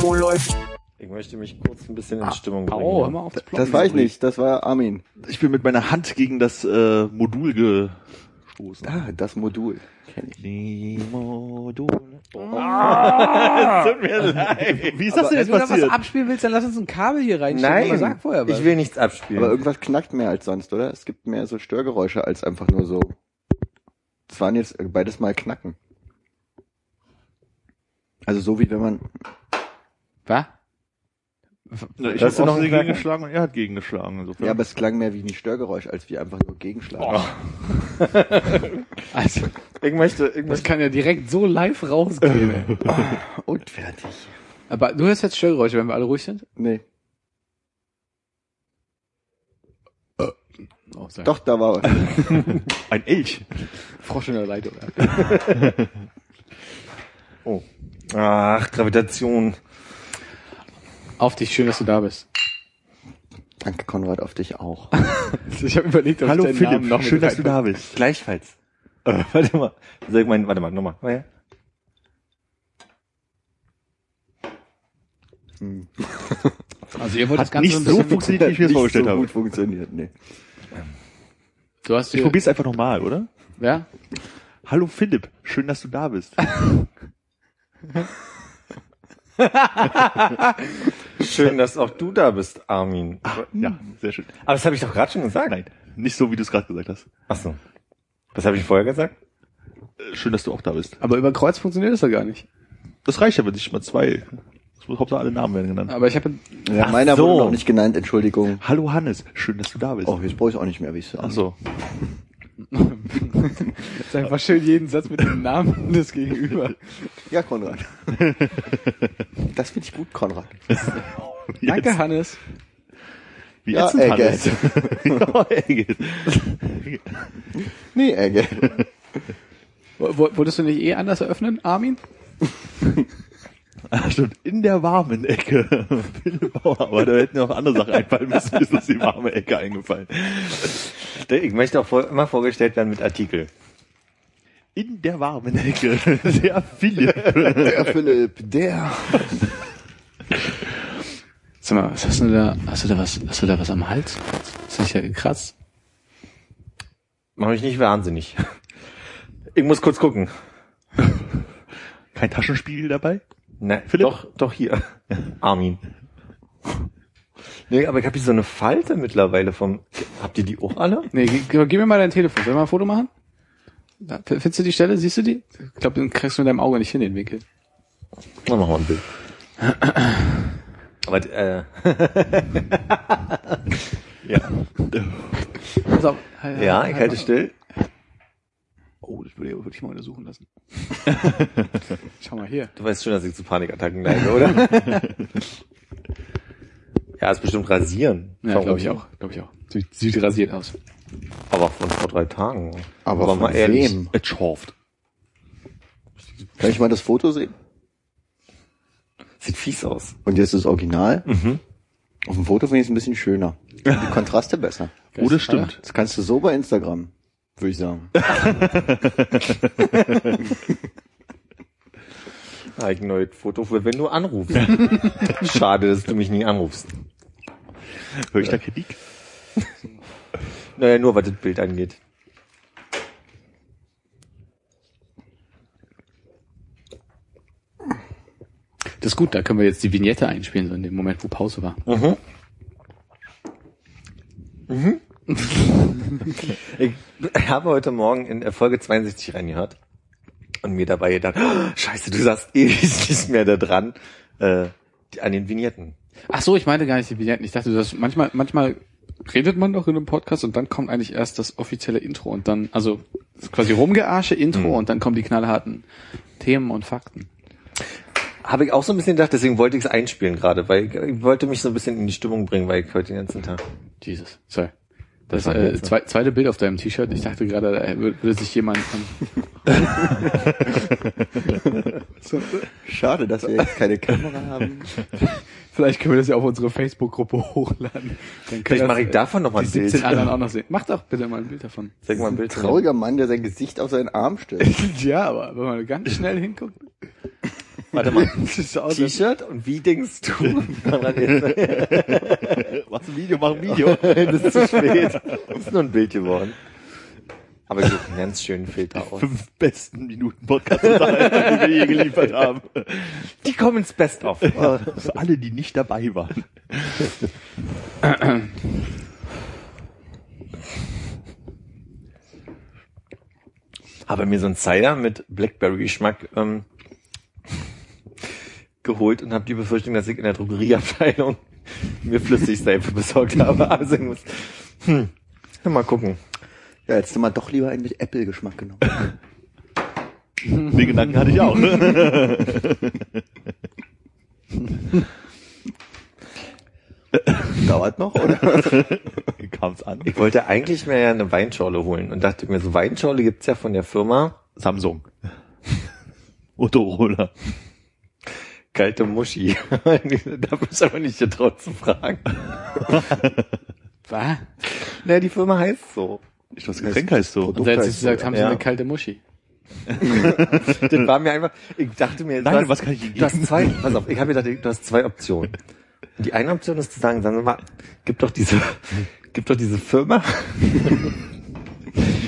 Wo läuft? Ich möchte mich kurz ein bisschen in Stimmung bringen. Au, hör mal auf ploppen. Das war ich nicht, das war Armin. Ich bin mit meiner Hand gegen das äh, Modul gestoßen. Ah, das Modul. Kenn ich. Die Module. es tut mir leid. Wie ist das denn Wenn jetzt du da was passiert? abspielen willst, dann lass uns ein Kabel hier reinstecken. Nein, sag vorher was. ich will nichts abspielen. Aber irgendwas knackt mehr als sonst, oder? Es gibt mehr so Störgeräusche als einfach nur so. Es waren jetzt beides mal Knacken. Also so wie wenn man. Was? Na, ich habe noch gegengeschlagen und er hat gegengeschlagen. Insofern. Ja, aber es klang mehr wie ein Störgeräusch als wie einfach nur Gegenschlag. Also, ich möchte, ich das möchte kann ja direkt so live rausgehen. Und fertig. aber du hörst jetzt Störgeräusche, wenn wir alle ruhig sind? Nee. Oh. Doch, da war was. Ein Elch. Frosch in der Leitung. Oh. Ach, Gravitation. Auf dich, schön, dass du da bist. Danke, Konrad, auf dich auch. Ich habe überlegt, ob Hallo ich deinen Philipp, Namen noch schön, dass du da bist. Gleichfalls. Äh, warte mal. Sag ich mein, warte mal, nochmal. Oh, ja. Also ihr wollt das Hat Ganze nicht so funktioniert, wie ich mir das Nicht vorgestellt so habe. gut funktioniert, nee. Du hast Ich probier's einfach nochmal, oder? ja? Hallo Philipp, schön, dass du da bist. Schön, dass auch du da bist, Armin. Ja, sehr schön. Aber das habe ich doch gerade schon gesagt. Nein, nicht so, wie du es gerade gesagt hast. Ach so. Was habe ich vorher gesagt? Äh, Schön, dass du auch da bist. Aber über Kreuz funktioniert das ja gar nicht. Das reicht ja, wenn sich mal zwei. Es muss Hauptsache alle Namen werden genannt. Aber ich habe Ja, Ach meiner so. wurde noch nicht genannt, Entschuldigung. Hallo Hannes, schön, dass du da bist. Oh, jetzt brauche ich auch nicht mehr, wie ich Ach so. Sag einfach schön jeden Satz mit dem Namen des Gegenüber. Ja, Konrad. das finde ich gut, Konrad. Danke, Hannes. Wie Ja, ätzend, Egget. Hannes. Egget. Nee, Egge. W- w- Wolltest du nicht eh anders eröffnen, Armin? Ah, stimmt, in der warmen Ecke. Aber da hätten noch andere Sachen einfallen müssen, bis uns die warme Ecke eingefallen. Ich möchte auch vor, immer vorgestellt werden mit Artikel. In der warmen Ecke. Der Philipp. Der Philipp, der. Sag mal, was hast du da? Hast du da was? Hast du da was am Hals? Ist nicht ja gekratzt? Mach mich nicht wahnsinnig. Ich muss kurz gucken. Kein Taschenspiegel dabei? Nein, Philipp? doch, doch hier. Armin. Nee, aber ich habe hier so eine Falte mittlerweile vom. Habt ihr die auch alle? Nee, ge- gib mir mal dein Telefon. Soll ich mal ein Foto machen? Da, findest du die Stelle? Siehst du die? Ich glaube, den kriegst du mit deinem Auge nicht hin, den Winkel. Dann machen wir ein Bild. Aber äh, ja, Pass auf. ja, ich halte still. Oh, das würde ich, würde ich mal untersuchen lassen. Schau mal hier. Du weißt schon, dass ich zu Panikattacken neige, oder? ja, ist bestimmt rasieren. Ja, glaube ich auch. Glaube ich auch. Sieht, sieht rasiert aus. Aber von vor drei Tagen. Aber von mal ehrlich. wem? Es schorft. Kann ich mal das Foto sehen? Sieht fies aus. Und jetzt das Original? Mhm. Auf dem Foto finde ich es ein bisschen schöner. Die Kontraste besser. Oh, das stimmt. Das kannst du so bei Instagram, würde ich sagen. Ah, ich ein neues Foto für, wenn du anrufst. Schade, dass du mich nie anrufst. Hör ich da Kritik? Naja, nur was das Bild angeht. Das ist gut, da können wir jetzt die Vignette einspielen, so in dem Moment, wo Pause war. Ich habe heute Morgen in Folge 62 reingehört und mir dabei gedacht, oh, scheiße, du saßt ewig nicht mehr da dran, äh, an den Vignetten. Ach so, ich meinte gar nicht die Vignetten. Ich dachte, das manchmal, manchmal redet man doch in einem Podcast und dann kommt eigentlich erst das offizielle Intro und dann, also quasi rumgearsche Intro und dann kommen die knallharten Themen und Fakten. Habe ich auch so ein bisschen gedacht, deswegen wollte ich es einspielen gerade, weil ich, ich wollte mich so ein bisschen in die Stimmung bringen, weil ich heute den ganzen Tag. Jesus, sorry. Das äh, zwei, zweite Bild auf deinem T-Shirt. Ich dachte gerade, da würde, würde sich jemand von Schade, dass wir jetzt keine Kamera haben. Vielleicht können wir das ja auf unsere Facebook-Gruppe hochladen. Vielleicht mache ich davon noch mal die ein Bild. 17 anderen auch noch sehen. Mach doch bitte mal ein Bild davon. Sag mal ein Bild. Trauriger Mann, der sein Gesicht auf seinen Arm stellt. ja, aber wenn man ganz schnell hinguckt. Warte mal. T-Shirt und wie denkst du? daran Machst ein Video, mach ein Video. das ist zu spät. Das ist nur ein Bild geworden. Aber ich suche einen ganz schönen Filter aus. Fünf besten Minuten Podcast, die wir je geliefert haben. Die kommen ins Best-of. Für alle, die nicht dabei waren. Habe mir so einen Cider mit Blackberry-Geschmack ähm, geholt und habe die Befürchtung, dass ich in der Drogerieabteilung mir Flüssigseife besorgt habe. Also ich muss hm, mal gucken. Ja, hättest du mal doch lieber einen mit Apple-Geschmack genommen. Den Gedanken hatte ich auch. Ne? Dauert noch, oder? Kam's an. Ich wollte eigentlich mir ja eine Weinschorle holen und dachte mir, so Weinschorle gibt's ja von der Firma Samsung. Motorola. Kalte Muschi. da bin ich aber nicht getraut zu fragen. Was? Na, die Firma heißt so. Ich das Getränk heißt so. Und als sie gesagt haben, sie Ja. eine kalte Muschi. Das war mir einfach, ich dachte mir, Nein, du hast, was kann ich Ihnen du hast zwei, pass auf, ich habe gedacht, du hast zwei Optionen. Die eine Option ist zu sagen, sagen Sie mal, gibt doch diese, gibt doch diese Firma,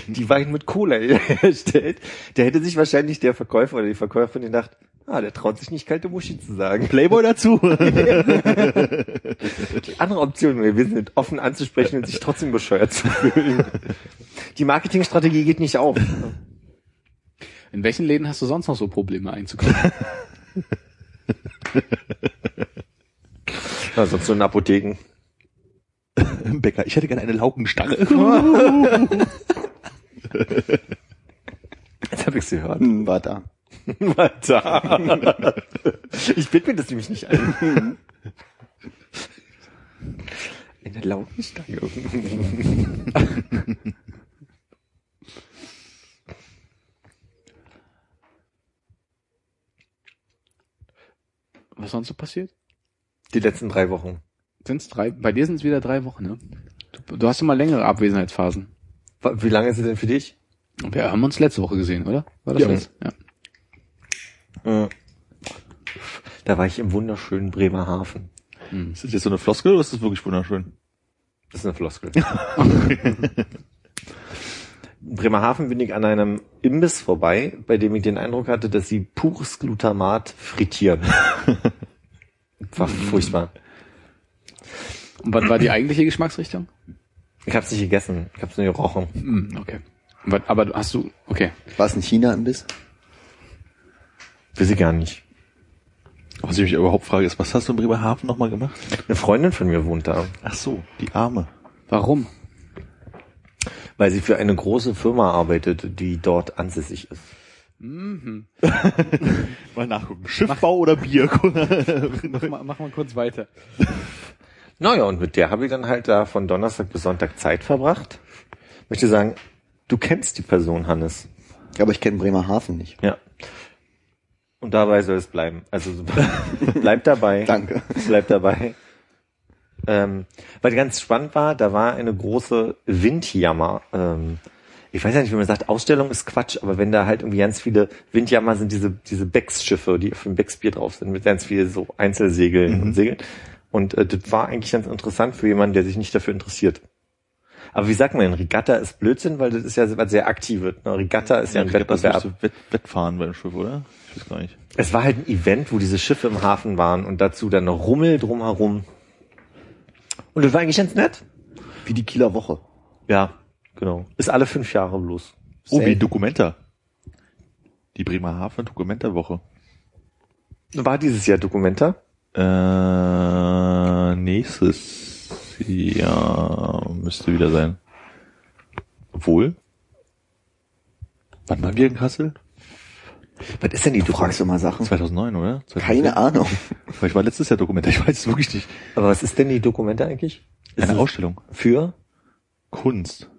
die Wein mit Cola herstellt. Der hätte sich wahrscheinlich der Verkäufer oder die Verkäuferin gedacht, ah, der traut sich nicht kalte Muschi zu sagen. Playboy dazu. Die andere Option wäre, wir sind offen anzusprechen und sich trotzdem bescheuert zu fühlen. Die Marketingstrategie geht nicht auf. In welchen Läden hast du sonst noch so Probleme einzukaufen? Ja, sonst nur in Apotheken. Bäcker, ich hätte gerne eine Laugenstange. Jetzt habe ich sie gehört. Hm, war da. Warte. Ich bitte mir das nämlich nicht ein. Eine Laugenstange. Was sonst so passiert? Die letzten drei Wochen. Sind's drei? Bei dir sind es wieder drei Wochen, ne? Du, du hast immer längere Abwesenheitsphasen. Wie lange ist es denn für dich? Wir haben uns letzte Woche gesehen, oder? War das Ja. letzte? Ja. Äh, Da war ich im wunderschönen Bremerhaven. Ist das jetzt so eine Floskel oder ist das wirklich wunderschön? Das ist eine Floskel. In Bremerhaven bin ich an einem Imbiss vorbei, bei dem ich den Eindruck hatte, dass sie pures Glutamat frittieren. War furchtbar. Und was war die eigentliche Geschmacksrichtung? Ich hab's nicht gegessen, ich hab's nur gerochen. Hm, okay. Aber hast du, okay. War es in China ein Biss? Weiß ich gar nicht. Was ich mich überhaupt frage, ist, was hast du in Bremerhaven nochmal gemacht? Eine Freundin von mir wohnt da, Ach so, die Arme. Warum? weil sie für eine große Firma arbeitet, die dort ansässig ist. Mhm. Mal nachgucken. Schiffbau oder Bier? Mach mal, mach mal kurz weiter. Naja, und mit der habe ich dann halt da von Donnerstag bis Sonntag Zeit verbracht. Ich möchte sagen, du kennst die Person, Hannes. Ja, aber ich kenne Bremerhaven nicht. Ja. Und dabei soll es bleiben. Also bleib dabei. Danke. Bleib dabei. Ähm, weil ganz spannend war, da war eine große Windjammer. Ähm, ich weiß ja nicht, wie man sagt, Ausstellung ist Quatsch, aber wenn da halt irgendwie ganz viele Windjammer sind, diese, diese Becks-Schiffe, die auf dem Becks-Bier drauf sind, mit ganz viel so Einzelsegeln und Segeln. Und äh, das war eigentlich ganz interessant für jemanden, der sich nicht dafür interessiert. Aber wie sagt man denn, Regatta ist Blödsinn, weil das ist ja was sehr Aktives. Ne? Regatta ist ja ein Das Wettbewerb. du Wett, Wettfahren beim Schiff, oder? Weiß gar nicht. Es war halt ein Event, wo diese Schiffe im Hafen waren und dazu dann noch Rummel drumherum. Und das war eigentlich ganz nett. Wie die Kieler Woche. Ja, genau. Ist alle fünf Jahre bloß. Oh, wie. Dokumenta. Die Bremerhaven Dokumenta-Woche. War dieses Jahr Dokumenta? Äh, nächstes Jahr müsste wieder sein. Obwohl? Wann waren wir in Kassel? Was ist denn die Du fragst immer Sachen. 2009, oder? 2010? Keine Ahnung. Ich war letztes Jahr Dokumenta, ich weiß es wirklich nicht. Aber was ist denn die Dokumente eigentlich? Ist Eine Ausstellung. Für? Kunst.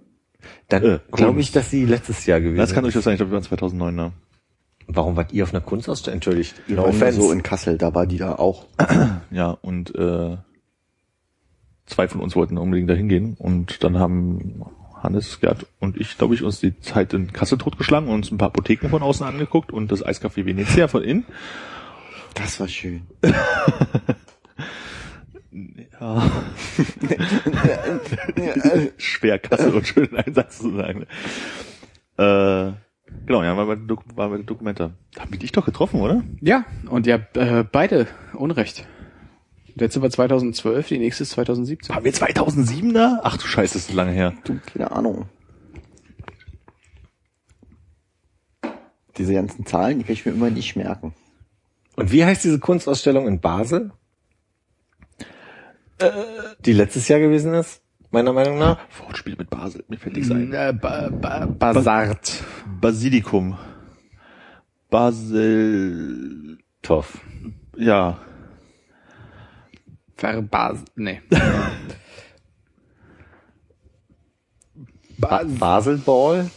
Dann Äh, glaube ich, dass sie letztes Jahr gewesen Das kann ist. durchaus sein, ich glaube, wir waren 2009 da. Warum wart ihr auf einer Kunstausstellung? Entschuldigt. No offense. so in Kassel, da war die da auch. Ja, und äh, zwei von uns wollten unbedingt da hingehen und dann haben Hannes, Gerd und ich, glaube ich, uns die Zeit in Kassel totgeschlagen und uns ein paar Apotheken von außen angeguckt und das Eiscafé Venezia von innen. Das war schön. Ja. Schwer Kassel und schön Einsatz zu sagen. Äh, genau, ja, war bei, Dok Dokumenta. Da haben wir dich doch getroffen, oder? Ja, und ihr habt äh, beide Unrecht. Letzte war 2012, die nächste ist 2017. Waren wir 2007 da? Ach du Scheiße, das ist lange her. Du, keine Ahnung. Diese ganzen Zahlen, die kann ich mir immer nicht merken. Und wie heißt diese Kunstausstellung in Basel? die letztes Jahr gewesen ist, meiner Meinung nach. Wortspiel mit Basel, mir fällt nichts ein. Äh, ba ba Basart. Basilikum. Basel, Toff. ja. Verbas... Nee. Ba Baselball.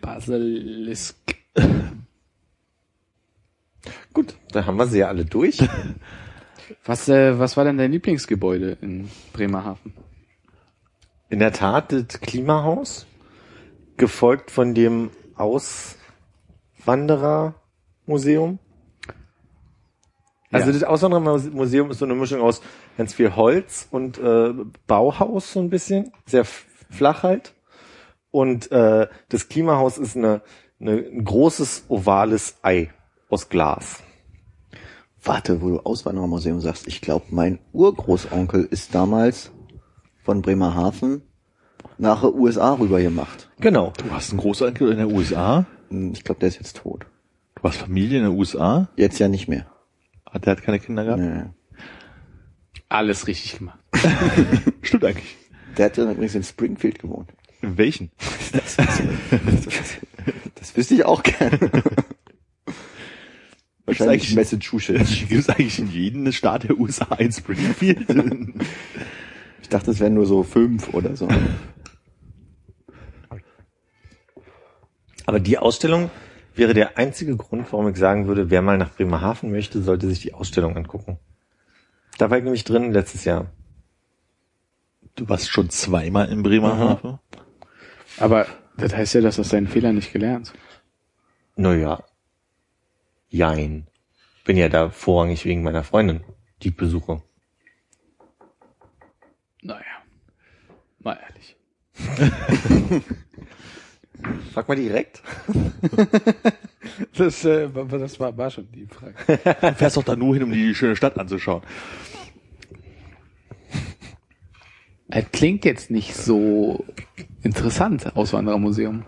Basilisk. Gut, da haben wir sie ja alle durch. Was, äh, was war denn dein Lieblingsgebäude in Bremerhaven? In der Tat das Klimahaus, gefolgt von dem Auswanderermuseum. Also Ja. das Auswanderermuseum ist so eine Mischung aus ganz viel Holz und äh, Bauhaus so ein bisschen, sehr flach halt. Und äh, das Klimahaus ist eine, eine, ein großes ovales Ei aus Glas. Warte, wo du Auswanderermuseum sagst. Ich glaube, mein Urgroßonkel ist damals von Bremerhaven nach den USA rüber gemacht. Genau. Du hast einen Großonkel in der USA. Hm, Ich glaube, der ist jetzt tot. Du hast Familie in der USA. Jetzt ja nicht mehr. Hat, der hat keine Kinder gehabt. Nee. Alles richtig gemacht. Stimmt eigentlich. Der hat dann übrigens in Springfield gewohnt. In welchen? Das wüsste ich auch gerne. Wahrscheinlich eigentlich- Massachusetts. Gibt es eigentlich in jedem Staat der USA ein Springfield? Ich dachte, es wären nur so fünf oder so. Aber die Ausstellung wäre der einzige Grund, warum ich sagen würde, wer mal nach Bremerhaven möchte, sollte sich die Ausstellung angucken. Da war ich nämlich drin letztes Jahr. du warst schon zweimal in Bremerhaven. Aber das heißt ja, dass aus seinen Fehlern nicht gelernt. Naja. Jein. Bin ja da vorrangig wegen meiner Freundin, die ich besuche. Naja. Mal ehrlich. Frag mal direkt. Das, äh, das war, war schon die Frage. Du fährst doch da nur hin, um die schöne Stadt anzuschauen. Es klingt jetzt nicht so interessant, Auswanderermuseum.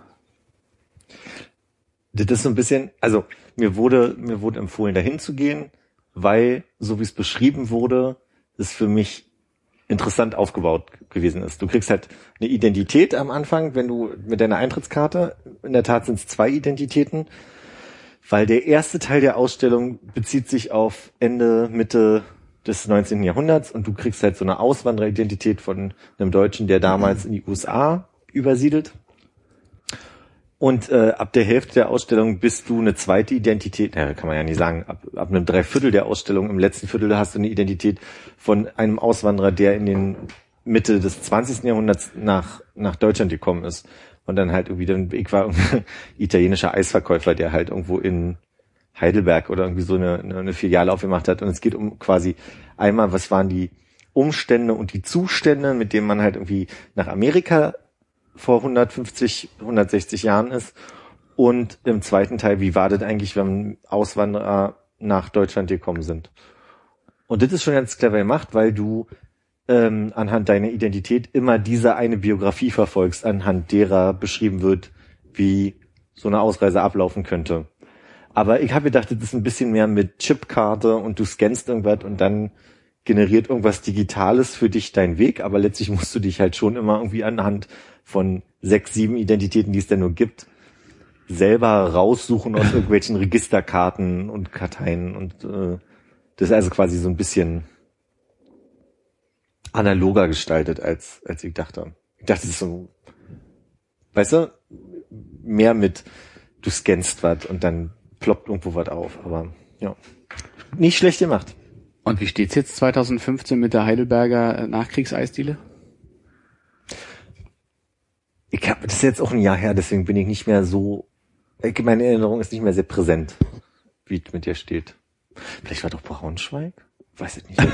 Das ist so ein bisschen, also mir wurde, mir wurde empfohlen, dahin zu gehen, weil, so wie es beschrieben wurde, es für mich interessant aufgebaut gewesen ist. Du kriegst halt eine Identität am Anfang, wenn du mit deiner Eintrittskarte, in der Tat sind es zwei Identitäten, weil der erste Teil der Ausstellung bezieht sich auf Ende, Mitte des 19. Jahrhunderts und du kriegst halt so eine Auswandereridentität von einem Deutschen, der damals in die USA übersiedelt. Und äh, ab der Hälfte der Ausstellung bist du eine zweite Identität, naja, kann man ja nicht sagen, ab, ab einem Dreiviertel der Ausstellung, im letzten Viertel hast du eine Identität von einem Auswanderer, der in den Mitte des 20. Jahrhunderts nach, nach Deutschland gekommen ist. Und dann halt irgendwie, dann, ich war ein italienischer Eisverkäufer, der halt irgendwo in Heidelberg oder irgendwie so eine, eine, eine Filiale aufgemacht hat. Und es geht um quasi einmal, was waren die Umstände und die Zustände, mit denen man halt irgendwie nach Amerika vor 150, 160 Jahren ist. Und im zweiten Teil, wie war das eigentlich, wenn Auswanderer nach Deutschland gekommen sind? Und das ist schon ganz clever gemacht, weil du ähm, anhand deiner Identität immer diese eine Biografie verfolgst, anhand derer beschrieben wird, wie so eine Ausreise ablaufen könnte. Aber ich habe gedacht, das ist ein bisschen mehr mit Chipkarte und du scannst irgendwas und dann generiert irgendwas Digitales für dich deinen Weg, aber letztlich musst du dich halt schon immer irgendwie anhand von sechs, sieben Identitäten, die es denn nur gibt, selber raussuchen aus irgendwelchen Registerkarten und Karteien und äh, das ist also quasi so ein bisschen analoger gestaltet, als, als ich dachte. Ich dachte, es ist so, weißt du, mehr mit, du scannst was und dann ploppt irgendwo was auf, aber ja, nicht schlecht gemacht. Und wie steht's jetzt 2015 mit der Heidelberger äh, Nachkriegseisdiele? Ich hab, das ist jetzt auch ein Jahr her, deswegen bin ich nicht mehr so, meine Erinnerung ist nicht mehr sehr präsent, wie es mit dir steht. Vielleicht war doch Braunschweig? Weiß ich nicht.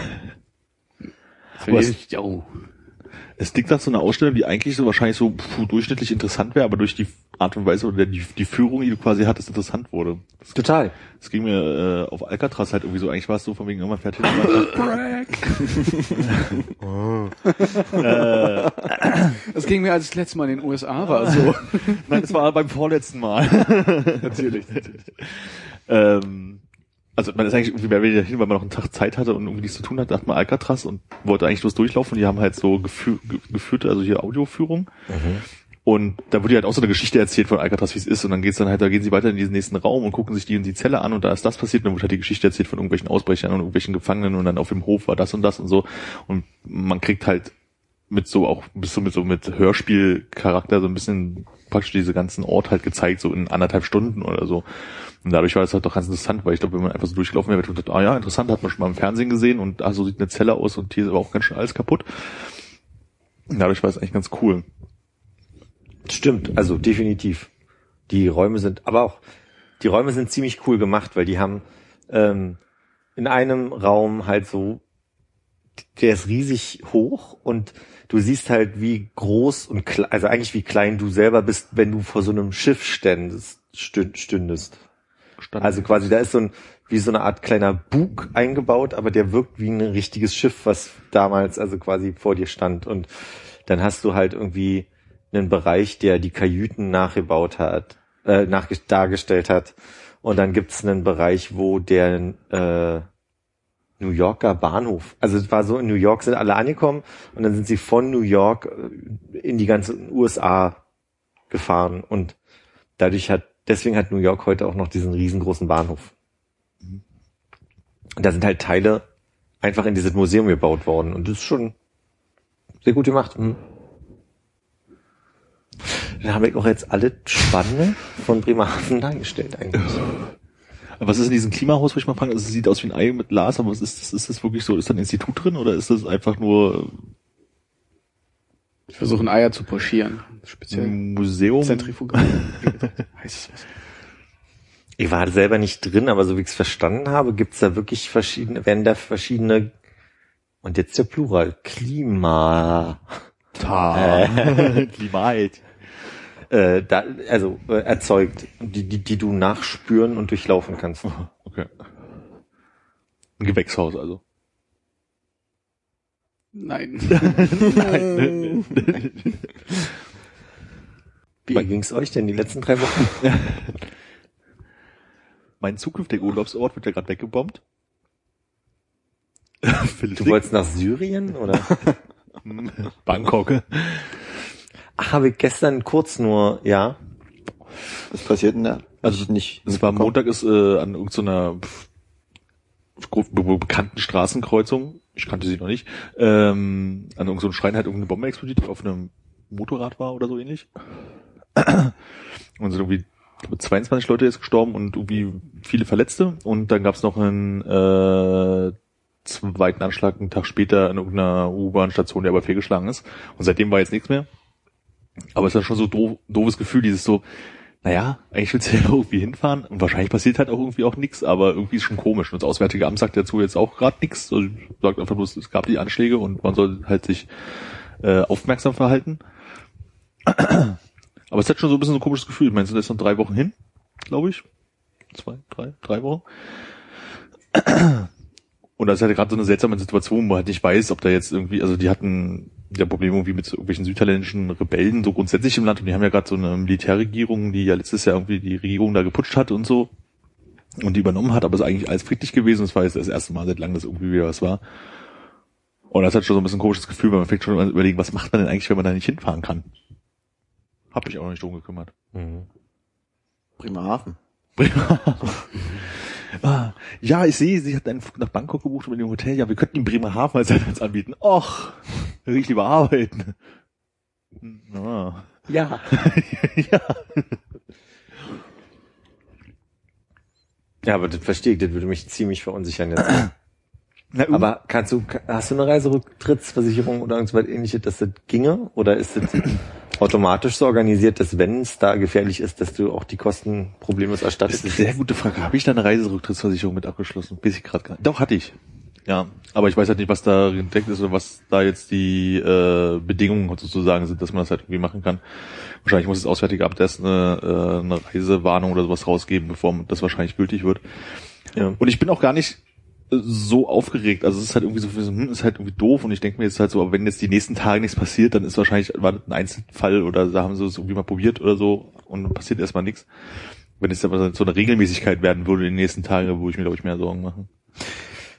Es, oh. Es liegt nach so einer Ausstellung, die eigentlich so wahrscheinlich so puh, durchschnittlich interessant wäre, aber durch die Art und Weise oder die, die Führung, die du quasi hattest, interessant wurde. Das, Total. das ging mir äh, auf Alcatraz halt irgendwie so, eigentlich war es so von wegen irgendwann fertig. Das ging mir als das letzte Mal in den USA war so. Nein, das war beim vorletzten Mal. natürlich. ähm, also man ist eigentlich irgendwie mehr wieder hin, weil man noch einen Tag Zeit hatte und irgendwie nichts zu tun hat, dachte man Alcatraz und wollte eigentlich bloß durchlaufen. Die haben halt so gefü ge geführte, also hier Audioführung. Und da wurde halt auch so eine Geschichte erzählt von Alcatraz, wie es ist. Und dann geht's dann halt, da gehen sie weiter in diesen nächsten Raum und gucken sich die in die Zelle an und da ist das passiert. Und dann wird halt die Geschichte erzählt von irgendwelchen Ausbrechern und irgendwelchen Gefangenen und dann auf dem Hof war das und das und so. Und man kriegt halt mit so auch bis so mit so mit Hörspielcharakter so ein bisschen praktisch diese ganzen Ort halt gezeigt, so in anderthalb Stunden oder so. Und dadurch war es halt doch ganz interessant, weil ich glaube, wenn man einfach so durchgelaufen wäre, hätte man gedacht, ah ja, interessant, hat man schon mal im Fernsehen gesehen und ah, so sieht eine Zelle aus und hier ist aber auch ganz schön alles kaputt. Und dadurch war es eigentlich ganz cool. Stimmt, also definitiv. Die Räume sind, aber auch, die Räume sind ziemlich cool gemacht, weil die haben ähm, in einem Raum halt so, der ist riesig hoch und du siehst halt, wie groß und klein, also eigentlich wie klein du selber bist, wenn du vor so einem Schiff ständest, stünd, stündest. Stand. Also quasi, da ist so ein, wie so eine Art kleiner Bug eingebaut, aber der wirkt wie ein richtiges Schiff, was damals also quasi vor dir stand. Und dann hast du halt irgendwie einen Bereich, der die Kajüten nachgebaut hat, äh, nach, dargestellt hat. Und dann gibt's einen Bereich, wo der äh, New Yorker Bahnhof, also es war so, in New York sind alle angekommen und dann sind sie von New York äh, in die ganzen USA gefahren und dadurch hat, deswegen hat New York heute auch noch diesen riesengroßen Bahnhof. Und da sind halt Teile einfach in dieses Museum gebaut worden und das ist schon sehr gut gemacht. Mhm. Dann haben wir auch jetzt alle Spanne von Bremerhaven dargestellt eigentlich. Was ist in diesem Klimahaus, wo ich mal frage, also es sieht aus wie ein Ei mit Glas, aber was ist das, ist das wirklich so, ist da ein Institut drin oder ist das einfach nur Ich versuche ein Eier zu pochieren. Speziell ein Museum? Zentrifugal. heißt es was? Ich war selber nicht drin, aber so wie ich es verstanden habe, gibt's da wirklich verschiedene, werden da verschiedene, und jetzt der Plural, Klima, Ta. Klimat. Äh, da, also äh, erzeugt, die, die, die du nachspüren und durchlaufen kannst. Okay. Ein Gewächshaus also. Nein. Wie ging's euch denn die letzten drei Wochen? Mein zukünftiger Urlaubsort wird ja gerade weggebombt. Du wolltest nach Syrien oder? Bangkok. Ach, habe ich gestern kurz nur, ja. Was passiert denn da? Also nicht. Es war. Montag ist äh, an irgendeiner be- bekannten Straßenkreuzung, ich kannte sie noch nicht, ähm, an irgendeinem so Schrein hat irgendeine Bombe explodiert, die auf einem Motorrad war oder so ähnlich. Und sind irgendwie ich glaube, 22 Leute jetzt gestorben und irgendwie viele Verletzte. Und dann gab es noch einen äh, zweiten Anschlag einen Tag später in irgendeiner U-Bahn-Station, der aber fehlgeschlagen ist. Und seitdem war jetzt nichts mehr. Aber es ist ja schon so doof, doofes Gefühl, dieses so, naja, eigentlich willst du ja irgendwie hinfahren und wahrscheinlich passiert halt auch irgendwie auch nichts, aber irgendwie ist schon komisch. Und das Auswärtige Amt sagt dazu jetzt auch gerade nichts. Also sagt einfach bloß, es gab die Anschläge und man soll halt sich äh, aufmerksam verhalten. Aber es hat schon so ein bisschen so ein komisches Gefühl. Ich meine, sind jetzt noch drei Wochen hin, glaube ich. Zwei, drei, drei Wochen. Und das ist halt gerade so eine seltsame Situation, wo man halt nicht weiß, ob da jetzt irgendwie, also die hatten ja Probleme irgendwie mit so irgendwelchen südthailändischen Rebellen so grundsätzlich im Land und die haben ja gerade so eine Militärregierung, die ja letztes Jahr irgendwie die Regierung da geputscht hat und so und die übernommen hat, aber es ist eigentlich alles friedlich gewesen. Das war jetzt das erste Mal seit langem, dass irgendwie wieder was war. Und das hat schon so ein bisschen ein komisches Gefühl, weil man fängt schon an zu überlegen, was macht man denn eigentlich, wenn man da nicht hinfahren kann? Hab mich auch noch nicht drum gekümmert. Mhm. Bremerhaven. Ah, ja, ich sehe, sie hat einen Flug nach Bangkok gebucht und in dem Hotel. Ja, wir könnten ihm Bremerhaven als Einsatz anbieten. Och, will ich lieber arbeiten. Ah. Ja. ja. Ja, aber das verstehe ich, das würde mich ziemlich verunsichern jetzt. Na, Aber kannst du, hast du eine Reiserücktrittsversicherung oder irgendwas ähnliches, dass das ginge? Oder ist das automatisch so organisiert, dass wenn es da gefährlich ist, dass du auch die Kosten problemlos Das erstattest? ist eine sehr gute Frage. Habe ich da eine Reiserücktrittsversicherung mit abgeschlossen? Bis ich gerade gar Doch, hatte ich. Ja, aber ich weiß halt nicht, was da entdeckt ist oder was da jetzt die äh, Bedingungen sozusagen sind, dass man das halt irgendwie machen kann. Wahrscheinlich muss das Auswärtige Amt erst eine, äh, eine Reisewarnung oder sowas rausgeben, bevor das wahrscheinlich gültig wird. Ja. Und ich bin auch gar nicht so aufgeregt. Also es ist halt irgendwie so, hm, ist halt irgendwie doof und ich denke mir jetzt halt so, aber wenn jetzt die nächsten Tage nichts passiert, dann ist wahrscheinlich, war das ein Einzelfall oder da haben sie es irgendwie mal probiert oder so und dann passiert erstmal nichts. Wenn es aber so eine Regelmäßigkeit werden würde in den nächsten Tagen, wo ich mir, glaube ich, mehr Sorgen mache.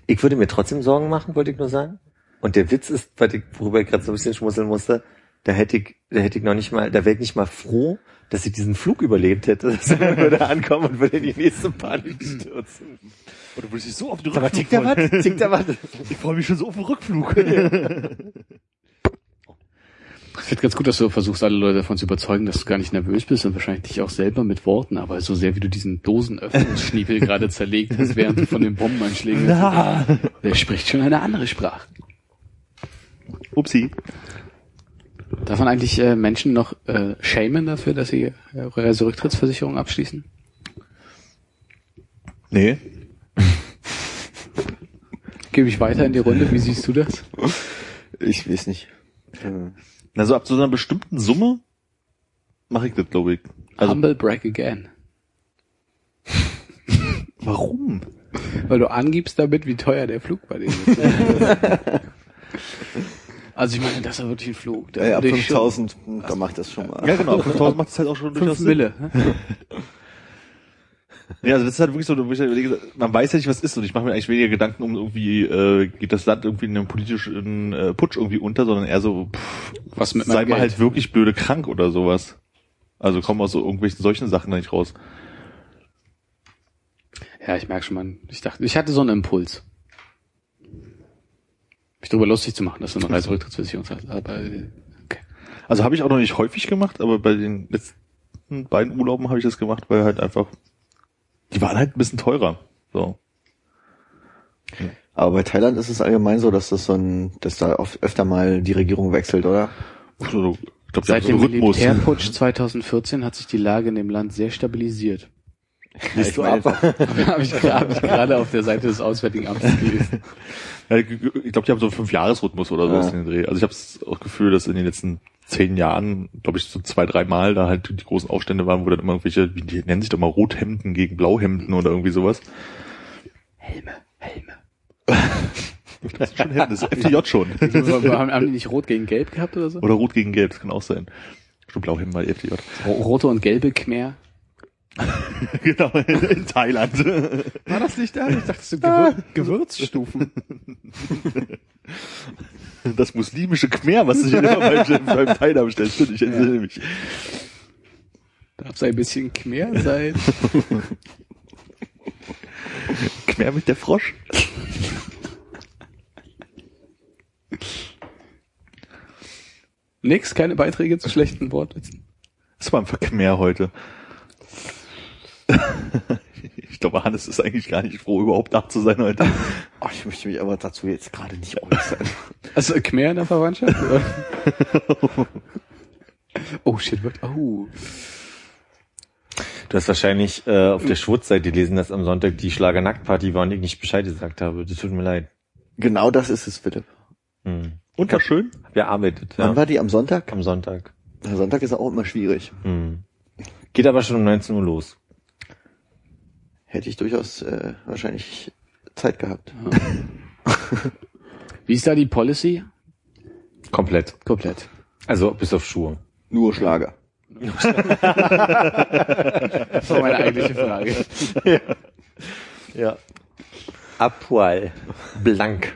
Ich würde mir trotzdem Sorgen machen, wollte ich nur sagen. Und der Witz ist, weil ich, worüber ich gerade so ein bisschen schmunzeln musste, da hätte ich, da hätte ich noch nicht mal, da wäre ich nicht mal froh, dass ich diesen Flug überlebt hätte. Dass er würde ankommen und würde in die nächste Panik stürzen. Oder würde ich so auf den Aber tickt da was? Tickt da was? Ich freue mich schon so auf den Rückflug. Ich finde ganz gut, dass du versuchst, alle Leute davon zu überzeugen, dass du gar nicht nervös bist und wahrscheinlich dich auch selber mit Worten, aber so sehr wie du diesen Dosenöffnungsschniepel gerade zerlegt hast, während du von den Bombeneinschlägen der spricht schon eine andere Sprache. Upsi. Darf man eigentlich äh, Menschen noch äh, shamen dafür, dass sie ihre Reiserücktrittsversicherung abschließen? Nee. Gebe ich weiter in die Runde, wie siehst du das? Ich weiß nicht. Also ab so einer bestimmten Summe mache ich das, glaube ich. Also Humble brag again. warum? Weil du angibst damit, wie teuer der Flug bei denen ist. also ich meine, das ist ja wirklich ein Flug. Da äh, ab würde ich schon- 5000, hm, da macht das schon mal. Ja, genau. 5000 macht das halt auch schon durchaus Fünf Sinn. Ja, also das ist halt wirklich so, überlege, man weiß ja nicht, was ist und ich mache mir eigentlich weniger Gedanken um irgendwie, äh, geht das Land irgendwie in einem politischen äh, Putsch irgendwie unter, sondern eher so, pff, Was mit sei mal halt wirklich blöde krank oder sowas. Also kommen aus so irgendwelchen solchen Sachen da nicht raus. Ja, ich merke schon, man. Ich dachte, ich hatte so einen Impuls. Mich darüber lustig zu machen, dass du eine Reiserücktrittsversicherung hast. Aber äh, okay. Also habe ich auch noch nicht häufig gemacht, aber bei den letzten beiden Urlauben habe ich das gemacht, weil halt einfach, die waren halt ein bisschen teurer. So. Aber bei Thailand ist es allgemein so, dass das so ein, dass da oft öfter mal die Regierung wechselt, oder? Also, ich glaube, Seit dem so. Militärputsch 2014 hat sich die Lage in dem Land sehr stabilisiert. Liest du ab? Habe ich, hab ich gerade auf der Seite des Auswärtigen Amtes gelesen. Ja, ich glaube, die haben so einen Fünf-Jahres-Rhythmus oder sowas Ja. in den Dreh. Also ich habe auch Gefühl, dass in den letzten zehn Jahren, glaube ich, so zwei, drei Mal da halt die großen Aufstände waren, wo dann immer irgendwelche, wie die nennen sich doch mal Rothemden gegen Blauhemden oder irgendwie sowas. Helme, Helme. Das ist schon Hemden, das ist FDJ schon. haben, haben die nicht rot gegen gelb gehabt oder so? Oder Rot gegen Gelb, das kann auch sein. Stimmt, Blauhemden war FDJ. Ro- Rote und gelbe Khmer. genau, in Thailand. War das nicht da? Ich dachte, das sind Gewür Gewürzstufen. Das muslimische Khmer, was sich immer beim, beim Thai bestellt. Stimmt, ich erinnere mich. Darf es ein bisschen Khmer sein? Khmer mit der Frosch. Nix, keine Beiträge zu schlechten Wortwitzen. Das war einfach Khmer heute. Ich glaube, Hannes ist eigentlich gar nicht froh, überhaupt da zu sein heute. Oh, ich möchte mich aber dazu jetzt gerade nicht äußern. Also Khmer in der Verwandtschaft? oder? oh shit, wird. Oh. Du hast wahrscheinlich äh, auf der Schwurzseite gelesen, dass am Sonntag die Schlager-Nackt-Party war und ich nicht Bescheid gesagt habe. Das tut mir leid. Genau das ist es, Philipp. Hm. Und war schön. Hab ja arbeitet, Wann ja. war die am Sonntag? Am Sonntag. Der Sonntag ist auch immer schwierig. Hm. Geht aber schon um 19 Uhr los. Hätte ich durchaus äh, wahrscheinlich Zeit gehabt. Wie ist da die Policy? Komplett. Komplett. Also bis auf Schuhe. Nur Schlager. Das war meine eigentliche Frage. Ja. Apoil. Blank.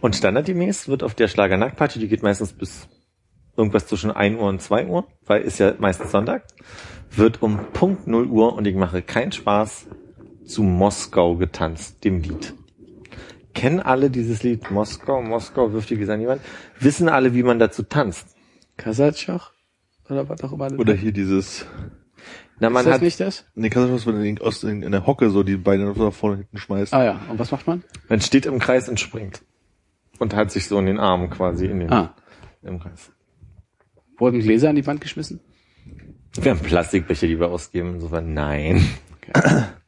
Und standardgemäß wird auf der Schlager-Nackt-Party, die geht meistens bis irgendwas zwischen 1 Uhr und 2 Uhr, weil ist ja meistens Sonntag, wird um Punkt 0 Uhr und ich mache keinen Spaß zu Moskau getanzt, dem Lied. Kennen alle dieses Lied Moskau, Moskau wirft die Gesang Wand? Wissen alle, wie man dazu tanzt? Kasatschach? Oder was auch immer. Oder hier dieses, Na, ist man das hat, nicht das? nee, du was, wenn du in, aus, in, in der Hocke so die Beine nach vorne und hinten schmeißt. Ah ja, und was macht man? man steht im Kreis und springt. Und hat sich so in den Armen quasi in den, Ah, im Kreis. wurden Gläser an die Wand geschmissen? Wir haben Plastikbecher, die wir ausgeben. Insofern nein.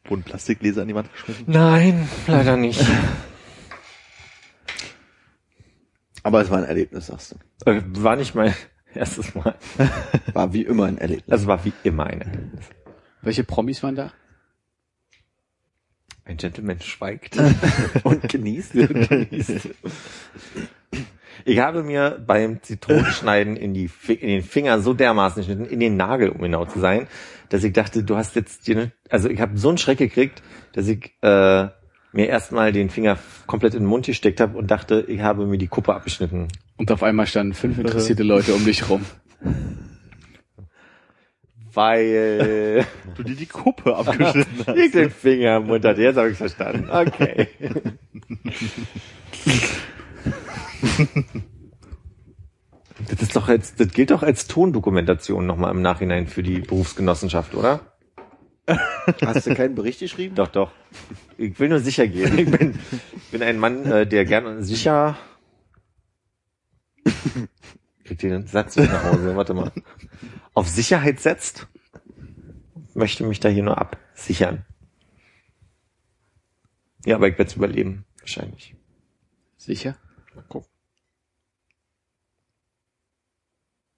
Wurden Plastikgläser an die Wand geschmissen? Nein, leider nicht. Aber es war ein Erlebnis, sagst du. Äh, War nicht mein erstes Mal. War wie immer ein Erlebnis. Das war wie immer ein Erlebnis. Welche Promis waren da? Ein Gentleman schweigt. Und genießt. Ich habe mir beim Zitronenschneiden in, die, in den Finger so dermaßen geschnitten, in den Nagel, um genau zu sein, dass ich dachte, du hast jetzt dir, ne- also ich habe so einen Schreck gekriegt, dass ich äh, mir erstmal den Finger komplett in den Mund gesteckt habe und dachte, ich habe mir die Kuppe abgeschnitten. Und auf einmal standen fünf interessierte Leute um dich rum. Weil Du dir die Kuppe abgeschnitten hast. ich den Finger im Mund hatte. Jetzt habe ich verstanden. Okay. Das ist doch als, das gilt doch als Tondokumentation nochmal im Nachhinein für die Berufsgenossenschaft, oder? Hast du keinen Bericht geschrieben? Doch, doch. Ich will nur sicher gehen. Ich bin, bin ein Mann, äh, der gern sicher. Kriegt den Satz nicht nach Hause. Warte mal. Auf Sicherheit setzt. Möchte mich da hier nur absichern. Ja, aber ich werde es überleben. Wahrscheinlich. Sicher? Mal gucken.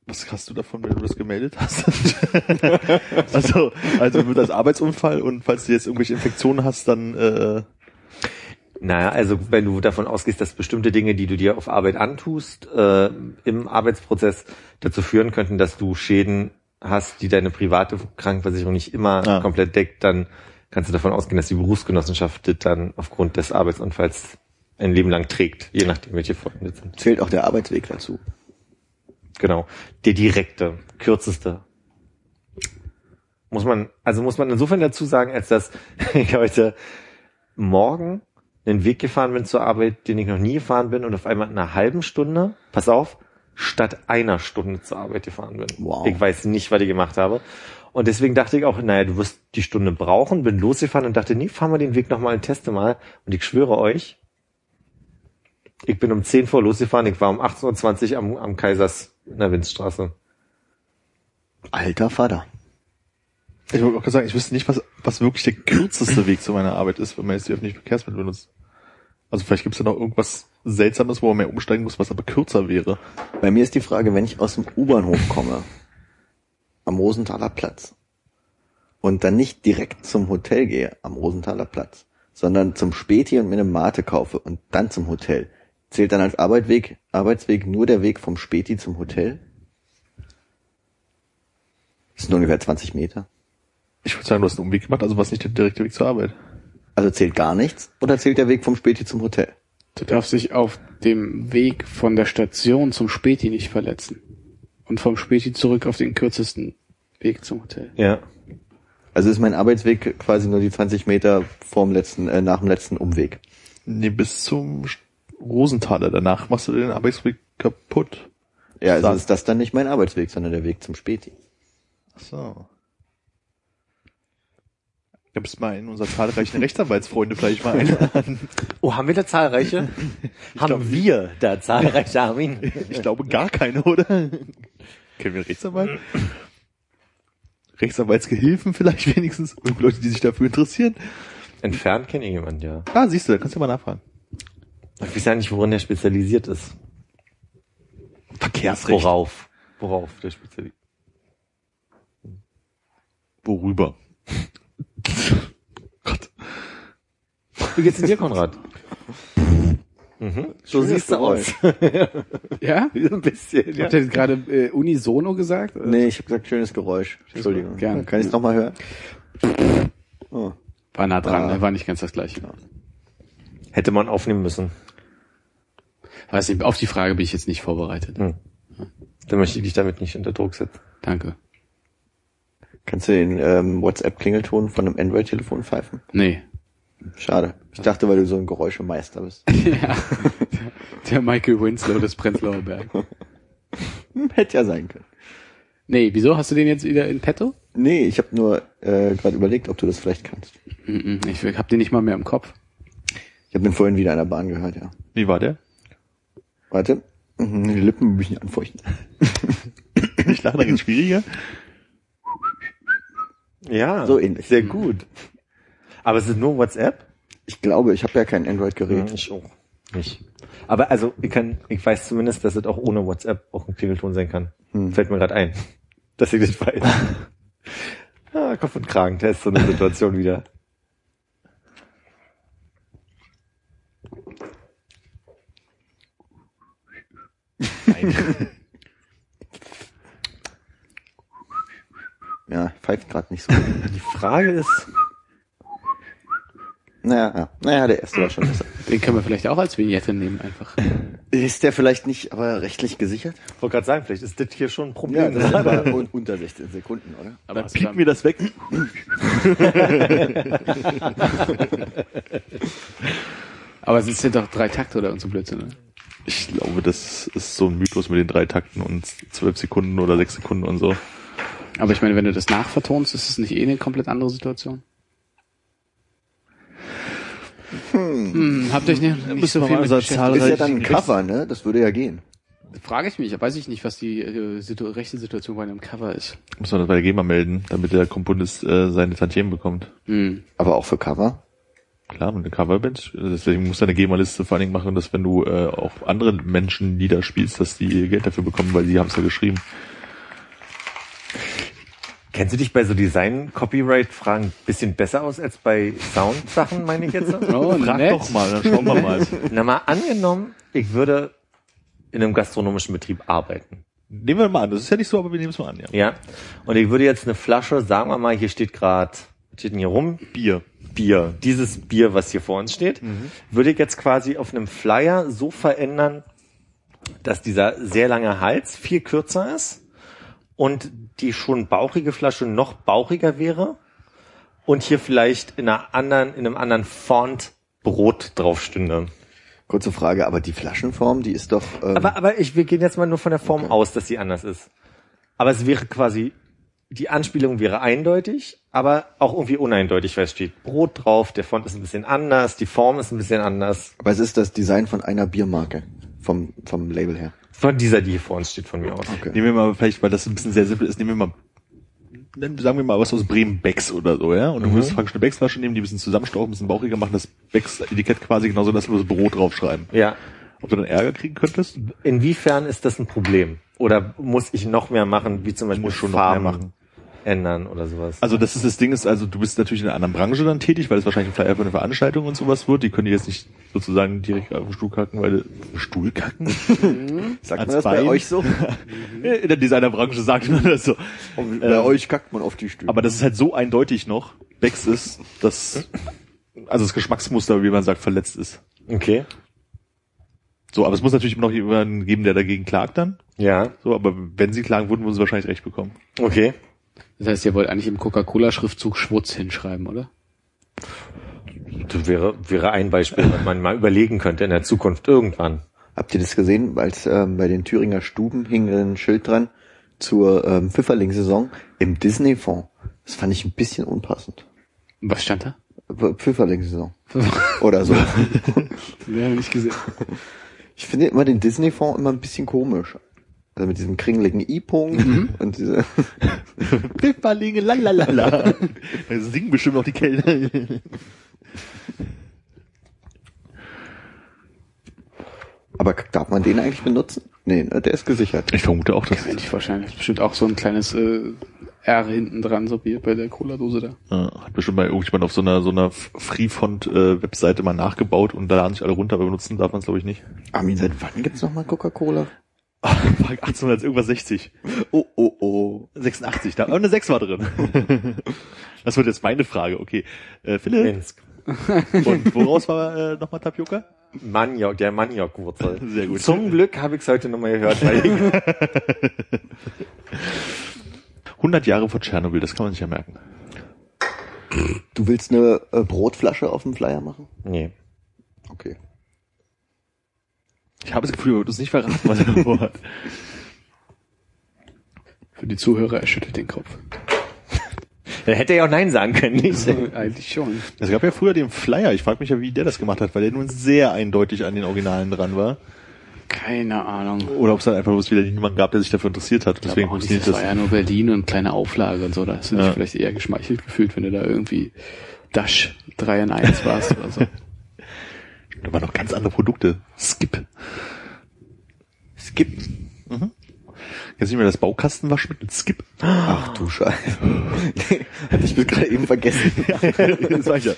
Was hast du davon, wenn du das gemeldet hast? also, also wird das Arbeitsunfall und falls du jetzt irgendwelche Infektionen hast, dann äh, Naja, also wenn du davon ausgehst, dass bestimmte Dinge, die du dir auf Arbeit antust, äh, im Arbeitsprozess dazu führen könnten, dass du Schäden hast, die deine private Krankenversicherung nicht immer Ah. komplett deckt, dann kannst du davon ausgehen, dass die Berufsgenossenschaft das dann aufgrund des Arbeitsunfalls ein Leben lang trägt, je nachdem, welche Folgen das sind. Zählt auch der Arbeitsweg dazu. Genau. Der direkte, kürzeste. Muss man, also muss man insofern dazu sagen, als dass ich heute morgen einen Weg gefahren bin zur Arbeit, den ich noch nie gefahren bin und auf einmal in einer halben Stunde, pass auf, statt einer Stunde zur Arbeit gefahren bin. Wow. Ich weiß nicht, was ich gemacht habe. Und deswegen dachte ich auch, naja, du wirst die Stunde brauchen, bin losgefahren und dachte, nee, fahren wir den Weg nochmal und teste mal. Und ich schwöre euch, ich bin um 10 vor losgefahren, ich war um 18.20 Uhr am, am Kaisers in der Windstraße. Alter Vater. ich wollte auch gerade sagen, ich wüsste nicht, was, was wirklich der kürzeste Weg zu meiner Arbeit ist, wenn man jetzt die öffentlichen Verkehrsmittel benutzt. Also vielleicht gibt es ja noch irgendwas Seltsames, wo man mehr umsteigen muss, was aber kürzer wäre. Bei mir ist die Frage, wenn ich aus dem U-Bahnhof komme, am Rosenthaler Platz, und dann nicht direkt zum Hotel gehe, am Rosenthaler Platz, sondern zum Späti und mir eine Mate kaufe und dann zum Hotel, zählt dann als Arbeitsweg, Arbeitsweg nur der Weg vom Späti zum Hotel? Das sind ungefähr 20 Meter. Ich würde sagen, du hast einen Umweg gemacht, also was nicht der direkte Weg zur Arbeit. Also zählt gar nichts oder zählt der Weg vom Späti zum Hotel? Du darfst dich auf dem Weg von der Station zum Späti nicht verletzen. Und vom Späti zurück auf den kürzesten Weg zum Hotel. Ja. Also ist mein Arbeitsweg quasi nur die 20 Meter vorm letzten, äh, nach dem letzten Umweg. Nee, bis zum Rosenthaler. Danach machst du den Arbeitsweg kaputt. Ja, also ist das dann nicht mein Arbeitsweg, sondern der Weg zum Späti. Ach so. Gab es mal in unseren zahlreichen Rechtsanwaltsfreunde vielleicht mal einen? Oh, haben wir da zahlreiche? haben wir da zahlreiche, Armin? Ich glaube gar keine, oder? Kennen wir einen Rechtsanwalt? Rechtsanwaltsgehilfen vielleicht wenigstens? Irgendwelche Leute, die sich dafür interessieren? Entfernt kenne ich jemanden, ja. Ah, siehst du, da kannst du mal nachfragen. Ich weiß ja nicht, worin der spezialisiert ist. Verkehrsrecht. Worauf? Worauf der spezialisiert? Worüber? Gott. Wie geht's denn dir, Konrad? Mhm. So siehst du aus. Ja? Ein bisschen, ja. Habt ihr gerade äh, unisono gesagt? oder? Nee, ich habe gesagt, schönes Geräusch. Entschuldigung. Gerne. Kann ich es nochmal hören? Oh. War nah dran, Ah. ne? war nicht ganz das gleiche. Hätte man aufnehmen müssen. Weiß nicht, auf die Frage bin ich jetzt nicht vorbereitet. Hm. Dann möchte ich dich damit nicht unter Druck setzen. Danke. Kannst du den ähm, WhatsApp-Klingelton von einem Android-Telefon pfeifen? Nee. Schade. Ich dachte, weil du so ein Geräuschemeister bist. ja. Der Michael Winslow des Prenzlauer Berg. Hm, Hätte ja sein können. Nee, wieso? Hast du den jetzt wieder in petto? Nee, ich habe nur äh, gerade überlegt, ob du das vielleicht kannst. Ich hab den nicht mal mehr im Kopf. Ich habe den vorhin wieder an der Bahn gehört, ja. Wie war der? Warte. Mhm, Die Lippen ein bisschen anfeuchten. Ich lache, dann geht's schwieriger. Ja, So ähnlich. Sehr gut. Aber es ist nur WhatsApp? Ich glaube, ich habe ja kein Android-Gerät. Ich auch. Nicht. Aber also, ich kann, ich weiß zumindest, dass es auch ohne WhatsApp auch ein Klingelton sein kann. Fällt mir gerade ein, dass ich das weiß. ah, Kopf und Kragen, da ist so eine Situation wieder. Ja, pfeift gerade nicht so. Die Frage ist, naja, ja. naja, der erste war schon besser. Den können wir vielleicht auch als Vignette nehmen einfach. Ist der vielleicht nicht aber rechtlich gesichert? ich wollte gerade sagen, vielleicht ist das hier schon ein Ja, Problem. das sind aber un unter 16 Sekunden, oder? Aber Dann da- wir das weg. Aber es sind doch drei Takte oder so Blödsinn, ne? Ich glaube, das ist so ein Mythos mit den drei Takten und zwölf Sekunden oder sechs Sekunden und so. Aber ich meine, wenn du das nachvertonst, ist es nicht eh eine komplett andere Situation? Hm, habt ihr nicht, nicht so viel mal mit? Zahl- Ist ja dann ein Cover, ne? Das würde ja gehen. Frage ich mich, weiß ich nicht, was die äh, Situ rechte Situation bei einem Cover ist. Muss man das bei der GEMA melden, damit der Komponist äh, seine Tantiemen bekommt. Hm. Aber auch für Cover? Klar, mit einer Coverband. Deswegen muss deine GEMA-Liste vor allen Dingen machen, dass wenn du äh, auch andere Menschen Lieder spielst, dass die Geld dafür bekommen, weil sie haben es ja geschrieben. Kennst du dich bei so Design-Copyright-Fragen bisschen besser aus als bei Sound-Sachen, meine ich jetzt? Oh, Frag nett. doch mal, dann schauen wir mal. Na mal angenommen, ich würde in einem gastronomischen Betrieb arbeiten. Nehmen wir mal an. Das ist ja nicht so, aber wir nehmen es mal an, ja. Ja. Und ich würde jetzt eine Flasche, sagen wir mal, hier steht gerade, was steht denn hier rum? Bier. Bier. Dieses Bier, was hier vor uns steht, würde ich jetzt quasi auf einem Flyer so verändern, dass dieser sehr lange Hals viel kürzer ist und die schon bauchige Flasche noch bauchiger wäre und hier vielleicht in einer anderen, in einem anderen Font Brot drauf stünde. Kurze Frage, aber die Flaschenform, die ist doch. Ähm, Aber, aber ich, wir gehen jetzt mal nur von der Form aus, dass sie anders ist. Aber es wäre quasi, die Anspielung wäre eindeutig, aber auch irgendwie uneindeutig, weil es steht Brot drauf, der Font ist ein bisschen anders, die Form ist ein bisschen anders. aber es ist das Design von einer Biermarke. Vom, vom Label her. Von dieser, die hier vor uns steht, von mir aus. Okay. Nehmen wir mal vielleicht, weil das ein bisschen sehr simpel ist, nehmen wir mal, sagen wir mal was aus Bremen Becks oder so, ja? Und du würdest praktisch eine Becks-Flasche nehmen, die ein bisschen zusammenstauchen, ein bisschen bauchiger machen, das Becks-Etikett quasi genauso, dass du das Brot draufschreiben. Ja. Ob du dann Ärger kriegen könntest? Inwiefern ist das ein Problem? Oder muss ich noch mehr machen, wie zum Beispiel muss schon noch mehr Farben machen. Ändern oder sowas? Also das ist das Ding ist, also du bist natürlich in einer anderen Branche dann tätig, weil es wahrscheinlich ein Flyer für eine Veranstaltung und sowas wird. Die können die jetzt nicht sozusagen direkt auf den Stuhl kacken, weil Stuhl kacken? Sagt Als man das bei Bein? euch so? In der Designerbranche sagt man das so. bei euch kackt man auf die Stühle. Aber das ist halt so eindeutig noch, Becks ist, dass also das Geschmacksmuster, wie man sagt, verletzt ist. okay. So, aber es muss natürlich immer noch jemanden geben, der dagegen klagt dann. Ja. So, aber wenn sie klagen würden, würden sie wahrscheinlich recht bekommen. Okay. Das heißt, ihr wollt eigentlich im Coca-Cola-Schriftzug Schwutz hinschreiben, oder? Das wäre, wäre ein Beispiel, was man mal überlegen könnte in der Zukunft irgendwann. Habt ihr das gesehen? Weil ähm, bei den Thüringer Stuben hing ein Schild dran zur ähm, Pfifferling-Saison im Disney-Fonds. Das fand ich ein bisschen unpassend. Was stand da? Pf- Pfifferling-Saison. Oder so. Haben nicht gesehen. Ich finde immer den Disney-Fonds immer ein bisschen komisch. Also mit diesem kringeligen I-Punkt und diese. Pipperlinge, lalalala. Da singen bestimmt noch die Kellner. Aber darf man den eigentlich benutzen? Nee, ne, der ist gesichert. Ich vermute auch, dass ich wahrscheinlich. Ist Bestimmt auch so ein kleines äh, R hinten dran, so wie bei der Cola-Dose da. äh, hat bestimmt mal irgendjemand auf so einer so einer Freefont-Webseite mal nachgebaut und da laden sich alle runter, aber benutzen darf man es glaube ich nicht. Armin, seit wann gibt's noch mal Coca-Cola? 1800 irgendwas 60. Oh, oh, oh. 86, da aber eine 6 war drin. Das wird jetzt meine Frage, okay. Äh, Philipp, Minsk. und woraus war äh, nochmal Tapioca? Maniok, der Maniokwurzel. Sehr gut. Zum Glück habe ich es heute nochmal gehört, weil ich 100 Jahre vor Tschernobyl, das kann man sich ja merken. Du willst eine äh, Brotflasche auf dem Flyer machen? Nee. Okay. Ich habe das Gefühl, er wird uns nicht verraten, was er vorhat. Für die Zuhörer, er schüttelt den Kopf. Dann hätte er ja auch Nein sagen können, nicht? Eigentlich schon. Es gab ja früher den Flyer. Ich frage mich ja, wie der das gemacht hat, weil der nun sehr eindeutig an den Originalen dran war. Keine Ahnung. Oder ob es dann einfach bloß wieder niemanden gab, der sich dafür interessiert hat. Deswegen Aber auch nicht, funktioniert das das. war ja nur Berlin und kleine Auflage und so. Da hast du dich Ja. vielleicht eher geschmeichelt gefühlt, wenn du da irgendwie Dash 3 in 1 warst oder so. Da waren noch ganz andere Produkte. Skip. Skip. Jetzt nicht mehr das Baukastenwasch mit Skip. Ach du Scheiße. Hatte ich bis gerade eben vergessen. das war ich ja.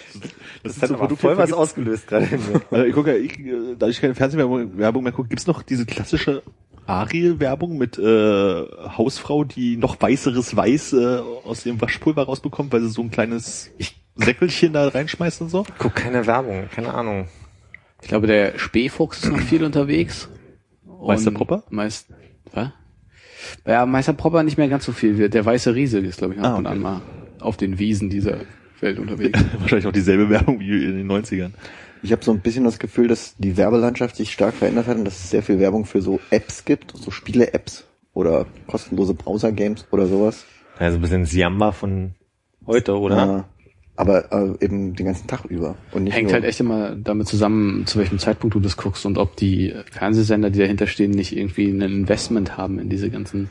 Das, Das hat aber voll was ausgelöst gerade mir. Also ich gucke ja, ich, äh, da ich keine Fernsehwerbung Werbung mehr gucke, gibt's noch diese klassische Ariel-Werbung mit äh, Hausfrau, die noch weißeres Weiß äh, aus dem Waschpulver rausbekommt, weil sie so ein kleines Säckelchen da reinschmeißt und so. Guck, keine Werbung, keine Ahnung. Ich glaube, der Spähfuchs ist noch viel unterwegs. Und Meister Popper? Meist, was? Ja, Meister Popper nicht mehr ganz so viel. Der weiße Riese ist, glaube ich, ab Ah, und okay. an mal auf den Wiesen dieser Welt unterwegs. Wahrscheinlich auch dieselbe Werbung wie in den 90ern. Ich habe so ein bisschen das Gefühl, dass die Werbelandschaft sich stark verändert hat und dass es sehr viel Werbung für so Apps gibt, so Spiele-Apps oder kostenlose Browser-Games oder sowas. Also ein bisschen Siamba von heute, oder? Äh, aber äh, eben den ganzen Tag über. Und nicht Hängt nur, halt echt immer damit zusammen, zu welchem Zeitpunkt du das guckst und ob die Fernsehsender, die dahinter stehen, nicht irgendwie ein Investment haben in diese ganzen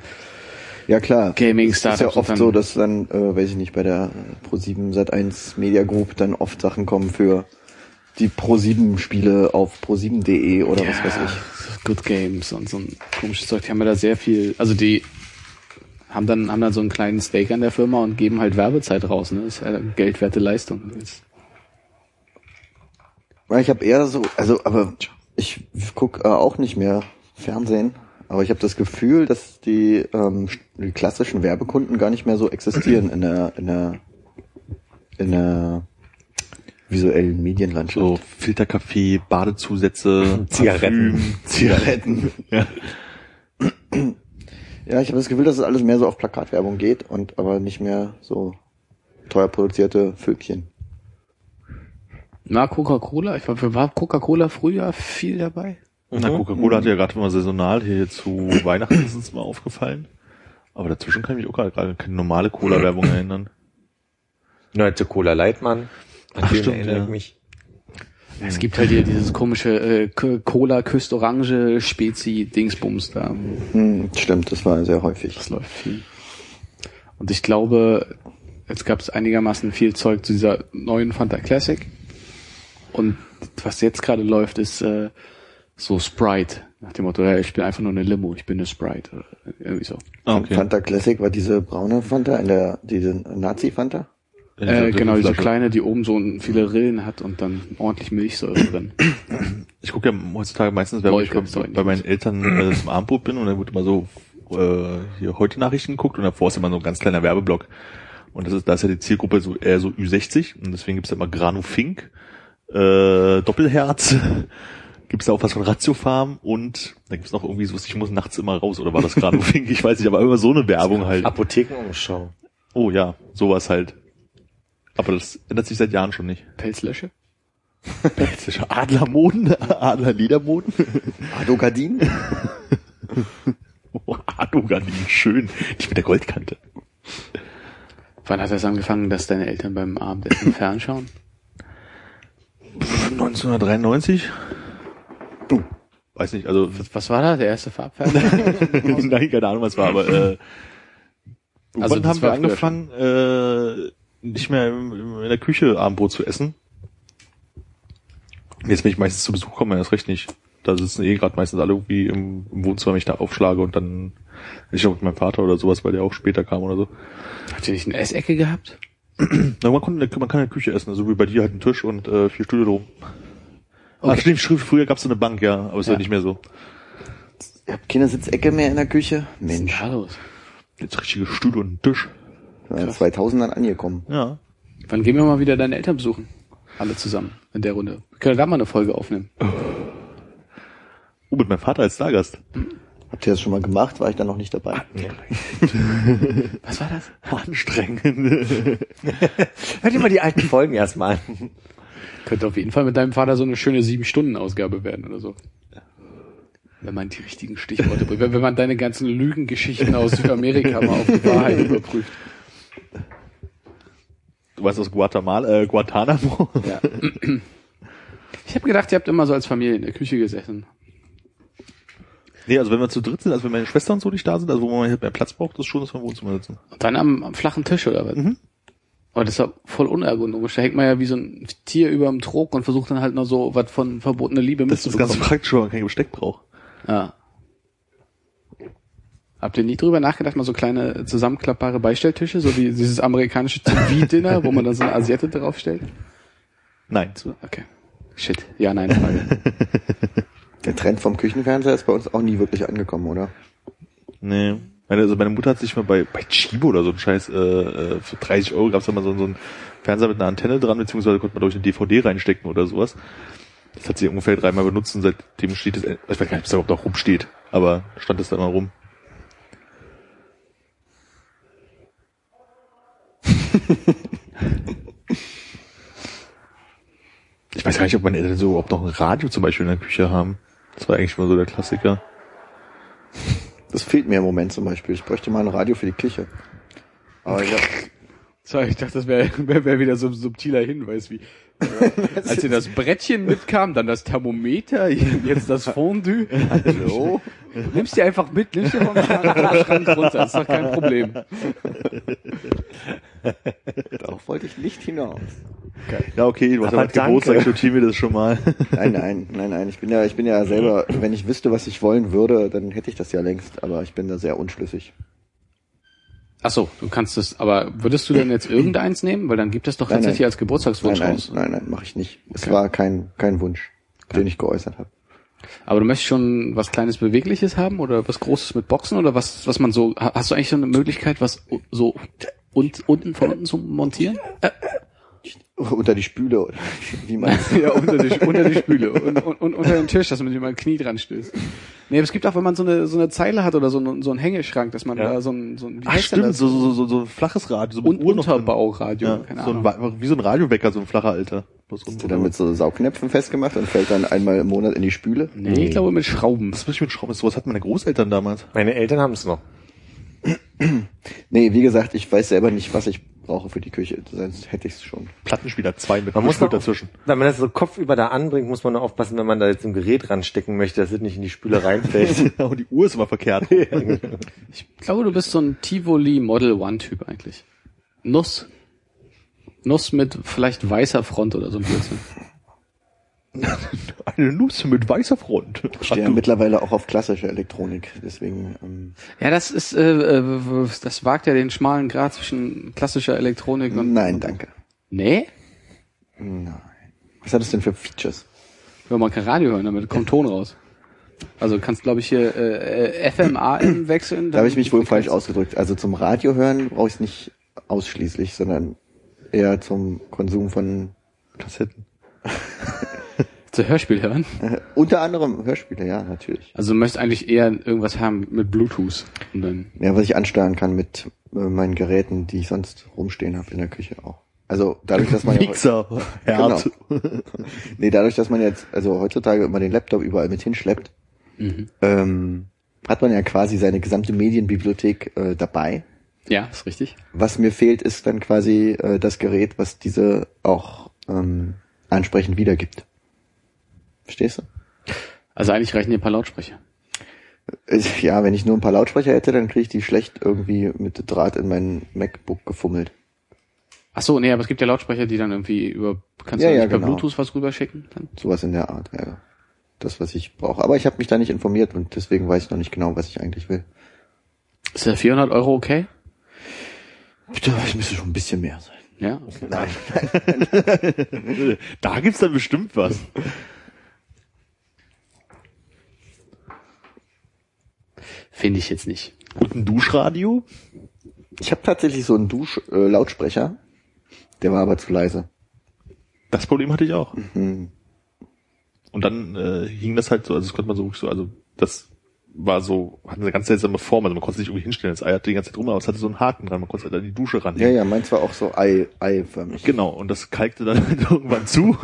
Ja klar. Gaming Es ist ja Startups. oft so, dass dann, äh, weiß ich nicht, bei der Pro7 Sat1 Media Group dann oft Sachen kommen für die Pro7 Spiele auf pro7.de oder was weiß ich. Good Games und so ein komisches Zeug. Die haben ja da sehr viel, also die haben dann, haben dann so einen kleinen Stake an der Firma und geben halt Werbezeit raus, ne? Das ist ja geldwerte Leistung. Weil ich habe eher so, also aber ich guck äh, auch nicht mehr Fernsehen, aber ich habe das Gefühl, dass die, ähm, die klassischen Werbekunden gar nicht mehr so existieren in der in der in der visuellen Medienlandschaft. So Filterkaffee, Badezusätze, Zigaretten. Parfüm, Zigaretten. ja. Ja, ich habe das Gefühl, dass es alles mehr so auf Plakatwerbung geht und aber nicht mehr so teuer produzierte Vögchen. Na, Coca-Cola, ich war, war Coca-Cola früher viel dabei? Na, Coca-Cola hat ja gerade mal saisonal hier zu Weihnachten ist uns mal aufgefallen. Aber dazwischen kann ich mich auch gerade gerade keine normale Cola-Werbung erinnern. Nur zu Cola Leitmann. An Ach, den stimmt, erinnere ja. ich mich. Es gibt halt hier dieses komische äh, Co- Cola Küst Orange Spezi Dingsbums da. Hm, stimmt, das war sehr häufig. Das läuft viel. Und ich glaube, jetzt gab es einigermaßen viel Zeug zu dieser neuen Fanta Classic. Und was jetzt gerade läuft, ist äh, so Sprite. Nach dem Motto, ja, ich bin einfach nur eine Limo, ich bin eine Sprite. Oder irgendwie so. Ah, okay. Fanta Classic war diese braune Fanta, in der diese Nazi-Fanta. Äh, genau, diese kleine, die oben so viele Rillen hat und dann ordentlich Milchsäure drin. Ich gucke ja heutzutage meistens, wenn ich Molke, bei, sorry, bei meinen Eltern äh, zum Abendbrot bin und dann wird immer so äh, hier heute Nachrichten geguckt und davor ist immer so ein ganz kleiner Werbeblock. Und das ist, da ist ja die Zielgruppe so eher so Ü60 und deswegen gibt's ja immer Granu Fink, äh, Doppelherz, gibt's da auch was von Ratio Farm und dann gibt's noch irgendwie so, ich muss nachts immer raus oder war das Granu Fink? Ich weiß nicht, aber immer so eine Werbung halt. Apothekenumschau. Oh ja, sowas halt. Aber das ändert sich seit Jahren schon nicht. Pelzlösche? Adlermoden, Adlerledermoden. Adogardin? Oh, Adogardin, schön. Die mit der Goldkante. Wann hat das angefangen, dass deine Eltern beim Abendessen fernschauen? 1993? Du. Weiß nicht, also Was war da? Der erste Farbfernseher? nein, keine Ahnung, was war, aber äh, Also das haben wir angefangen, äh, nicht mehr im, im, in der Küche Abendbrot zu essen. Jetzt, wenn ich meistens zu Besuch komme, erst recht nicht. Da sitzen eh gerade meistens alle irgendwie im, im Wohnzimmer, wenn ich da aufschlage und dann ich glaube mit meinem Vater oder sowas, weil der auch später kam oder so. Habt ihr nicht eine Essecke gehabt? Na, man, konnte, man kann in der Küche essen, also wie bei dir halt ein Tisch und äh, vier Stühle drum. Ah, stimmt, frü- früher gab's so eine Bank, ja, aber ist ja. Ja. nicht mehr so. Ihr habt keine Sitzecke mehr in der Küche? Mensch, Da los. Jetzt richtige Stühle und ein Tisch. Ja, 2000 dann angekommen. Ja. Wann gehen wir mal wieder deine Eltern besuchen? Alle zusammen in der Runde. Wir können da mal eine Folge aufnehmen. Oh, mit meinem Vater als Stargast. Habt ihr das schon mal gemacht? War ich da noch nicht dabei? Was war das? Anstrengend. Hört ihr mal die alten Folgen erstmal an. Könnte auf jeden Fall mit deinem Vater so eine schöne sieben-Stunden-Ausgabe werden oder so. Wenn man die richtigen Stichworte bringt. Wenn wenn man deine ganzen Lügengeschichten aus Südamerika mal auf die Wahrheit überprüft. Du weißt aus Guatemala, äh, Guantanamo. Ja. Ich habe gedacht, ihr habt immer so als Familie in der Küche gesessen. Nee, also wenn wir zu dritt sind, also wenn meine Schwester und so nicht da sind, also wo man halt mehr Platz braucht, ist schon, dass wir im Wohnzimmer sitzen. Und dann am, am flachen Tisch oder was? Aber das ist ja voll unergonomisch. Da hängt man ja wie so ein Tier über dem Trog und versucht dann halt noch so was von verbotene Liebe Das ist ganz mitzubekommen. praktisch, weil man kein Besteck braucht. Ja. Habt ihr nie drüber nachgedacht, mal so kleine zusammenklappbare Beistelltische, so wie dieses amerikanische TV-Dinner, wo man dann so eine Asiate draufstellt? Nein. So, okay. Shit. Ja, nein, Frage. Der Trend vom Küchenfernseher ist bei uns auch nie wirklich angekommen, oder? Nee. Meine, also meine Mutter hat sich mal bei, bei Chibo oder so ein Scheiß, äh, äh, für 30 Euro gab's da mal so, so einen Fernseher mit einer Antenne dran, beziehungsweise konnte man durch eine DVD reinstecken oder sowas. Das hat sie ungefähr dreimal benutzt und seitdem steht es, ich weiß gar nicht, ob es da überhaupt noch rumsteht, aber stand es da immer rum. Ich weiß gar nicht, ob meine Eltern so überhaupt noch ein Radio zum Beispiel in der Küche haben. Das war eigentlich mal so der Klassiker. Das fehlt mir im Moment zum Beispiel. Ich bräuchte mal ein Radio für die Küche. Aber ich hab, So, ich dachte, das wäre wär, wär wieder so ein subtiler Hinweis, wie als ihr das Brettchen mitkam, dann das Thermometer, jetzt das Fondue. hallo? Nimmst dir einfach mit, nimmst dir vom Schrank, runter, ist doch kein Problem. Darauf wollte ich nicht hinaus. Ja, okay, du hast Aber ja Geburtstag, ich notiere mir das schon mal. Nein, nein, nein, nein. Ich bin ja, ich bin ja selber, wenn ich wüsste, was ich wollen würde, dann hätte ich das ja längst, aber ich bin da sehr unschlüssig. Ach so, du kannst es, aber würdest du denn jetzt irgendeins nehmen? Weil dann gibt es doch Nein, tatsächlich nein. als Geburtstagswunsch nein, nein, raus. nein, nein, mache ich nicht. Es Okay. war kein, kein Wunsch, den ich geäußert habe. Aber du möchtest schon was kleines Bewegliches haben oder was Großes mit Boxen oder was, was man so, ha- hast du eigentlich so eine Möglichkeit, was so und, unten von unten zu montieren? Unter die Spüle, oder wie meinst du? Ja, unter die, unter die Spüle und, und, und unter den Tisch, dass man sich mal ein Knie dran stößt. Nee, aber es gibt auch, wenn man so eine, so eine Zeile hat oder so, einen- so einen Hängeschrank, dass man Ja. da so ein, so ein wie Ach stimmt, das? so, so, so, so ein flaches Radio, so mit drin. Unterbauradio, Ja, keine so ein, Ahnung. Wie so ein Radiowecker, so ein flacher Alter. Ist der dann mit so Saugnäpfen festgemacht und fällt dann einmal im Monat in die Spüle? Nee, ich glaube mit Schrauben. Was ich mit Schrauben? Sowas hatten meine Großeltern damals. Meine Eltern haben es noch. Nee, wie gesagt, ich weiß selber nicht, was ich brauche für die Küche, sonst hätte ich es schon. Plattenspieler zwei mit Man muss Mischpult noch, dazwischen. wenn man das so kopfüber da anbringt, muss man nur aufpassen, wenn man da jetzt ein Gerät ranstecken möchte, dass es nicht in die Spüle reinfällt. Und die Uhr ist immer verkehrt. Ich glaube, du bist so ein Tivoli Model One Typ eigentlich. Nuss. Nuss mit vielleicht weißer Front oder so ein Blödsinn. Eine Nuss mit weißer Front. Ich stehe ja mittlerweile auch auf klassische Elektronik, deswegen ähm, Ja, das ist, äh, äh, das wagt ja den schmalen Grad zwischen klassischer Elektronik und... nein, danke. Nee? Nein. Was hat es denn für Features? Ja, man kann Radio hören, damit kommt Ton raus. Also du kannst, glaube ich, hier äh, äh, FM, AM wechseln. Da habe ich mich wohl falsch aus. ausgedrückt. Also zum Radio hören brauche ich es nicht ausschließlich, sondern eher zum Konsum von Kassetten. Zu Hörspiel hören. äh, unter anderem Hörspiele, ja, natürlich. Also du möchtest eigentlich eher irgendwas haben mit Bluetooth. Und dann, Ja, was ich ansteuern kann mit äh, meinen Geräten, die ich sonst rumstehen habe in der Küche auch. Also dadurch, dass man ja, Mixer, Herd. nee, dadurch, dass man jetzt also heutzutage immer den Laptop überall mit hinschleppt, Mhm. ähm, hat man ja quasi seine gesamte Medienbibliothek äh, dabei. ja, ist richtig. Was mir fehlt, ist dann quasi äh, das Gerät, was diese auch ähm, ansprechend wiedergibt. Verstehst du? Also eigentlich reichen dir ein paar Lautsprecher. Ja, wenn ich nur ein paar Lautsprecher hätte, dann kriege ich die schlecht irgendwie mit Draht in mein MacBook gefummelt. Ach so, nee, aber es gibt ja Lautsprecher, die dann irgendwie über, kannst Ja, du ja, nicht per genau. Bluetooth was rüberschicken? Dann? Sowas in der Art, ja. Das, was ich brauche. Aber ich habe mich da nicht informiert und deswegen weiß ich noch nicht genau, was ich eigentlich will. Ist ja 400 Euro okay? Bitte, ich müsste schon ein bisschen mehr sein. Ja. Nein. Da gibt's dann bestimmt was. Finde ich jetzt nicht. Und ein Duschradio? Ich habe tatsächlich so einen Dusch-Lautsprecher. Äh, Lautsprecher. der war aber zu leise. Das Problem hatte ich auch. Hm. Und dann äh, hing das halt so, also das konnte man so so, also das war so, hatte eine ganz seltsame Form, also man konnte es nicht irgendwie hinstellen, das Ei hatte die ganze Zeit rum, aber es hatte so einen Haken dran, man konnte es halt an die Dusche ran. Ja, ja, meins war auch so Ei, eiförmig. Genau, und das kalkte dann halt irgendwann zu,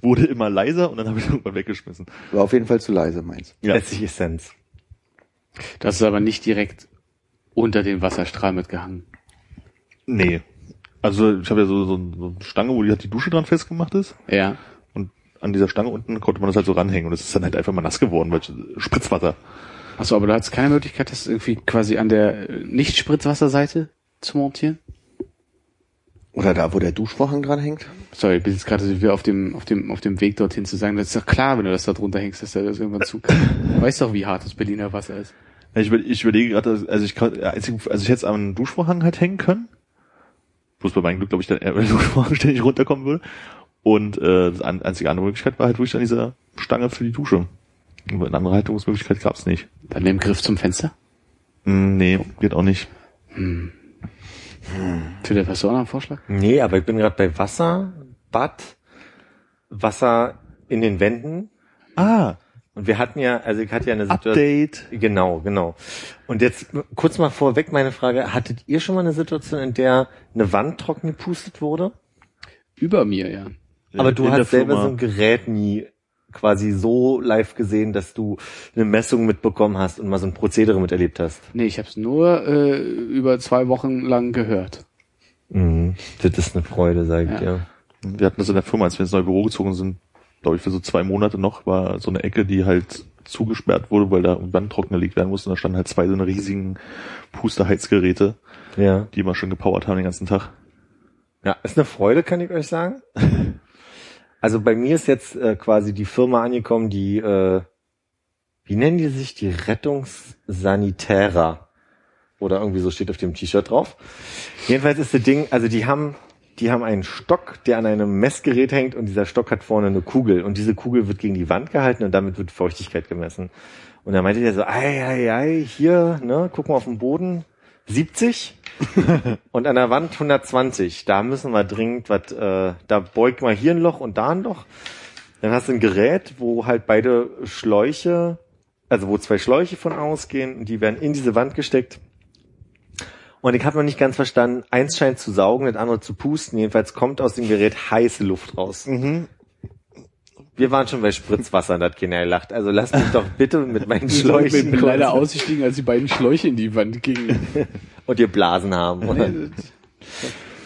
wurde immer leiser und dann habe ich irgendwann weggeschmissen. War auf jeden Fall zu leise, meins. Ja. Letztlich Essenz. Das ist aber nicht direkt unter den Wasserstrahl mitgehangen. Nee. Also ich habe ja so, so, so eine Stange, wo die halt die Dusche dran festgemacht ist. Ja. Und an dieser Stange unten konnte man das halt so ranhängen und es ist dann halt einfach mal nass geworden, weil Spritzwasser. Achso, aber du hattest keine Möglichkeit, das irgendwie quasi an der äh, Nicht-Spritzwasserseite zu montieren? Oder da, wo der Duschvorhang dran hängt. Sorry, ich bin jetzt gerade wieder auf dem, auf dem, auf dem Weg dorthin zu sagen, das ist doch klar, wenn du das da drunter hängst, dass der das irgendwann zu Du weißt doch, wie hart das Berliner Wasser ist. Ich, über- ich überlege gerade, also ich kann, also ich hätte es am Duschvorhang halt hängen können. Bloß bei meinem Glück, glaube ich, dann eher, wenn der Duschvorhang ständig runterkommen würde. Und äh, das an- einzige andere Möglichkeit war halt wirklich an dieser Stange für die Dusche. Aber Eine andere Haltungsmöglichkeit gab es nicht. Dann mit dem Griff zum Fenster? Hm, nee, geht auch nicht. Für der Person einen Vorschlag? Nee, aber ich bin gerade bei Wasser, Bad, Wasser in den Wänden. Ah, Und wir hatten ja, also ich hatte ja eine Situation. Update. Genau, genau. Und jetzt kurz mal vorweg meine Frage, hattet ihr schon mal eine Situation, in der eine Wand trocken gepustet wurde? Über mir, ja. Aber du In hast selber Firma. so ein Gerät nie quasi so live gesehen, dass du eine Messung mitbekommen hast und mal so ein Prozedere miterlebt hast. Nee, ich habe es nur äh, über zwei Wochen lang gehört. Mhm. Das ist eine Freude, sag ich Ja. dir. Wir hatten das in der Firma, als wir ins neue Büro gezogen sind, glaube ich, für so zwei Monate noch, war so eine Ecke, die halt zugesperrt wurde, weil da Wand trocken gelegt werden musste. Und da standen halt zwei so eine riesigen Pusterheizgeräte, Ja. die immer schon gepowert haben den ganzen Tag. Ja, ist eine Freude, kann ich euch sagen. Also bei mir ist jetzt äh, quasi die Firma angekommen, die, äh, wie nennen die sich? Die Rettungssanitärer. Oder irgendwie so steht auf dem T-Shirt drauf. Jedenfalls ist das Ding, also die haben, die haben einen Stock, der an einem Messgerät hängt und dieser Stock hat vorne eine Kugel und diese Kugel wird gegen die Wand gehalten und damit wird Feuchtigkeit gemessen. Und da meinte der so, ei, ei, ei, hier, ne, guck mal auf den Boden, 70 und an der Wand 120. Da müssen wir dringend was, äh, da beugt mal hier ein Loch und da ein Loch. Dann hast du ein Gerät, wo halt beide Schläuche, also wo zwei Schläuche von ausgehen, und die werden in diese Wand gesteckt. Und ich habe noch nicht ganz verstanden, eins scheint zu saugen, das andere zu pusten. Jedenfalls kommt aus dem Gerät heiße Luft raus. Wir waren schon bei Spritzwasser und hat keiner gelacht. Also lasst mich doch bitte mit meinen Ich Schläuchen bin leider ausgestiegen, als die beiden Schläuche in die Wand gingen. und ihr Blasen haben. Oder?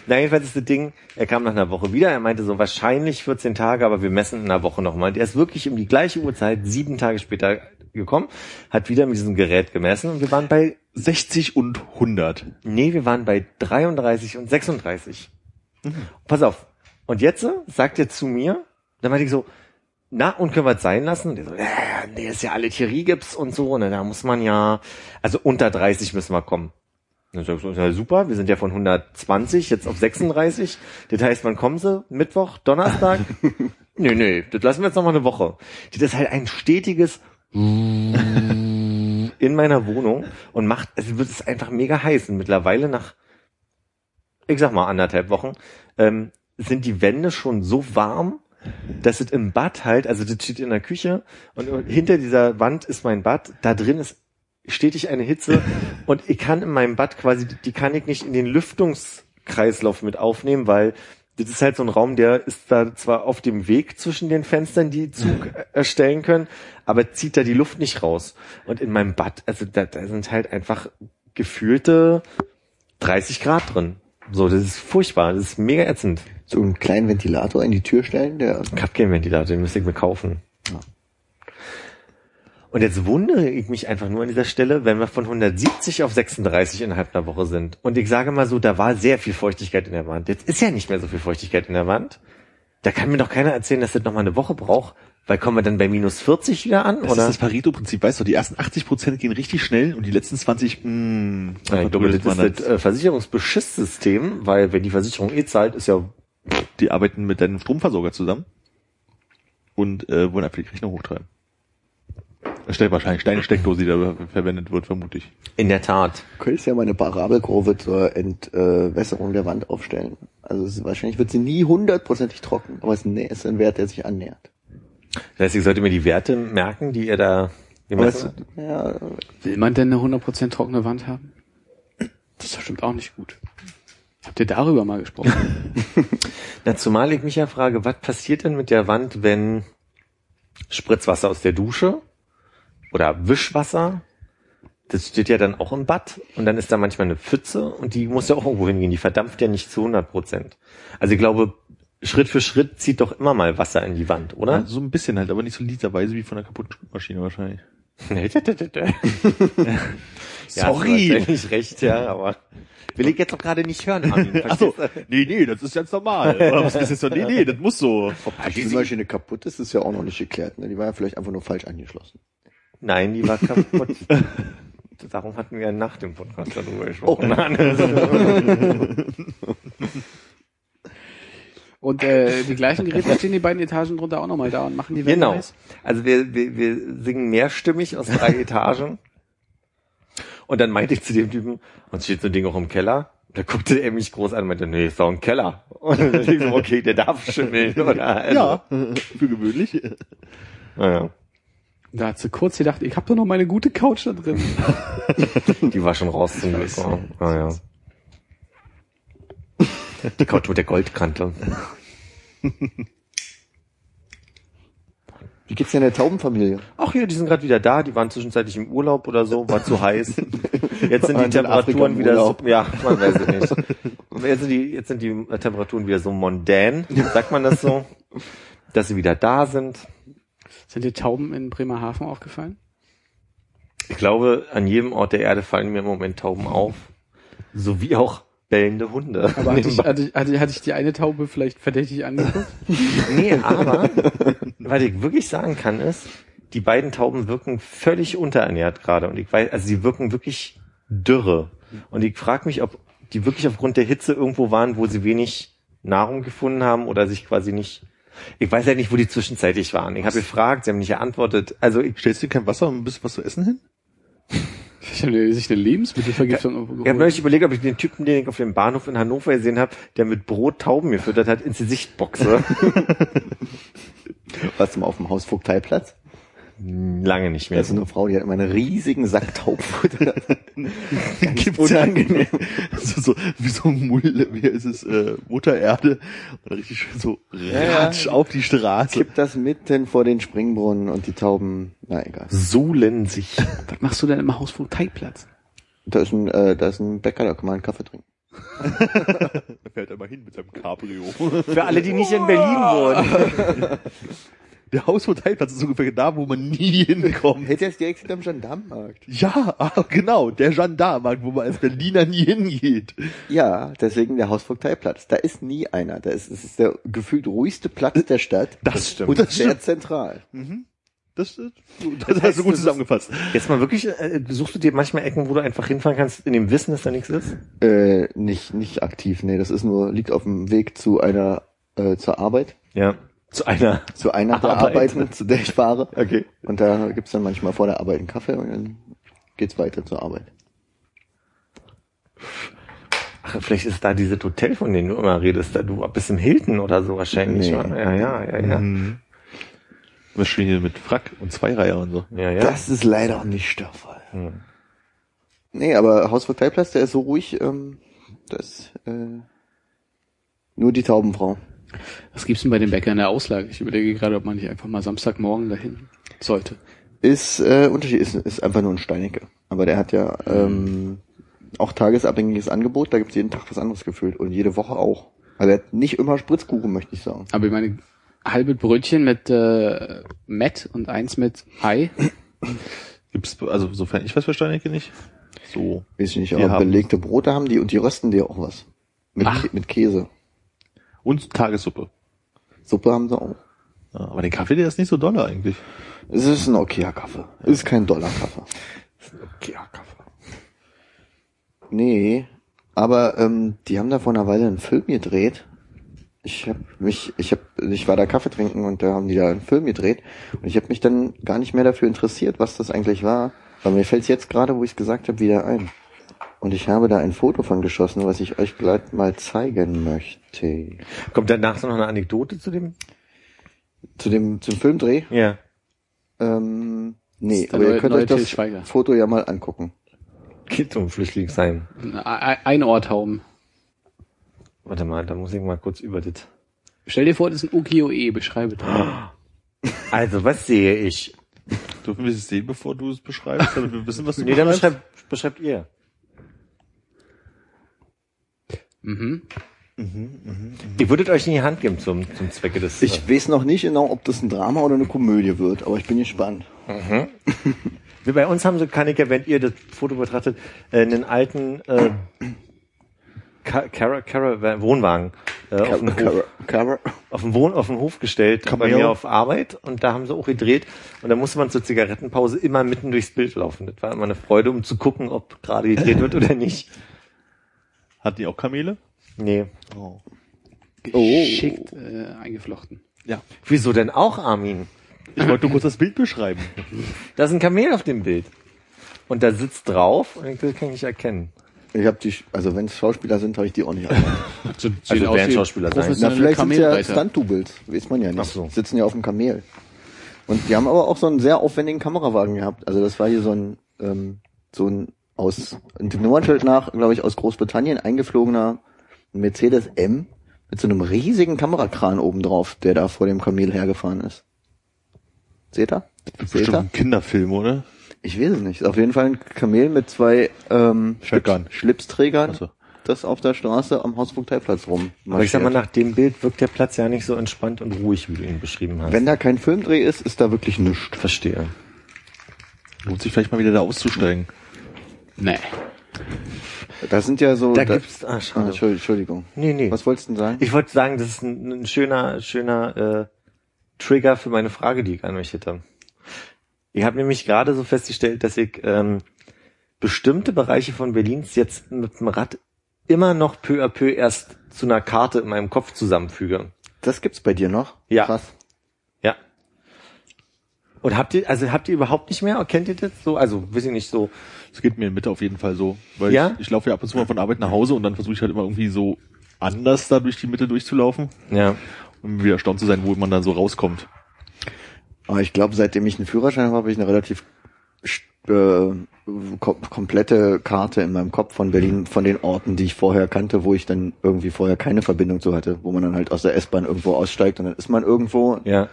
Na, jedenfalls ist das Ding, er kam nach einer Woche wieder, er meinte so wahrscheinlich 14 Tage, aber wir messen in einer Woche nochmal. Der ist wirklich um die gleiche Uhrzeit, sieben Tage später gekommen, hat wieder mit diesem Gerät gemessen und wir waren bei, 60 und 100. nee, wir waren bei 33 und 36. Pass auf. Und jetzt äh, sagt er zu mir, dann meinte ich so, na, und können wir es sein lassen? Und der so, äh, nee, ist ja alle Thierry-Gips und so, ne, da muss man ja, also unter 30 müssen wir kommen. Dann sag ich so, ja, super, wir sind ja von 120 jetzt auf 36. Das heißt, wann kommen sie? Mittwoch, Donnerstag? nee, nee, das lassen wir jetzt noch mal eine Woche. Das ist halt ein stetiges in meiner Wohnung und macht, es wird es einfach mega heiß. Und mittlerweile nach, ich sag mal, anderthalb Wochen, ähm, sind die Wände schon so warm, dass es im Bad halt, also das steht in der Küche und hinter dieser Wand ist mein Bad, da drin ist stetig eine Hitze und ich kann in meinem Bad quasi, die kann ich nicht in den Lüftungskreislauf mit aufnehmen, weil das ist halt so ein Raum, der ist da zwar auf dem Weg zwischen den Fenstern, die Zug erstellen können, aber zieht da die Luft nicht raus. Und in meinem Bad, also da, da sind halt einfach gefühlte 30 Grad drin. So, das ist furchtbar, das ist mega ätzend. So einen kleinen Ventilator in die Tür stellen, der Ich hab keinen Ventilator, den müsste ich mir kaufen. Und jetzt wundere ich mich einfach nur an dieser Stelle, wenn wir von 170 auf 36 innerhalb einer Woche sind. Und ich sage mal so, da war sehr viel Feuchtigkeit in der Wand. Jetzt ist ja nicht mehr so viel Feuchtigkeit in der Wand. Da kann mir doch keiner erzählen, dass das noch mal eine Woche braucht. Weil kommen wir dann bei minus 40 wieder an? Das oder? ist das Pareto-Prinzip, weißt du, die ersten 80 Prozent gehen richtig schnell und die letzten 20, mh, ja, ich glaube, das ist das äh, Versicherungsbeschisssystem, weil wenn die Versicherung eh zahlt, ist ja Die arbeiten mit deinem Stromversorger zusammen und äh, wollen einfach die Rechnung hochtreiben. Stellt wahrscheinlich deine Steckdose, die da verwendet wird, vermute ich. in der Tat. Du könntest ja mal eine Parabelkurve zur Entwässerung der Wand aufstellen. Also es ist, wahrscheinlich wird sie nie hundertprozentig trocken, aber es ist ein- Wert, der sich annähert. Das heißt, ihr solltet mir die Werte merken, die ihr da gemessen habt. Ja, Will man denn eine 100% trockene Wand haben? Das ist bestimmt auch nicht gut. Habt ihr darüber mal gesprochen? Na, zumal ich mich ja frage, was passiert denn mit der Wand, wenn Spritzwasser aus der Dusche oder Wischwasser, das steht ja dann auch im Bad und dann ist da manchmal eine Pfütze und die muss ja auch irgendwo hingehen, die verdampft ja nicht zu 100 Prozent. Also ich glaube, Schritt für Schritt zieht doch immer mal Wasser in die Wand, Ja, oder? so ein bisschen halt, aber nicht so literweise wie von einer kaputten Spülmaschine wahrscheinlich. ja, Sorry. hast eigentlich recht, ja, aber will ich jetzt doch gerade nicht hören, Armin. Achso, nee, nee, das ist ganz normal. Oder was ist jetzt so? Nee, nee, das muss so. ob die Spülmaschine kaputt ist, ist ja auch noch nicht geklärt. Ne? Die war ja vielleicht einfach nur falsch angeschlossen. Nein, die war kaputt. Darum hatten wir nach dem Podcast darüber gesprochen. Und äh, die gleichen Geräte stehen die beiden Etagen drunter auch nochmal da und machen die Wände Genau. heiß? Also wir, wir, wir singen mehrstimmig aus drei Etagen. Und dann meinte ich zu dem Typen, uns steht so ein Ding auch im Keller. Da guckte er mich groß an und meinte, nee, ist doch ein Keller. Und dann ich so, okay, der darf schimmeln, oder? Also, Ja, für gewöhnlich. Naja, Da hat sie kurz gedacht, ich habe doch noch meine gute Couch da drin. die war schon raus zum Glück. Oh, Naja. Die Couch mit der Goldkante. Wie geht's denn der Taubenfamilie? Ach ja, die sind gerade wieder da. Die waren zwischenzeitlich im Urlaub oder so, war zu heiß. Jetzt sind die Temperaturen wieder so, ja, man weiß es nicht. Jetzt sind die, jetzt sind die Temperaturen wieder so mondän, sagt man das so, dass sie wieder da sind. Sind dir Tauben in Bremerhaven aufgefallen? Ich glaube, an jedem Ort der Erde fallen mir im Moment Tauben auf, sowie auch bellende Hunde. Aber hatte ich, hatte, hatte, hatte ich die eine Taube vielleicht verdächtig angeguckt? Nee, aber was ich wirklich sagen kann ist, die beiden Tauben wirken völlig unterernährt gerade und ich weiß, also sie wirken wirklich dürre und ich frage mich, ob die wirklich aufgrund der Hitze irgendwo waren, wo sie wenig Nahrung gefunden haben oder sich quasi nicht. Ich weiß ja nicht, wo die zwischenzeitlich waren. Ich habe gefragt, sie haben nicht geantwortet. Also ich, Stellst du dir kein Wasser und ein bisschen was zu essen hin? Ich habe sich eine Lebensmittelvergiftung irgendwo ich habe geholt. neulich überlegt, ob ich den Typen, den ich auf dem Bahnhof in Hannover gesehen habe, der mit Brot Tauben gefüttert hat, ins Gesicht boxe. Warst du mal auf dem Hausvogteiplatz? Lange nicht mehr. Da ist eine Frau, die hat immer einen riesigen Sack Taubenfutter. Gibt's ja so, so, wie so ein Mull, wie ist es, äh, Mutter Erde. Und richtig schön so ratsch auf die Straße. Kippt das mitten vor den Springbrunnen und die Tauben, na egal. Suhlen sich. Was machst du denn im Hausvogteiplatz? Da ist ein, äh, da ist ein Bäcker, da kann man einen Kaffee trinken. Da fährt er mal hin mit seinem Cabrio. Für alle, die nicht in Berlin wohnen. Der Haushotelplatz ist ungefähr da, wo man nie hinkommt. Hätte jetzt direkt hinterm Gendarmenmarkt. Ja, ah, genau, der Gendarmarkt, wo man als Berliner nie hingeht. Ja, deswegen der Hausvogteiplatz. Da ist nie einer. Da ist, es ist der gefühlt ruhigste Platz der Stadt. Das stimmt. Und Das sehr stimmt. zentral. Das, ist- das hast du gut zusammengefasst. Jetzt mal wirklich, äh, suchst du dir manchmal Ecken, wo du einfach hinfahren kannst, in dem Wissen, dass da nichts ist? Äh, nicht, nicht aktiv, nee, das ist nur, liegt auf dem Weg zu einer, äh, zur Arbeit. Ja. Zu einer. Zu einer der Arbeit. Arbeiten, zu der ich fahre. Okay. Und da gibt's dann manchmal vor der Arbeit einen Kaffee und dann geht's weiter zur Arbeit. Ach, vielleicht ist da dieses Hotel, von dem du immer redest, da du bist im Hilton oder so wahrscheinlich. Nee. Ja, ja, ja, ja. Mhm. Schön hier mit Frack und Zweireiher und so. Ja, ja. Das ist leider nicht der Fall. Hm. Nee, aber Hausvogteiplatz, der ist so ruhig, ähm, das äh, nur die Taubenfrau. Was gibt's denn bei dem Bäcker in der Auslage? Ich überlege gerade, ob man nicht einfach mal Samstagmorgen dahin sollte. Ist äh, Unterschied, ist, ist einfach nur ein Steinecke. Aber der hat ja ähm, auch tagesabhängiges Angebot, da gibt's jeden Tag was anderes gefühlt und jede Woche auch. Also er hat nicht immer Spritzkuchen, möchte ich sagen. Aber ich meine, halbe Brötchen mit äh, Met und eins mit Ei. Gibt's, also sofern ich was verstehe, nicht. So. Weiß ich nicht, aber belegte Brote haben die und die rösten dir auch was. Mit, Ach. Mit Käse. Und Tagessuppe. Suppe haben sie auch. Ja, aber den Kaffee, der ist nicht so dolle eigentlich. Es ist ein okayer Kaffee. Es ist kein Dollarkaffee. Okay, ja, Kaffee. Nee, aber ähm, die haben da vor einer Weile einen Film gedreht. Ich hab mich, ich hab, ich war da Kaffee trinken und da haben die da einen Film gedreht und ich habe mich dann gar nicht mehr dafür interessiert, was das eigentlich war. Aber mir fällt jetzt gerade, wo ich es gesagt habe, wieder ein. Und ich habe da ein Foto von geschossen, was ich euch gleich mal zeigen möchte. Kommt danach noch eine Anekdote zu dem? Zu dem, zum Filmdreh? Ja. Ähm, nee, aber ihr neue- könnt neue euch das Schweiger. Foto ja mal angucken. Geht um Flüchtlingsheim. Ein ein Orthaum. Warte mal, da muss ich mal kurz über das. Stell dir vor, das ist ein Ukiyo-E, beschreibe das. Also, was sehe ich? Dürfen wir es sehen, bevor du es beschreibst, damit wir wissen, was du Nee, dann beschreibt, beschreibt ihr. Mhm. Ihr würdet euch in die Hand geben zum, zum Zwecke des... Ich weiß noch nicht genau, ob das ein Drama oder eine Komödie wird, aber ich bin gespannt. Wir bei uns haben sie, kann ich ja, wenn ihr das Foto betrachtet, äh, einen alten äh, Ca- Cara, Cara, Wohnwagen äh, auf, den Hof, auf, den Wohn, auf den Hof gestellt bei Cameo. mir auf Arbeit und da haben sie auch gedreht und da musste man zur Zigarettenpause immer mitten durchs Bild laufen. Das war immer eine Freude, um zu gucken, ob gerade gedreht wird oder nicht. Hatten die auch Kamele? Nee. Oh. Geschickt äh, eingeflochten. Ja. Wieso denn auch, Armin? Ich wollte nur kurz das Bild beschreiben. Da ist ein Kamel auf dem Bild. Und da sitzt drauf und ich- das kann ich nicht erkennen. Ich habe die, also wenn es Schauspieler sind, habe ich die auch nicht erkannt. Also, Also werden Schauspieler sein. Na, vielleicht sind es ja. Stunt-Doubles, weiß man ja nicht. Ach so. Sitzen ja auf dem Kamel. Und die haben aber auch so einen sehr aufwendigen Kamerawagen gehabt. Also das war hier so ein, ähm, so ein aus, dem Nummernschild nach, glaube ich, aus Großbritannien eingeflogener Mercedes M mit so einem riesigen Kamerakran oben drauf, der da vor dem Kamel hergefahren ist. Seht ihr? Seht Bestimmt ihr? ein Kinderfilm, oder? Ich weiß es nicht. Auf jeden Fall ein Kamel mit zwei ähm, Shotgun. Schlipsträgern, so. das auf der Straße am Hausvogteiplatz rum. Aber ich sag mal, nach dem Bild wirkt der Platz ja nicht so entspannt und ruhig, wie du ihn beschrieben hast. Wenn da kein Filmdreh ist, ist da wirklich nichts. Verstehe. Lohnt sich vielleicht mal wieder da auszusteigen. Nee. Da sind ja so. Da gibt's- ah, ah, schade. Entschuldigung, Entschuldigung. Nee, nee. Was wolltest du denn sagen? Ich wollte sagen, das ist ein, ein schöner, schöner äh, Trigger für meine Frage, die ich an euch hätte. Ich habe nämlich gerade so festgestellt, dass ich ähm, bestimmte Bereiche von Berlins jetzt mit dem Rad immer noch peu à peu erst zu einer Karte in meinem Kopf zusammenfüge. das gibt's bei dir noch? Ja. Krass. Ja. Und habt ihr, also habt ihr überhaupt nicht mehr, kennt ihr das so? Also, weiß ich nicht, so, Es geht mir in Mitte auf jeden Fall so. Weil Ja? ich, ich laufe ja ab und zu mal von Arbeit nach Hause und dann versuche ich halt immer irgendwie so anders da durch die Mitte durchzulaufen, ja. um wieder erstaunt zu sein, wo man dann so rauskommt. Aber ich glaube, seitdem ich einen Führerschein habe, habe ich eine relativ äh, kom komplette Karte in meinem Kopf von Berlin, von den Orten, die ich vorher kannte, wo ich dann irgendwie vorher keine Verbindung zu hatte, wo man dann halt aus der S-Bahn irgendwo aussteigt und dann ist man irgendwo Ja.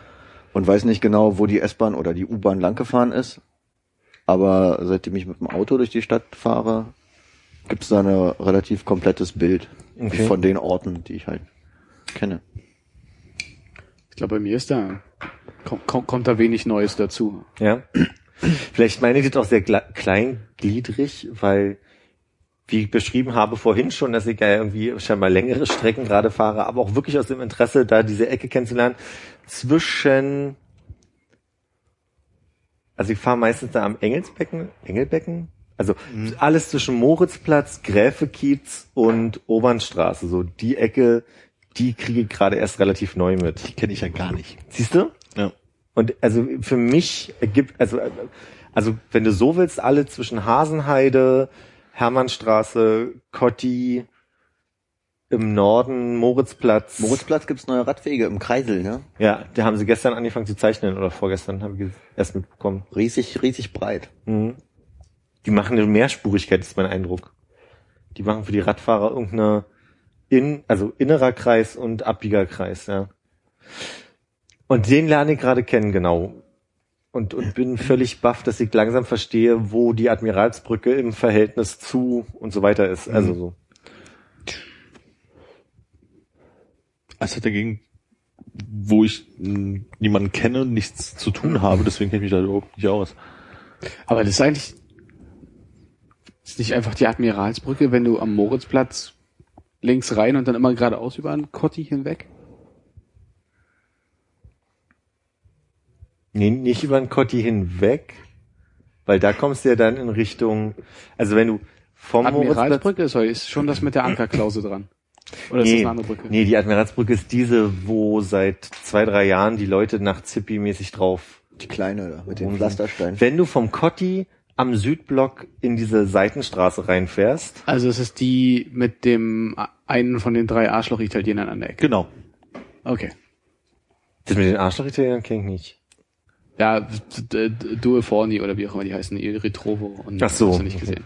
und weiß nicht genau, wo die S-Bahn oder die U-Bahn langgefahren ist. Aber seitdem ich mit dem Auto durch die Stadt fahre, gibt's da ein relativ komplettes Bild Okay. von den Orten, die ich halt kenne. Ich glaube, bei mir ist da, kommt, kommt, kommt da wenig Neues dazu. Ja. Vielleicht meine ich das auch sehr kleingliedrig, weil, wie ich beschrieben habe vorhin schon, dass ich ja irgendwie scheinbar längere Strecken gerade fahre, aber auch wirklich aus dem Interesse, da diese Ecke kennenzulernen, zwischen, also ich fahre meistens da am Engelsbecken, Engelbecken, also alles zwischen Moritzplatz, Gräfekiez und Obernstraße, so die Ecke, die kriege ich gerade erst relativ neu mit. Die kenne ich ja gar nicht. Siehst du? Ja. Und also für mich ergibt, also, also wenn du so willst, alle zwischen Hasenheide, Hermannstraße, Kotti, im Norden, Moritzplatz. Moritzplatz gibt's neue Radwege im Kreisel, ne? Ja, da haben sie gestern angefangen zu zeichnen oder vorgestern, habe ich erst mitbekommen. Riesig, riesig breit. Mhm. Die machen eine Mehrspurigkeit, ist mein Eindruck. Die machen für die Radfahrer irgendeine in, also innerer Kreis und Abbiegerkreis, ja. Und den lerne ich gerade kennen, genau. Und, und bin völlig baff, dass ich langsam verstehe, wo die Admiralsbrücke im Verhältnis zu und so weiter ist. Also so. Es hat dagegen, wo ich niemanden kenne, nichts zu tun habe, deswegen kenne ich mich da überhaupt nicht aus. Aber das ist eigentlich, ist nicht einfach die Admiralsbrücke, wenn du am Moritzplatz links rein und dann immer geradeaus über einen Kotti hinweg? Nee, nicht über den Kotti hinweg, weil da kommst du ja dann in Richtung, also wenn du vom Moritzplatz Admiralsbrücke ist, ist schon das mit der Ankerklause dran. Oder ist das Nee, eine andere Brücke? nee, die Admiralsbrücke ist diese, wo seit zwei, drei Jahren die Leute nach Zippi-mäßig drauf. Die kleine da, mit den. Pflastersteinen. Wenn du vom Kotti am Südblock in diese Seitenstraße reinfährst, Also es ist die mit dem einen von den drei Arschloch-Italienern an der Ecke. Genau. Okay. Das mit den Arschloch-Italienern kenne ich nicht. Ja, Due Forni oder wie auch immer die heißen, Il Ritrovo und Ach so. hast du nicht gesehen.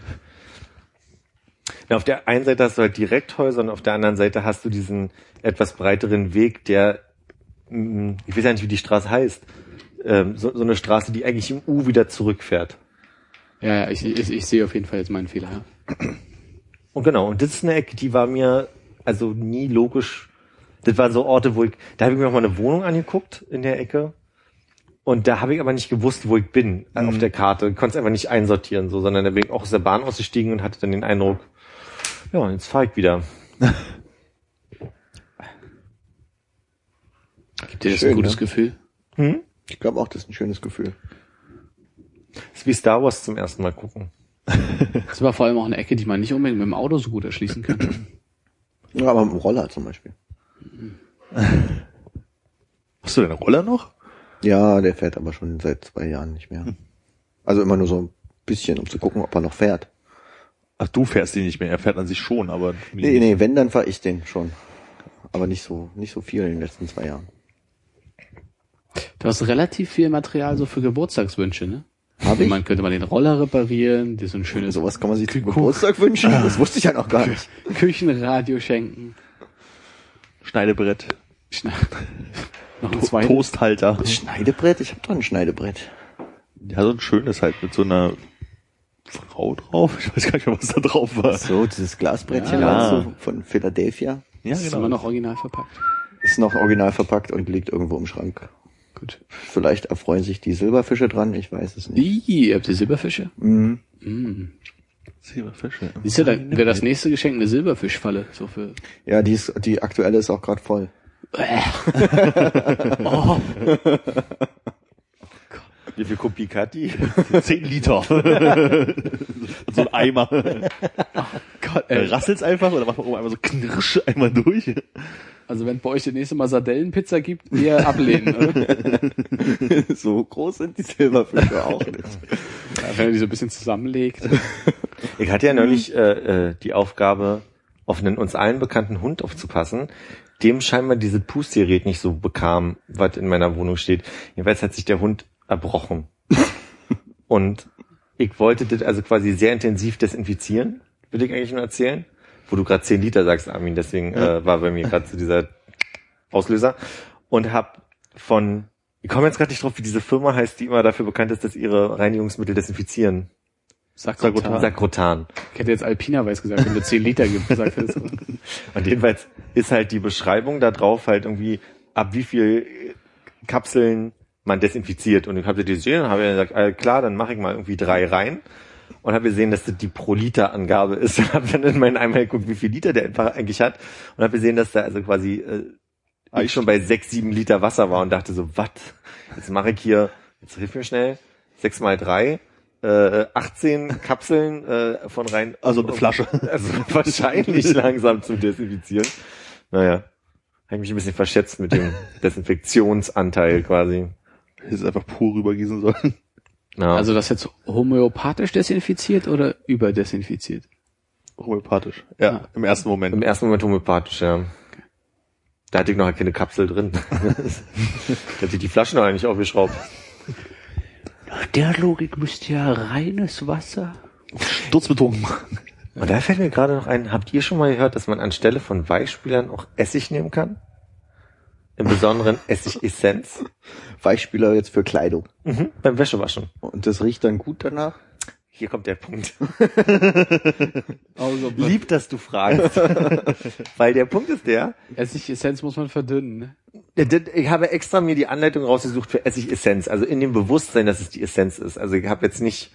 Ja, auf der einen Seite hast du halt Direkthäuser und auf der anderen Seite hast du diesen etwas breiteren Weg, der, mm, ich weiß ja nicht, wie die Straße heißt, ähm, so, so eine Straße, die eigentlich im U wieder zurückfährt. Ja, ja, ich, ich, ich sehe auf jeden Fall jetzt meinen Fehler. Ja. Und genau, und das ist eine Ecke, die war mir also nie logisch. Das waren so Orte, wo ich, da habe ich mir auch mal eine Wohnung angeguckt in der Ecke. Und da habe ich aber nicht gewusst, wo ich bin äh, auf der Karte. Ich konnte es einfach nicht einsortieren, so, sondern da bin ich auch aus der Bahn ausgestiegen und hatte dann den Eindruck, ja, jetzt fahre ich wieder. Gibt dir das Schön, ein gutes ne? Gefühl? Ich glaube auch, das ist ein schönes Gefühl. Das ist wie Star Wars zum ersten Mal gucken. Das war vor allem auch eine Ecke, die man nicht unbedingt mit dem Auto so gut erschließen kann. Ja, aber mit dem Roller zum Beispiel. Hast du deinen Roller noch? Ja, der fährt aber schon seit zwei Jahren nicht mehr. Also immer nur so ein bisschen, um zu gucken, ob er noch fährt. Ach, du fährst ihn nicht mehr. Er fährt an sich schon, aber Nee, nee, wenn, dann fahr ich den schon. Aber nicht so, nicht so viel in den letzten zwei Jahren. Du hast relativ viel Material so für Geburtstagswünsche, ne? Hab ich? Man könnte mal den Roller reparieren, dir so ein schönes Sowas kann man sich zum Geburtstag wünschen? Das wusste ich ja noch gar nicht. Küchenradio schenken. Schneidebrett, Schna noch ein zweites. Toasthalter. Schneidebrett? Ich habe doch ein Schneidebrett. Ja, so ein schönes halt mit so einer Frau drauf. Ich weiß gar nicht mehr, was da drauf war. So, dieses Glasbrettchen Ja. du, von Philadelphia. Ja, Das ist immer noch original verpackt. Ist noch original verpackt und liegt irgendwo im Schrank. Gut. Vielleicht erfreuen sich die Silberfische dran, ich weiß es nicht. Wie, habt ihr Silberfische? Mhm. Mm. Silberfische. Siehst du, da wäre das nächste Geschenk eine Silberfischfalle. So für Ja, die, ist, die aktuelle ist auch gerade voll. Wie viel Kopie hat die? 10 Liter. so ein Eimer. Gott, Äh, ey. Rasselt's einfach oder macht man oben einmal so knirsch einmal durch? Also wenn bei euch das nächste Mal Sardellenpizza gibt, eher ablehnen, oder? so groß sind die Silberfische auch nicht. Ja, wenn ihr die so ein bisschen zusammenlegt. Ich hatte ja neulich äh, äh, die Aufgabe, auf einen uns allen bekannten Hund aufzupassen, dem scheinbar diese Pustgerät nicht so bekam, was in meiner Wohnung steht. Jedenfalls hat sich der Hund erbrochen. Und ich wollte das also quasi sehr intensiv desinfizieren, würde ich eigentlich nur erzählen. Wo du gerade 10 Liter sagst, Armin, deswegen äh, war bei mir gerade so dieser Auslöser. Und hab von, ich komme jetzt gerade nicht drauf, wie diese Firma heißt, die immer dafür bekannt ist, dass ihre Reinigungsmittel desinfizieren. Sakrotan. Sakrotan. Ich hätte jetzt Alpina weiß gesagt, wenn du 10 Liter gesagt hättest. Und jedenfalls ist halt die Beschreibung da drauf halt irgendwie, ab wie viel Kapseln man desinfiziert. Und ich habe das gesehen und habe gesagt, ah, klar, dann mache ich mal irgendwie drei rein. Und habe gesehen, dass das die Pro-Liter-Angabe ist. Und habe dann in meinen Eimer geguckt, wie viel Liter der einfach eigentlich hat. Und habe gesehen, dass da also quasi äh, ich schon bei sechs, sieben Liter Wasser war und dachte so, was? Jetzt mache ich hier, jetzt hilf mir schnell, sechs mal drei, äh, 18 Kapseln äh, von rein. Also eine Flasche. Also wahrscheinlich langsam zum Desinfizieren. Naja, habe ich mich ein bisschen verschätzt mit dem Desinfektionsanteil quasi. Hätte es einfach pur rübergießen sollen. Ja. Also das jetzt homöopathisch desinfiziert oder überdesinfiziert? Homöopathisch. Ja, im ersten Moment. im ersten Moment homöopathisch, ja. Da hatte ich noch keine Kapsel drin. da hatte ich die Flasche noch eigentlich aufgeschraubt. Nach der Logik müsste ja reines Wasser. Sturzbeton. Und da fällt mir gerade noch ein, habt ihr schon mal gehört, dass man anstelle von Weichspülern auch Essig nehmen kann? Im Besonderen Essig-Essenz. Weichspüler jetzt für Kleidung. Mhm, beim Wäschewaschen. Und das riecht dann gut danach? Hier kommt der Punkt. Also, Lieb, dass du fragst. Weil der Punkt ist der, Essig-Essenz muss man verdünnen, ne? Ich habe extra mir die Anleitung rausgesucht für Essig-Essenz, also in dem Bewusstsein, dass es die Essenz ist. Also ich habe jetzt nicht,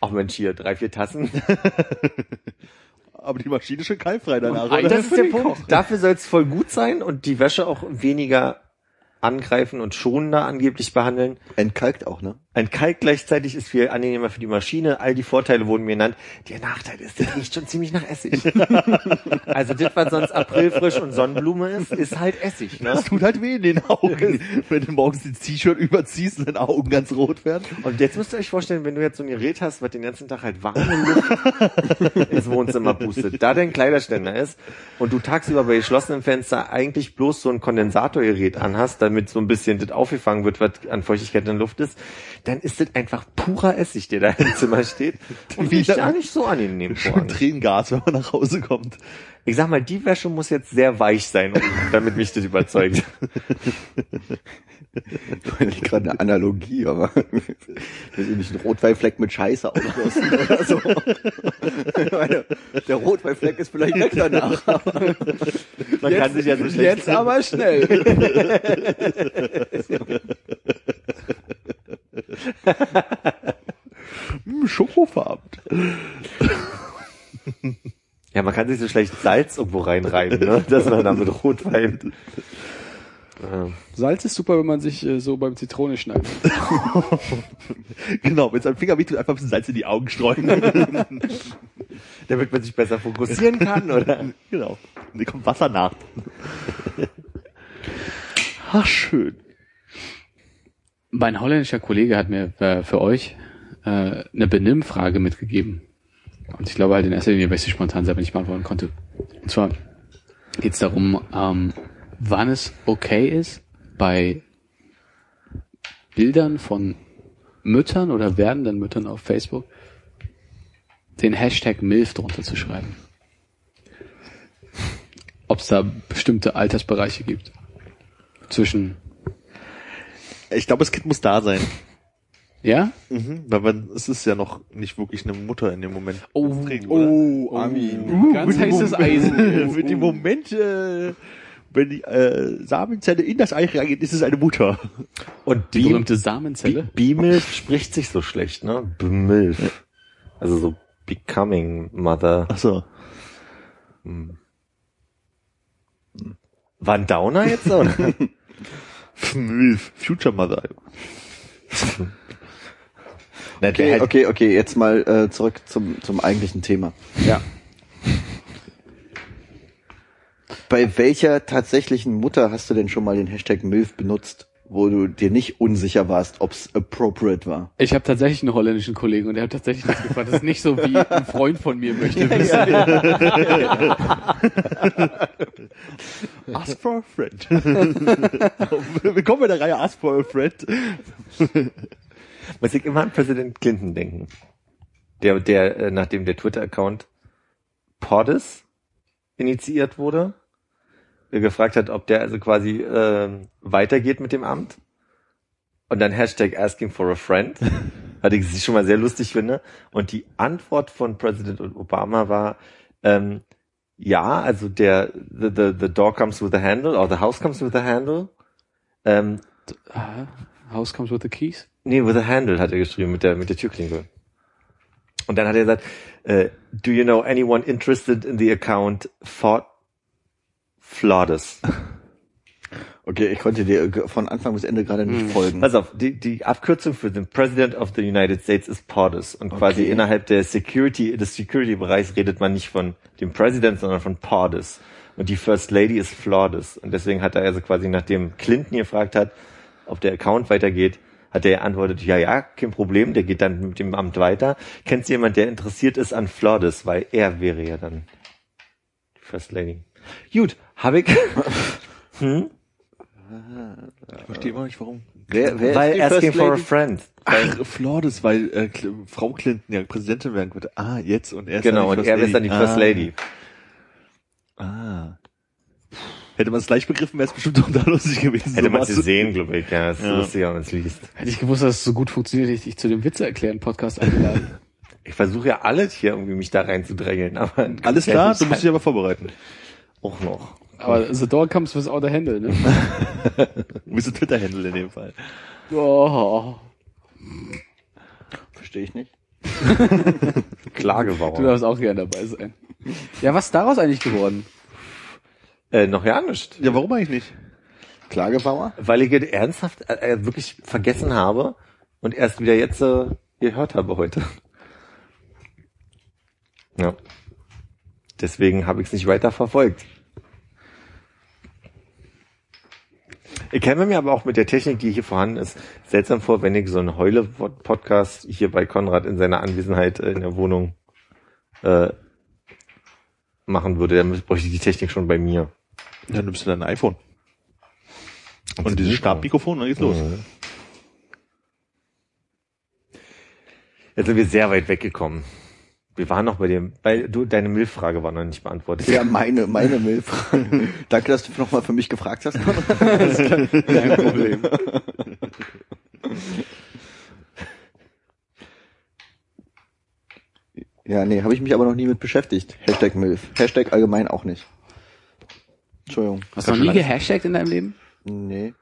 ach Mensch, hier drei, vier Tassen. Aber die Maschine ist schon keimfrei danach, oder? Das ist der Punkt. Koch. Dafür soll es voll gut sein und die Wäsche auch weniger angreifen und schonender angeblich behandeln. Entkalkt auch, ne? Ein Kalk gleichzeitig ist viel angenehmer für die Maschine. All die Vorteile wurden mir genannt. Der Nachteil ist, das riecht schon ziemlich nach Essig. also das, was sonst Aprilfrisch und Sonnenblume ist, ist halt Essig. Ne? Das tut halt weh in den Augen, wenn du morgens das T-Shirt überziehst und deine Augen ganz rot werden. Und jetzt müsst ihr euch vorstellen, wenn du jetzt so ein Gerät hast, was den ganzen Tag halt warme Luft ins Wohnzimmer pustet, da dein Kleiderständer ist und du tagsüber bei geschlossenem Fenster eigentlich bloß so ein Kondensatorgerät anhast, damit so ein bisschen das aufgefangen wird, was an Feuchtigkeit in der Luft ist, dann ist das einfach purer Essig, der da im Zimmer steht. Und riecht gar nicht so angenehm vor. Schon Tränengas, wenn man nach Hause kommt. Ich sag mal, die Wäsche muss jetzt sehr weich sein, damit mich das überzeugt. Ich meine, gerade eine Analogie, aber wir sind nicht ein Rotweinfleck mit Scheiße ausrüsten oder so. Ich meine, der Rotweinfleck ist vielleicht weg danach. Man kann sich ja so schlecht Jetzt aber schnell. Hm, Schokofarben. Ja, man kann sich so schlecht Salz irgendwo reinreiben, ne? dass man damit Rotwein. Ähm, Salz ist super, wenn man sich äh, so beim Zitrone schneidet. Genau, wenn es am Finger wehtut, einfach ein bisschen Salz in die Augen streuen. damit man sich besser fokussieren kann, oder? genau. Und dann kommt Wasser nach. Ach, schön. Mein holländischer Kollege hat mir äh, für euch äh, eine Benimmfrage mitgegeben. Und ich glaube halt in erster Linie, weil ich sie spontan selber nicht beantworten konnte. Und zwar geht es darum, ähm, wann es okay ist, bei Bildern von Müttern oder werdenden Müttern auf Facebook den Hashtag MILF drunter zu schreiben. Ob es da bestimmte Altersbereiche gibt. Zwischen, Ich glaube, das Kind muss da sein. ja? Mhm, weil man, es ist ja noch nicht wirklich eine Mutter in dem Moment. Oh, Aufregend, oder? Oh, Armin. Ganz heißes Eisen. Für den Moment, äh, wenn die äh, Samenzelle in das Ei reingeht, ist es eine Mutter. Und Die Beam, berühmte Samenzelle. Bimilf spricht sich so schlecht, ne? Bimilf. Also so becoming mother. Ach so. War ein Downer jetzt, oder? Future Mother. Okay, okay, okay, jetzt mal äh, zurück zum, zum eigentlichen Thema. Ja. Bei welcher tatsächlichen Mutter hast du denn schon mal den Hashtag MILF benutzt, wo du dir nicht unsicher warst, ob's appropriate war? Ich habe tatsächlich einen holländischen Kollegen und der hat tatsächlich das gefragt. Das ist nicht so wie ein Freund von mir möchte wissen. Ask for a friend. Willkommen in der Reihe Ask for a friend. muss ich immer an Präsident Clinton denken. Der, der, äh, nachdem der Twitter-Account Poddes initiiert wurde, gefragt hat, ob der also quasi ähm, weitergeht mit dem Amt. Und dann Hashtag asking for a friend, was ich schon mal sehr lustig finde. Und die Antwort von Präsident Obama war, ähm, ja, also der, the, the, the door comes with a handle, or the house comes with a handle. Ähm, House comes with the keys. Nee, with a handle hat er geschrieben, mit der, mit der Türklinke. Und dann hat er gesagt, äh, do you know anyone interested in the account for Flawless? Okay, ich konnte dir von Anfang bis Ende gerade nicht folgen. Pass auf, die, die Abkürzung für den President of the United States ist POTUS. Und quasi Okay. innerhalb der Security, des Security-Bereichs redet man nicht von dem President, sondern von POTUS. Und die First Lady ist Flawless. Und deswegen hat er also quasi, nachdem Clinton gefragt hat, ob der Account weitergeht, hat er geantwortet, ja, ja, kein Problem, der geht dann mit dem Amt weiter. Kennst du jemand, der interessiert ist an Flawless? Weil er wäre ja dann First Lady. Gut, habe ich, Ich verstehe immer nicht, warum. Wer, wer weil ist die asking First for a Lady? friend. Ach, Flawless, weil äh, Frau Clinton ja Präsidentin werden könnte. Ah, jetzt und er ist Genau, dann und die er First ist dann die Lady. First ah. Lady. Ah. Hätte man es gleich begriffen, wäre es bestimmt auch da lustig gewesen. Hätte man sowas. sie sehen, glaube ich. Ja, das ist Ja. lustig, wenn man es liest. Hätte ich gewusst, dass es so gut funktioniert, hätte ich dich zu dem Witze erklären Podcast eingeladen. Ich versuche ja alles hier irgendwie mich da reinzudrängeln, aber Alles klar, du musst dich aber vorbereiten. Auch noch. Aber the door comes without a handle, ne? Du bist ein Twitter-Handle in dem Fall. Oh, Verstehe ich nicht. Klage du warum? darfst auch gerne dabei sein. Ja, was ist daraus eigentlich geworden? Äh, noch ja nicht. Ja, warum eigentlich nicht? Klagebauer? Weil ich ernsthaft äh, äh, wirklich vergessen habe, und erst wieder jetzt äh, gehört habe heute. Ja. Deswegen habe ich es nicht weiter verfolgt. Ich käme mir aber auch mit der Technik, die hier vorhanden ist, seltsam vor, wenn ich so einen Heule-Podcast hier bei Konrad in seiner Anwesenheit äh, in der Wohnung äh, machen würde. Dann bräuchte ich die Technik schon bei mir. Dann nimmst du dein iPhone. Und dieses Stabmikrofon, und dann geht's los. Mhm. Jetzt sind wir sehr weit weggekommen. Wir waren noch bei dem, bei du, deine Milchfrage war noch nicht beantwortet. Ja, meine, meine Milf. Danke, dass du nochmal für mich gefragt hast. Kein Problem. Ja, nee, habe ich mich aber noch nie mit beschäftigt. Hashtag Milf. Hashtag allgemein auch nicht. Entschuldigung. Hast du noch nie gehashtagt in deinem Leben? Nee.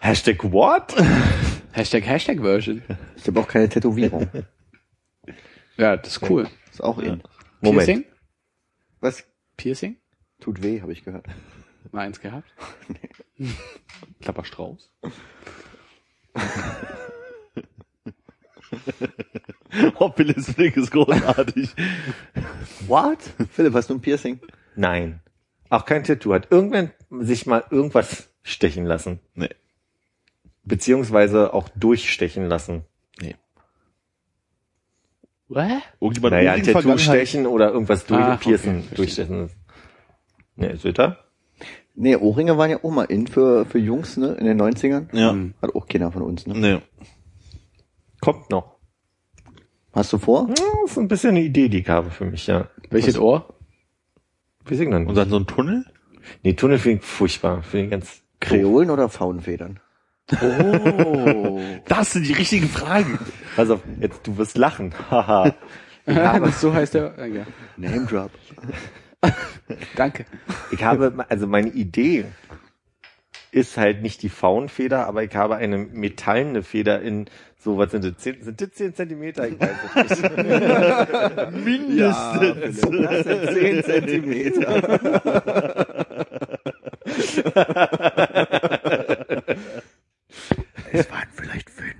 Hashtag what? Hashtag Hashtag Version. Ich habe auch keine Tätowierung. Ja, das ist cool. Ist auch in. Moment. Piercing? Was? Piercing? Tut weh, habe ich gehört. Mal eins gehabt? Klapperstrauß. oh, Billis Blick ist großartig. What? Philipp, hast du ein Piercing? Nein. Auch kein Tattoo. Hat irgendwann sich mal irgendwas stechen lassen. Nee. Beziehungsweise auch durchstechen lassen. What? Irgendjemand naja, ein Tattoo stechen oder irgendwas durch, Ach, okay, durchstechen. Ne, Söter? Nee, Ohrringe waren ja auch mal in für, für Jungs, ne, in den 90ern. Ja. Hat auch keiner von uns, ne? Nee. Kommt noch. Hast du vor? Ja, Das ist ein bisschen eine Idee, die ich habe für mich, ja. Welches Ohr? Wie singen dann? Und dann so ein Tunnel? Nee, Tunnel finde ich furchtbar. Finde ich ganz Kreolen oder Faunfedern? Oh. Das sind die richtigen Fragen. Pass auf, jetzt, du wirst lachen. Haha. So heißt der. Ja. Name Drop. Danke. ich habe, also meine Idee ist halt nicht die Faunfeder, aber ich habe eine metallene Feder in, so, was sind das, 10, sind das 10 Zentimeter? Ich weiß es nicht. Mindestens. Das sind 10 Zentimeter. es waren vielleicht fünf.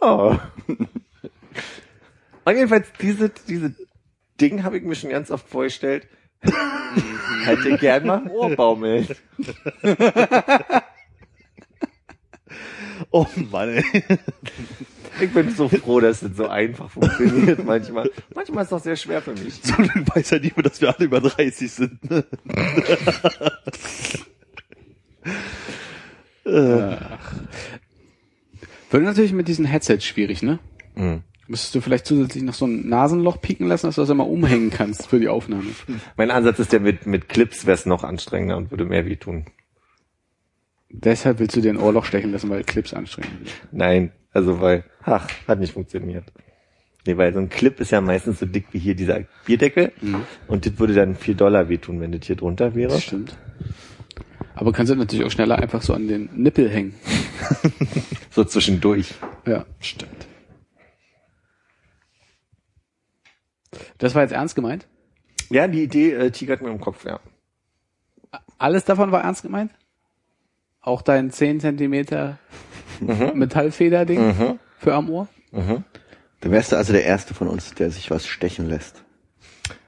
Oh. Und jedenfalls, diese, diese Ding habe ich mir schon ganz oft vorgestellt. Hätte gern mal Ohrbaumeln. Oh Mann, ey. Ich bin so froh, dass das so einfach funktioniert manchmal. Manchmal ist es doch sehr schwer für mich. So ein weiß ja nicht mehr, dass wir alle über 30 sind. Ne? Wird natürlich mit diesen Headsets schwierig, ne? Mhm. Müsstest du vielleicht zusätzlich noch so ein Nasenloch pieken lassen, dass du das immer umhängen kannst für die Aufnahme. Mein Ansatz ist der mit, mit Clips wäre es noch anstrengender und würde mehr wehtun. Deshalb willst du dir ein Ohrloch stechen lassen, weil Clips anstrengend sind. Nein, also weil, ach, hat nicht funktioniert. Nee, weil so ein Clip ist ja meistens so dick wie hier dieser Bierdeckel und das würde dann vier Dollar wehtun, wenn das hier drunter wäre. Das stimmt. Aber kannst du natürlich auch schneller einfach so an den Nippel hängen. So zwischendurch. Ja, stimmt. Das war jetzt ernst gemeint? Ja, die Idee äh, tigert mir im Kopf, ja. Alles davon war ernst gemeint? Auch dein 10 Zentimeter Metallfeder-Ding für am Ohr? Da wärst du also der Erste von uns, der sich was stechen lässt.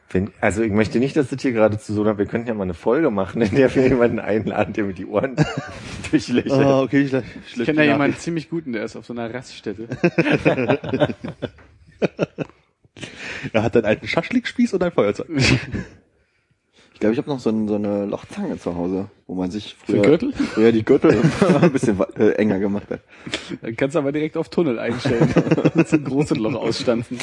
Wenn, also ich möchte nicht, dass das hier gerade zu so einer, wir könnten ja mal eine Folge machen, in der wir jemanden einladen, der mir die Ohren durchlöchert. Ah, okay, schlecht. Ich kenne da jemanden ziemlich guten, der ist auf so einer Raststätte. Er hat einen alten Schaschlikspieß und ein Feuerzeug. Ich glaube, ich habe noch so, ein, so eine Lochzange zu Hause, wo man sich Für früher, Gürtel? früher die Gürtel ein bisschen äh, enger gemacht hat. Dann kannst du aber direkt auf Tunnel einstellen. so ein großes Loch ausstanzen.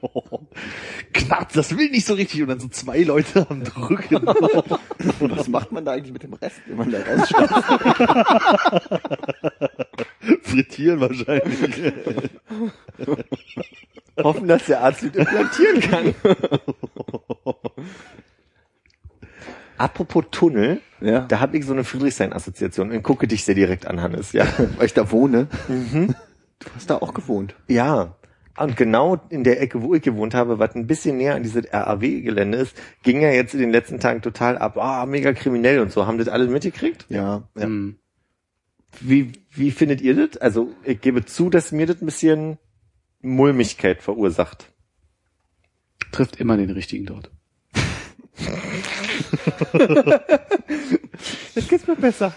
Knapp, das will nicht so richtig. Und dann so zwei Leute am Drücken. Was macht man da eigentlich mit dem Rest, den man da rausschnappt? Frittieren wahrscheinlich. Hoffen, dass der Arzt mit implantieren kann. Apropos Tunnel, Ja. da habe ich so eine Friedrichshain-Assoziation und gucke dich sehr direkt an, Hannes. Ja, Weil ich da wohne. Du hast da auch gewohnt. ja. Und genau in der Ecke, wo ich gewohnt habe, was ein bisschen näher an dieses RAW-Gelände ist, ging ja jetzt in den letzten Tagen total ab. Ah, mega kriminell und so. Haben das alle mitgekriegt? Ja. Ja. Hm. Wie, wie findet ihr das? Also, ich gebe zu, dass mir das ein bisschen Mulmigkeit verursacht. Trifft immer den richtigen dort. Jetzt geht's mir besser.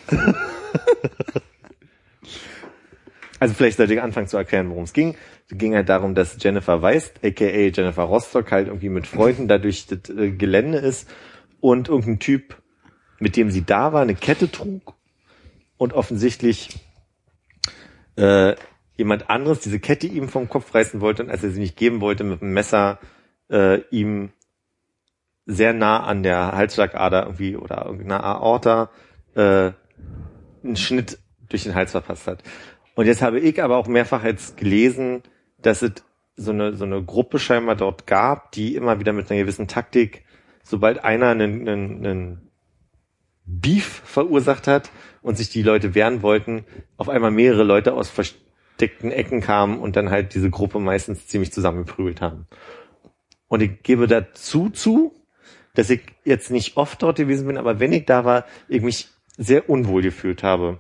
Also vielleicht sollte ich anfangen zu erklären, worum es ging. Es ging halt darum, dass Jennifer Weist, aka Jennifer Rostock, halt irgendwie mit Freunden dadurch das äh, Gelände ist und irgendein Typ, mit dem sie da war, eine Kette trug und offensichtlich äh, jemand anderes diese Kette ihm vom Kopf reißen wollte und als er sie nicht geben wollte, mit dem Messer äh, ihm sehr nah an der Halsschlagader irgendwie oder irgendeiner Aorta äh, einen Schnitt durch den Hals verpasst hat. Und jetzt habe ich aber auch mehrfach jetzt gelesen, dass es so eine, so eine Gruppe scheinbar dort gab, die immer wieder mit einer gewissen Taktik, sobald einer einen, einen, einen Beef verursacht hat und sich die Leute wehren wollten, auf einmal mehrere Leute aus versteckten Ecken kamen und dann halt diese Gruppe meistens ziemlich zusammengeprügelt haben. Und ich gebe dazu zu, dass ich jetzt nicht oft dort gewesen bin, aber wenn ich da war, ich mich sehr unwohl gefühlt habe.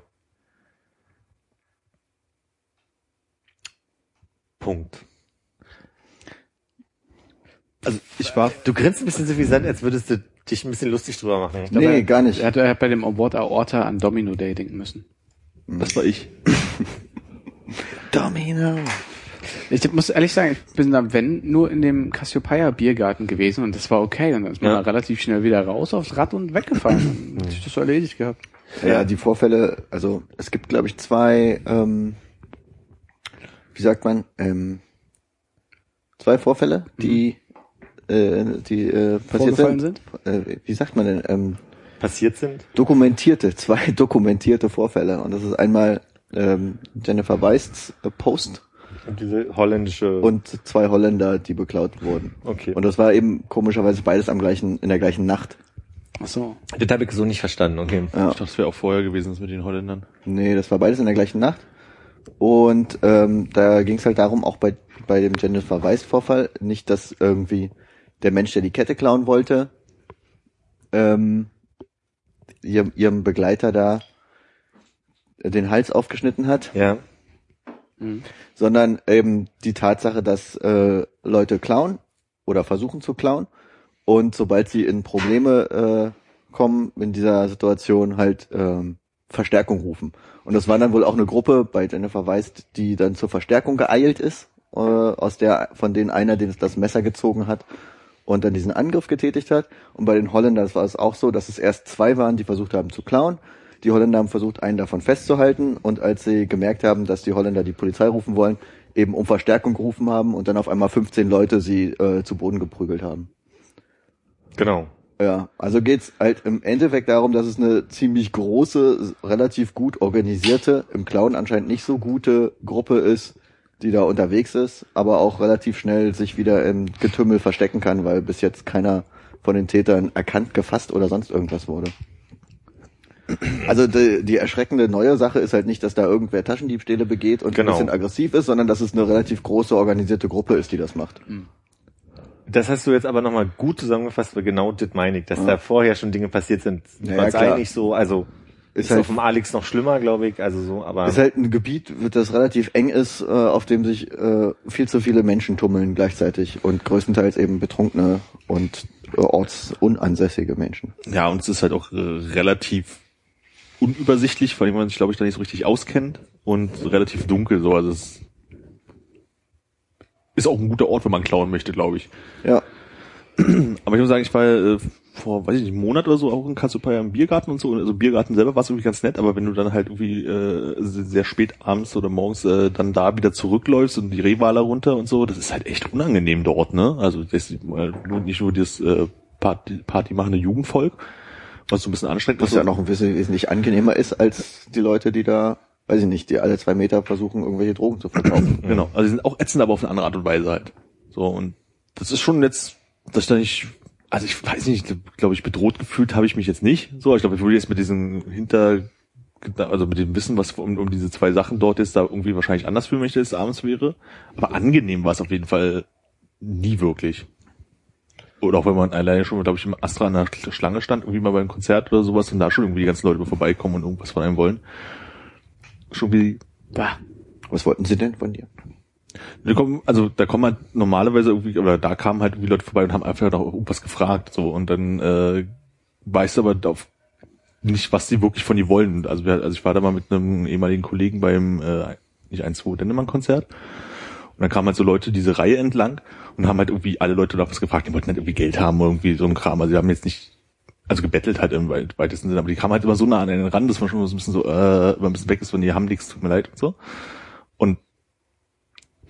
Punkt. Also ich war, Du grinst ein bisschen so wie Sand, als würdest du dich ein bisschen lustig drüber machen. Nee, gar nicht. er hat, er hat bei dem Award Aorta an Domino Day denken müssen. Das war ich. Domino. Ich muss ehrlich sagen, ich bin da, wenn, nur in dem Cassiopeia Biergarten gewesen und das war okay. Und dann ist man Ja. da relativ schnell wieder raus aufs Rad und weggefallen. Dann hat sich das so erledigt gehabt. Ja, die Vorfälle, also es gibt, glaube ich, zwei, ähm, wie sagt man, ähm, zwei Vorfälle, die, äh, die äh, passiert Vorgefallen sind. Äh, wie sagt man denn? Ähm, Passiert sind? dokumentierte, zwei dokumentierte Vorfälle. Und das ist einmal ähm, Jennifer Weists äh, Post Und diese holländische. und zwei Holländer, die beklaut wurden. okay. Und das war eben komischerweise beides am gleichen, in der gleichen Nacht. Ach so. das habe ich so nicht verstanden. Okay. Ja. Ich dachte, das wäre auch vorher gewesen, das mit den Holländern. Nee, das war beides in der gleichen Nacht. Und ähm, da ging es halt darum, auch bei, bei dem Jennifer Weiss-Vorfall, nicht, dass irgendwie der Mensch, der die Kette klauen wollte, ähm, ihrem, ihrem Begleiter da den Hals aufgeschnitten hat, Ja. Sondern eben die Tatsache, dass äh, Leute klauen oder versuchen zu klauen und sobald sie in Probleme äh, kommen in dieser Situation halt ähm, Verstärkung rufen. Und das war dann wohl auch eine Gruppe bei Jennifer Weist, die dann zur Verstärkung geeilt ist, äh, aus der von denen einer, den das Messer gezogen hat und dann diesen Angriff getätigt hat. Und bei den Holländern war es auch so, dass es erst zwei waren, die versucht haben zu klauen. Die Holländer haben versucht, einen davon festzuhalten und als sie gemerkt haben, dass die Holländer die Polizei rufen wollen, eben um Verstärkung gerufen haben und dann auf einmal 15 Leute sie äh, zu Boden geprügelt haben. Genau. Ja, also geht's halt im Endeffekt darum, dass es eine ziemlich große, relativ gut organisierte, im Clown anscheinend nicht so gute Gruppe ist, die da unterwegs ist, aber auch relativ schnell sich wieder im Getümmel verstecken kann, weil bis jetzt keiner von den Tätern erkannt, gefasst oder sonst irgendwas wurde. Also die, die erschreckende neue Sache ist halt nicht, dass da irgendwer Taschendiebstähle begeht und Genau. ein bisschen aggressiv ist, sondern dass es eine relativ große organisierte Gruppe ist, die das macht. Das hast du jetzt aber nochmal gut zusammengefasst, weil genau das meine ich, dass da vorher schon Dinge passiert sind. Die Ja, waren ja, klar. eigentlich so, also Ist ist, halt- auf dem Alex noch schlimmer, glaube ich, also so, aber ist halt ein Gebiet, das relativ eng ist, äh, auf dem sich äh, viel zu viele Menschen tummeln gleichzeitig und größtenteils eben betrunkene und äh, ortsunansässige Menschen. Ja, und es ist halt auch relativ unübersichtlich, weil man sich, glaube ich, da nicht so richtig auskennt und relativ dunkel so. Also es ist auch ein guter Ort, wenn man klauen möchte, glaube ich. Ja, Aber ich muss sagen, ich war äh, vor, weiß ich nicht, einem Monat oder so auch in Cassiopeia im Biergarten und so. Und Also Biergarten selber war es irgendwie ganz nett, aber wenn du dann halt irgendwie äh, sehr spät abends oder morgens äh, dann da wieder zurückläufst und die Rehwaler runter und so, das ist halt echt unangenehm dort, ne? Also das äh, nicht nur das äh, Party, Party machende Jugendvolk, was so ein bisschen anstrengend was ist. ja noch ein bisschen wesentlich angenehmer ist als die Leute, die da, weiß ich nicht, die alle zwei Meter versuchen, irgendwelche Drogen zu verkaufen. Genau, also die sind auch ätzend, aber auf eine andere Art und Weise halt. So, und das ist schon jetzt, dass ich da nicht, also ich weiß nicht, glaube ich, bedroht gefühlt habe ich mich jetzt nicht. So, ich glaube, ich wurde jetzt mit diesen also mit dem Wissen, was um, um diese zwei Sachen dort ist, da irgendwie wahrscheinlich anders für mich als es abends wäre. Aber angenehm war es auf jeden Fall nie wirklich. Oder auch wenn man alleine schon, glaube ich, im Astra an der Schlange stand, irgendwie mal beim Konzert oder sowas und da schon irgendwie die ganzen Leute vorbeikommen und irgendwas von einem wollen. Schon wie, Bah. Was wollten sie denn von dir? da kommen, also da kommen halt normalerweise irgendwie, oder da kamen halt irgendwie Leute vorbei und haben einfach noch irgendwas gefragt, so und dann äh, weißt du aber auf nicht, was sie wirklich von dir wollen. Also, wir, also ich war da mal mit einem ehemaligen Kollegen beim äh, nicht ein, zwei Dennemann-Konzert und dann kamen halt so Leute diese Reihe entlang und haben halt irgendwie alle Leute noch was gefragt, die wollten halt irgendwie Geld haben oder irgendwie so ein Kram. Also die haben jetzt nicht, also gebettelt halt im weit- weitesten Sinne, aber die kamen halt immer so nah an den Rand, dass man schon so ein bisschen so, äh, immer ein bisschen weg ist von die haben nichts, tut mir leid und so. Und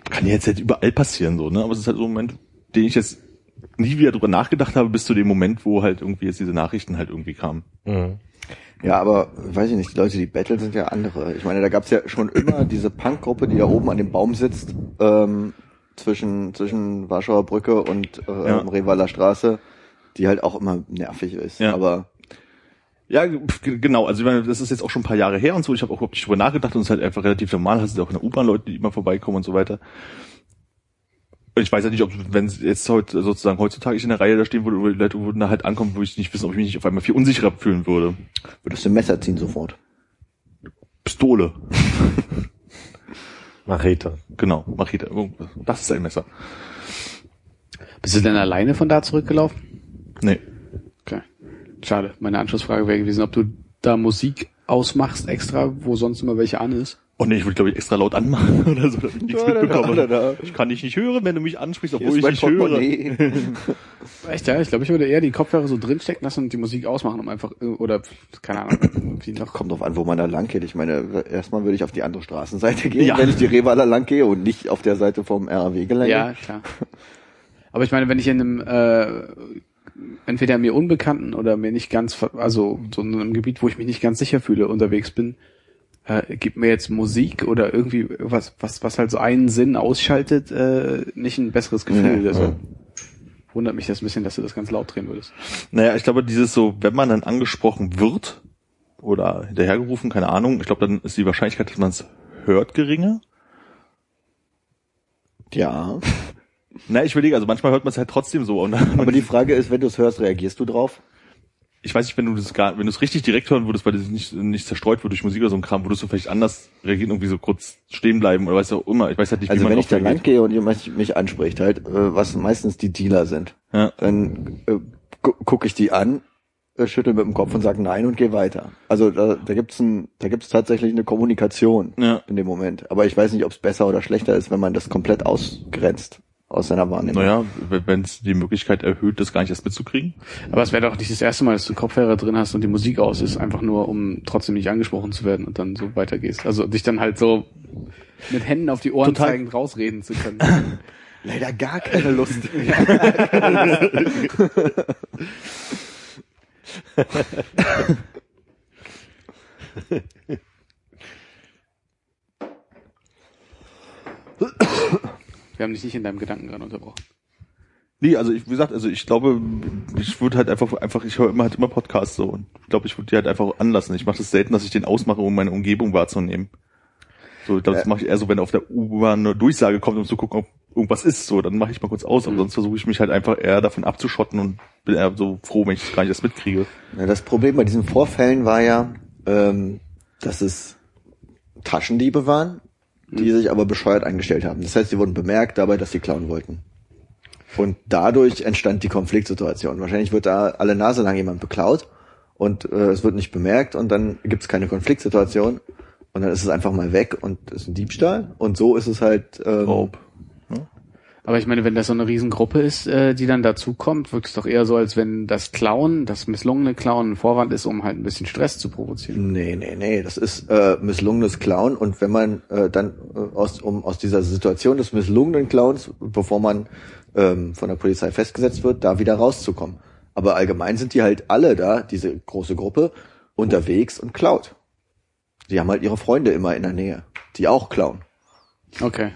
kann jetzt halt überall passieren, so, ne? Aber es ist halt so ein Moment, den ich jetzt nie wieder drüber nachgedacht habe, bis zu dem Moment, wo halt irgendwie jetzt diese Nachrichten halt irgendwie kamen. Mhm. Ja, aber weiß ich nicht, die Leute, die betteln, sind ja andere. Ich meine, da gab's ja schon immer diese Punkgruppe, die da oben an dem Baum sitzt, ähm, zwischen, zwischen Warschauer Brücke und äh, Ja. Revaler Straße, die halt auch immer nervig ist. Ja. Aber Ja, genau. Also ich meine, das ist jetzt auch schon ein paar Jahre her und so. Ich habe auch überhaupt nicht drüber nachgedacht und es ist halt einfach relativ normal. Hast du auch in der U-Bahn Leute, die immer vorbeikommen und so weiter. Und ich weiß ja nicht, ob wenn es jetzt heute sozusagen heutzutage ich in der Reihe da stehen würde, oder die Leute würden da halt ankommen, wo ich nicht wissen, ob ich mich nicht auf einmal viel unsicherer fühlen würde. würdest du ein Messer ziehen sofort. Pistole, Machete. genau, Machete. Das ist ein Messer. Bist du denn alleine von da zurückgelaufen? Nee. Okay. Schade. Meine Anschlussfrage wäre gewesen, ob du da Musik ausmachst extra, wo sonst immer welche an ist. Oh nee, ich würde glaube ich extra laut anmachen oder so, damit ich nichts mitbekomme. Ich kann dich nicht hören, wenn du mich ansprichst, Hier obwohl ist ich mein nicht höre. Echt, ja? Ich glaube, ich würde eher die Kopfhörer so drinstecken lassen und die Musik ausmachen, um einfach, äh, oder, keine Ahnung, irgendwie noch. Kommt drauf an, wo man da lang geht. Ich meine, erstmal würde ich auf die andere Straßenseite gehen, Ja. wenn ich die Revaler lang gehe und nicht auf der Seite vom RAW-Gelände. Ja, klar. Aber ich meine, wenn ich in einem, äh, entweder mir Unbekannten oder mir nicht ganz, also so in einem Gebiet, wo ich mich nicht ganz sicher fühle, unterwegs bin, äh, gibt mir jetzt Musik oder irgendwie was, was, was halt so einen Sinn ausschaltet, äh, nicht ein besseres Gefühl. Ja, Deshalb wundert mich das ein bisschen, dass du das ganz laut drehen würdest. Naja, ich glaube, dieses so, wenn man dann angesprochen wird oder hinterhergerufen, keine Ahnung, ich glaube, dann ist die Wahrscheinlichkeit, dass man es hört, geringer. ja. Na, ich überlege, also manchmal hört man es halt trotzdem so. Und Aber die Frage ist, wenn du es hörst, reagierst du drauf? Ich weiß nicht, wenn du das gar, wenn du es richtig direkt hören würdest, weil das nicht, nicht zerstreut wird durch Musik oder so ein Kram, würdest du vielleicht anders reagieren, irgendwie so kurz stehen bleiben oder weiß auch immer. Ich weiß halt nicht, Also wie man wenn ich da lang gehe und jemand mich anspricht, halt, äh, was meistens die Dealer sind, Ja. dann äh, gu gucke ich die an, äh, schüttel mit dem Kopf und sage nein und gehe weiter. Also da, da gibt's ein, da gibt's tatsächlich eine Kommunikation Ja. in dem Moment. Aber ich weiß nicht, ob es besser oder schlechter ist, wenn man das komplett ausgrenzt aus seiner Wahrnehmung. Naja, wenn es die Möglichkeit erhöht, das gar nicht erst mitzukriegen. Aber es wäre doch nicht das erste Mal, dass du Kopfhörer drin hast und die Musik aus ist, einfach nur, um trotzdem nicht angesprochen zu werden und dann so weitergehst. Also dich dann halt so mit Händen auf die Ohren Total. zeigend rausreden zu können. Leider gar keine Lust. Wir haben dich nicht in deinem Gedanken gerade unterbrochen. Nee, also ich, wie gesagt, also ich glaube, ich würde halt einfach, einfach, ich höre immer halt immer Podcasts so und ich glaube, ich würde die halt einfach anlassen. Ich mache das selten, dass ich den ausmache, um meine Umgebung wahrzunehmen. So, ich glaub, das Ja. mache ich eher so, wenn auf der U-Bahn eine Durchsage kommt, um zu gucken, ob irgendwas ist. So, dann mache ich mal kurz aus, aber sonst versuche ich mich halt einfach eher davon abzuschotten und bin eher so froh, wenn ich das gar nicht erst mitkriege. Ja, das Problem bei diesen Vorfällen war ja, ähm, dass es Taschendiebe waren, die sich aber bescheuert eingestellt haben. Das heißt, sie wurden bemerkt dabei, dass sie klauen wollten. Und dadurch entstand die Konfliktsituation. Wahrscheinlich wird da alle Nase lang jemand beklaut und äh, es wird nicht bemerkt und dann gibt es keine Konfliktsituation und dann ist es einfach mal weg und ist ein Diebstahl. Und so ist es halt ähm, Raub. Aber ich meine, wenn das so eine Riesengruppe ist, äh, die dann dazukommt, wirkt es doch eher so, als wenn das Klauen, das misslungene Klauen ein Vorwand ist, um halt ein bisschen Stress zu provozieren. Nee, nee, nee, das ist äh, misslungenes Klauen und wenn man äh, dann äh, aus, um aus dieser Situation des misslungenen Clowns, bevor man ähm, von der Polizei festgesetzt wird, da wieder rauszukommen. Aber allgemein sind die halt alle da, diese große Gruppe, unterwegs und klaut. Die haben halt ihre Freunde immer in der Nähe, die auch klauen. Okay.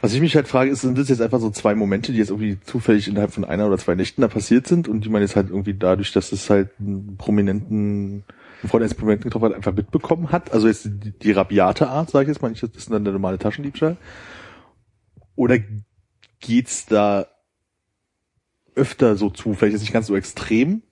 Was ich mich halt frage, ist, sind das jetzt einfach so zwei Momente, die jetzt irgendwie zufällig innerhalb von einer oder zwei Nächten da passiert sind und die man jetzt halt irgendwie dadurch, dass es halt einen prominenten ein Freund Experiment getroffen hat, einfach mitbekommen hat. Also jetzt die, die rabiate Art, sage ich jetzt mal, nicht, das ist dann der normale Taschendiebstahl. Oder geht's da öfter so zu? Vielleicht ist nicht ganz so extrem,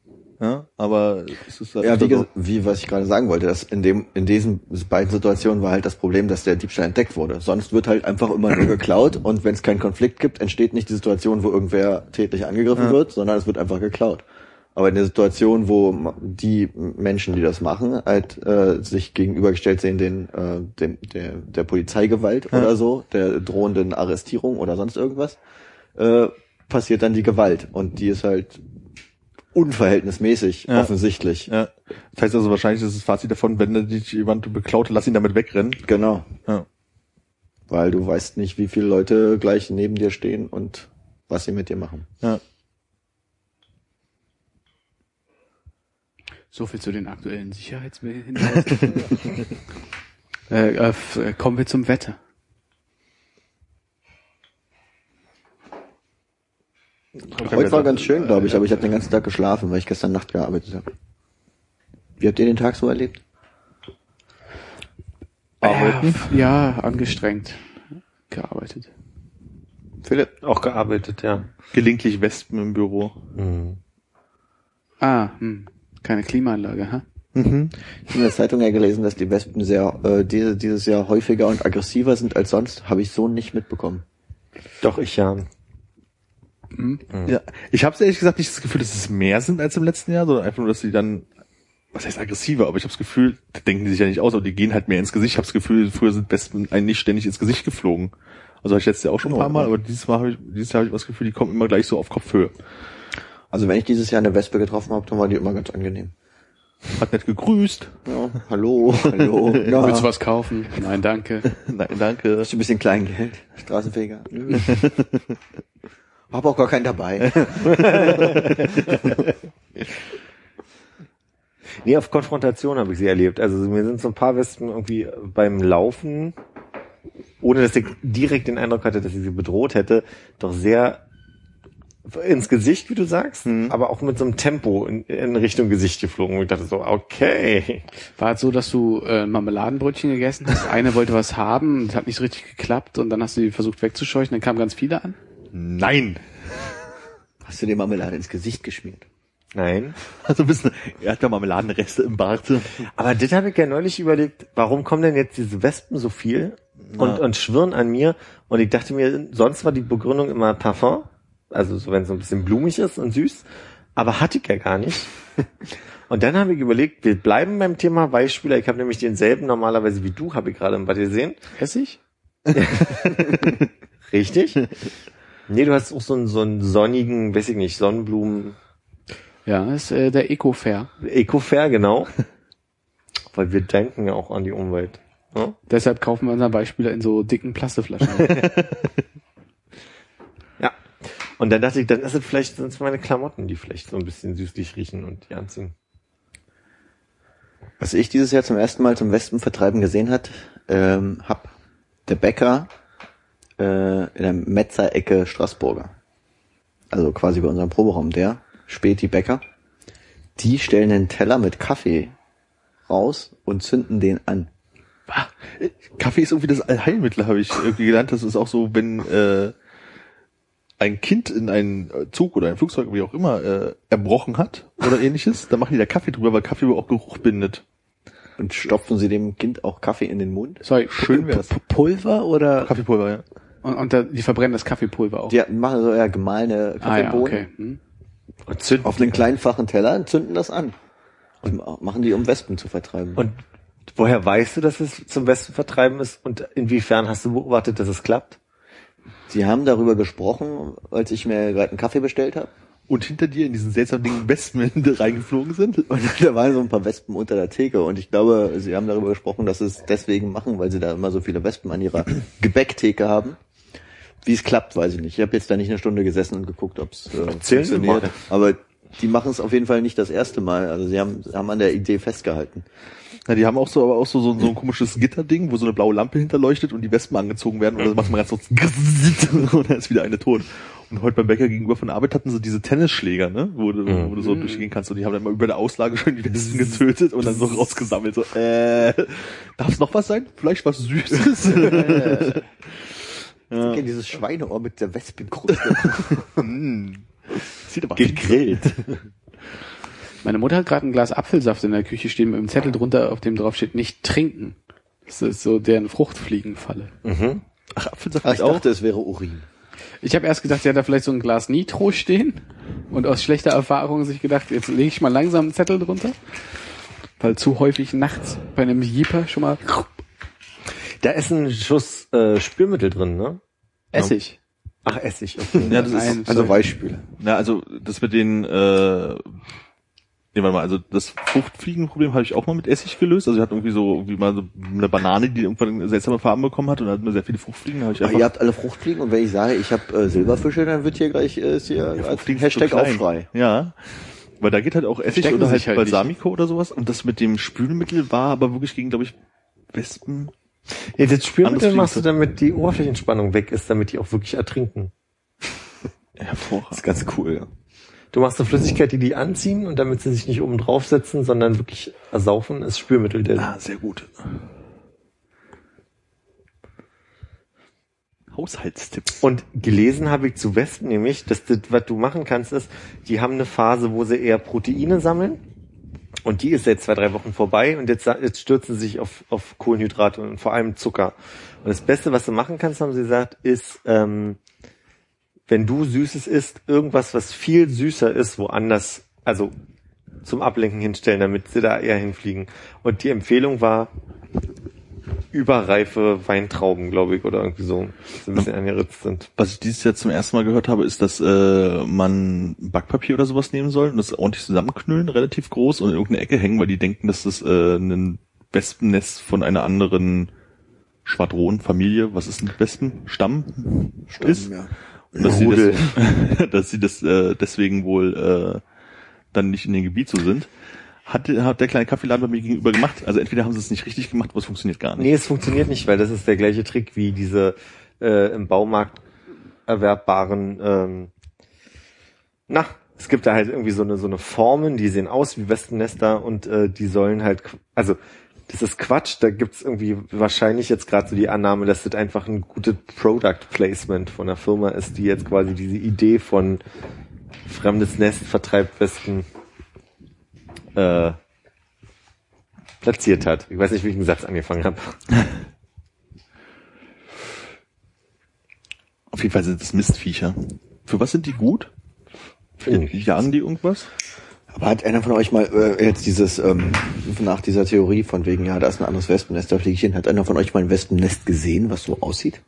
ja, aber es ist Ja, öfter wie, wie was ich gerade sagen wollte, dass in dem in diesen beiden Situationen war halt das Problem, dass der Diebstahl entdeckt wurde. Sonst wird halt einfach immer nur geklaut und wenn es keinen Konflikt gibt, entsteht nicht die Situation, wo irgendwer tätlich angegriffen wird, sondern es wird einfach geklaut. Aber in der Situation, wo die Menschen, die das machen, halt äh, sich gegenübergestellt sehen den äh, dem der der Polizeigewalt oder so, der drohenden Arrestierung oder sonst irgendwas, äh, passiert dann die Gewalt und die ist halt unverhältnismäßig Ja. offensichtlich. Ja. Das heißt also wahrscheinlich ist das Fazit davon, wenn er dich jemand beklaut, lass ihn damit wegrennen. Genau. Ja. Weil du weißt nicht, wie viele Leute gleich neben dir stehen und was sie mit dir machen. Ja. So viel zu den aktuellen Sicherheitshinweisen. äh, äh, äh, kommen wir zum Wetter. Heute war ganz schön, glaube ich, aber ich habe den ganzen Tag geschlafen, weil ich gestern Nacht gearbeitet habe. Wie habt ihr den Tag so erlebt? Ja, f- ja, angestrengt gearbeitet. Philipp? Auch gearbeitet, ja. Gelegentlich Wespen im Büro. Mhm. Ah, hm, keine Klimaanlage, ha? Ich habe in der Zeitung ja gelesen, dass die Wespen sehr äh, diese, dieses Jahr häufiger und aggressiver sind als sonst. Habe ich so nicht mitbekommen. Doch, ich ja. Ja. Ich habe ehrlich gesagt nicht das Gefühl, dass es mehr sind als im letzten Jahr, sondern einfach nur, dass sie dann, was heißt aggressiver, aber ich habe das Gefühl, das denken die sich ja nicht aus, aber die gehen halt mehr ins Gesicht. Ich habe das Gefühl, früher sind Wespen eigentlich ständig ins Gesicht geflogen. Also habe ich letztes Jahr auch schon ein paar Mal, aber dieses Mal habe ich, dieses Jahr habe ich das Gefühl, die kommen immer gleich so auf Kopfhöhe. Also wenn ich dieses Jahr eine Wespe getroffen habe, dann war die immer ganz angenehm. Hat nett gegrüßt. Ja, hallo, hallo. Ja. Willst du was kaufen? Nein, danke. Nein, danke. Hast du ein bisschen Kleingeld? Straßenfeger? Hab auch gar keinen dabei. Nee, auf Konfrontation habe ich sie erlebt. Also mir sind so ein paar Wespen irgendwie beim Laufen, ohne dass ich direkt den Eindruck hatte, dass ich sie bedroht hätte, doch sehr ins Gesicht, wie du sagst, aber auch mit so einem Tempo in, in Richtung Gesicht geflogen. Und ich dachte so, okay. War es so, dass du äh, Marmeladenbrötchen gegessen hast? Eine wollte was haben, das hat nicht so richtig geklappt und dann hast du die versucht wegzuscheuchen, dann kamen ganz viele an? Nein. Hast du dir Marmelade ins Gesicht geschmiert? Nein. Also ein bisschen, er hat da Marmeladenreste im Bart. Aber das habe ich ja neulich überlegt, warum kommen denn jetzt diese Wespen so viel und, und schwirren an mir? Und ich dachte mir, sonst war die Begründung immer Parfum, also so wenn es so ein bisschen blumig ist und süß, aber hatte ich ja gar nicht. Und dann habe ich überlegt, wir bleiben beim Thema Beispieler. Ich habe nämlich denselben normalerweise wie du, habe ich gerade im Bad gesehen. Essig? Richtig? Nee, du hast auch so einen, so einen sonnigen, weiß ich nicht, Sonnenblumen, Ja, ist äh, der Eco-Fair. Eco-Fair, genau. Weil wir denken ja auch an die Umwelt. Ja? Deshalb kaufen wir unseren Beispieler in so dicken Plastikflaschen. Ja. Und dann dachte ich, dann ist es vielleicht sind es meine Klamotten, die vielleicht so ein bisschen süßlich riechen und die anziehen. Was ich dieses Jahr zum ersten Mal zum Wespenvertreiben gesehen hat, ähm, hab der Bäcker äh, in der Metzerecke Straßburger. Also quasi bei unserem Proberaum, der Späti Bäcker. Die stellen einen Teller mit Kaffee raus und zünden den an. Kaffee ist irgendwie das Allheilmittel, habe ich irgendwie gelernt. Das ist auch so, wenn äh, ein Kind in einen Zug oder ein Flugzeug, wie auch immer, äh, erbrochen hat oder ähnliches, dann machen die da Kaffee drüber, weil Kaffee auch Geruch bindet. Und stopfen sie dem Kind auch Kaffee in den Mund? Sorry, Schön wär's. Pulver oder Kaffeepulver, ja. Und, und da, die verbrennen das Kaffeepulver auch. Die machen so ja gemahlene ah ja, Kaffeebohnen okay. Hm. Und zünden. auf einen kleinen flachen Teller und zünden das an. Und machen die, um Wespen zu vertreiben. Und woher weißt du, dass es zum Westen vertreiben ist? Und inwiefern hast du beobachtet, dass es klappt? Sie haben darüber gesprochen, als ich mir gerade einen Kaffee bestellt habe. Und hinter dir in diesen seltsamen Dingen Wespen reingeflogen sind. Und da waren so ein paar Wespen unter der Theke. Und ich glaube, sie haben darüber gesprochen, dass sie es deswegen machen, weil sie da immer so viele Wespen an ihrer Gebäcktheke haben. Wie es klappt, weiß ich nicht. Ich habe jetzt da nicht eine Stunde gesessen und geguckt, ob es äh, Erzählen Sie funktioniert. Aber die machen es auf jeden Fall nicht das erste Mal. Also sie haben, haben an der Idee festgehalten. Ja, die haben auch so, aber auch so, so, so ein komisches Gitterding, wo so eine blaue Lampe hinterleuchtet und die Wespen angezogen werden und dann macht man ganz so und dann ist wieder eine tot. Und heute beim Bäcker gegenüber von der Arbeit hatten sie diese Tennisschläger, ne? Wo du, Mhm. wo du so durchgehen kannst. Und die haben dann mal über der Auslage schön die Westen getötet und dann so rausgesammelt. So, äh, darf es noch was sein? Vielleicht was Süßes? Ja. Dieses Schweineohr mit der Wespenkruste. Sieht aber Gegrillt. Meine Mutter hat gerade ein Glas Apfelsaft in der Küche stehen mit einem Zettel drunter, auf dem drauf steht, nicht trinken. Das ist so deren Fruchtfliegenfalle. Mhm. Ach, Apfelsaft Ah, ich ist auch. dachte, es wäre Urin. Ich habe erst gedacht, sie hat da vielleicht so ein Glas Nitro stehen und aus schlechter Erfahrung sich gedacht, jetzt lege ich mal langsam einen Zettel drunter. Weil zu häufig nachts bei einem Jeeper schon mal Da ist ein Schuss äh, Spülmittel drin, ne? Essig. Ach, Essig, okay. Ja, das Nein, ist, Also Weichspüler. na, also, das mit den, äh, Nee, warte mal, also das Fruchtfliegenproblem habe ich auch mal mit Essig gelöst. Also ich hatte irgendwie so irgendwie mal so eine Banane, die irgendwann seltsame Farben bekommen hat und da hatten wir sehr viele Fruchtfliegen. Da habe ich Ach, einfach ihr habt alle Fruchtfliegen und wenn ich sage, ich habe äh, Silberfische, dann wird hier gleich äh, ist hier als Fruchtfliegen Hashtag so. Aufschrei. Ja. Weil da geht halt auch Essig oder halt halt Balsamico oder sowas. Und das mit dem Spülmittel war aber wirklich gegen, glaube ich, Wespen. Ja, das Spülmittel Anderes machst du, damit die Oberflächenspannung weg ist, damit die auch wirklich ertrinken. Das Hervorragend. ist ganz cool. Ja. Du machst eine Flüssigkeit, die die anziehen und damit sie sich nicht oben draufsetzen, sondern wirklich ersaufen, ist Spülmittel. Der Ah, sehr gut. Haushaltstipps. Und gelesen habe ich zu Wespen nämlich, dass das, was du machen kannst, ist, die haben eine Phase, wo sie eher Proteine sammeln. Und die ist seit zwei, drei Wochen vorbei und jetzt, jetzt stürzen sie sich auf, auf Kohlenhydrate und vor allem Zucker. Und das Beste, was du machen kannst, haben sie gesagt, ist, ähm, wenn du Süßes isst, irgendwas, was viel süßer ist, woanders, also zum Ablenken hinstellen, damit sie da eher hinfliegen. Und die Empfehlung war, überreife Weintrauben, glaube ich, oder irgendwie so, die ein bisschen angeritzt sind. Was ich dieses Jahr zum ersten Mal gehört habe, ist, dass äh, man Backpapier oder sowas nehmen soll und das ordentlich zusammenknüllen, relativ groß und in irgendeine Ecke hängen, weil die denken, dass das äh, ein Wespennest von einer anderen Schwadronenfamilie, was ist ein Wespenstamm ist. Ja. Und dass sie das, dass sie das äh, deswegen wohl äh, dann nicht in dem Gebiet so sind. Hat, hat der kleine Kaffeeladen bei mir gegenüber gemacht. Also entweder haben sie es nicht richtig gemacht, aber es funktioniert gar nicht. Nee, es funktioniert nicht, weil das ist der gleiche Trick wie diese äh, im Baumarkt erwerbbaren, ähm, na, es gibt da halt irgendwie so eine so eine Formen, die sehen aus wie Wespennester und äh, die sollen halt, also das ist Quatsch, da gibt's irgendwie wahrscheinlich jetzt gerade so die Annahme, dass das einfach ein gutes Product Placement von der Firma ist, die jetzt quasi diese Idee von fremdes Nest vertreibt Wespen äh, platziert hat. Ich weiß nicht, wie ich den Satz angefangen habe. Auf jeden Fall sind es Mistviecher. Für was sind die gut? Jagen die irgendwas? Aber hat einer von euch mal äh, jetzt dieses, ähm, nach dieser Theorie von wegen, ja, da ist ein anderes Wespennest, da fliege ich hin, hat einer von euch mal ein Wespennest gesehen, was so aussieht?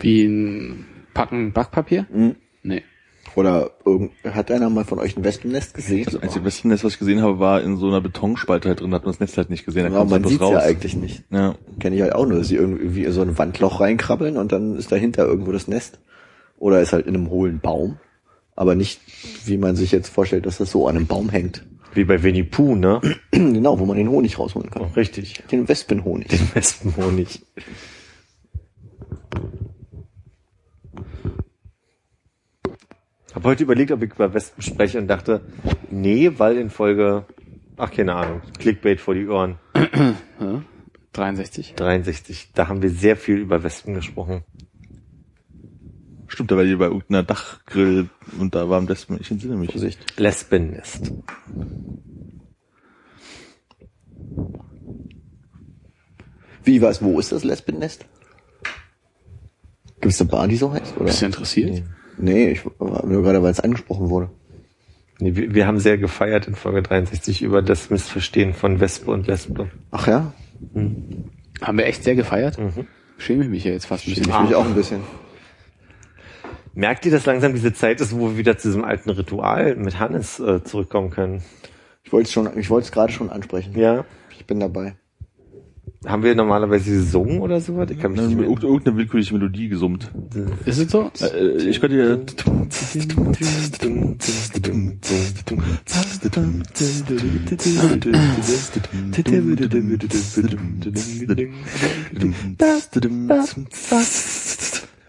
Wie ein Packen Backpapier? Mhm. Nee. Oder irgend, hat einer mal von euch ein Wespennest gesehen? Das einzige Wespennest, was ich gesehen habe, war in so einer Betonspalte halt drin, da hat man das Netz halt nicht gesehen. Da kommt man bloß sieht ja eigentlich nicht. Ja. Kenne ich halt auch nur, dass sie irgendwie in so ein Wandloch reinkrabbeln und dann ist dahinter irgendwo das Nest. Oder ist halt in einem hohlen Baum. Aber nicht, wie man sich jetzt vorstellt, dass das so an einem Baum hängt. Wie bei Winnie Pooh, ne? genau, wo man den Honig rausholen kann. Richtig. Den Wespenhonig. Den Wespenhonig. Hab heute überlegt, ob ich über Wespen spreche und dachte, nee, weil in Folge, ach keine Ahnung, Clickbait vor die Ohren, 63. 63, da haben wir sehr viel über Wespen gesprochen. Stimmt, da war die bei irgendeiner Dachgrill und da war am besten, ich entsinne mich. Vorsicht. Lesbennest. Wie was, wo ist das Lesbennest? Gibt es eine Bar, die so heißt? Oder? Bist du interessiert? Nee, ich war nur gerade, weil es angesprochen wurde. Nee, wir, wir haben sehr gefeiert in Folge 63 über das Missverstehen von Wespe und Lesbe. Ach ja? Haben wir echt sehr gefeiert? Mhm. Schäme ich mich ja jetzt fast ein bisschen. Ich mich auch ein bisschen. Merkt ihr, dass langsam diese Zeit ist, wo wir wieder zu diesem alten Ritual mit Hannes äh, zurückkommen können? Ich wollte es schon, ich wollte es gerade schon ansprechen. Ja. Ich bin dabei. Haben wir normalerweise gesungen oder sowas? Ich kann mich Dann nicht mehr irgendeine willkürliche Melodie gesummt. Ist es so? Äh, ich könnte hier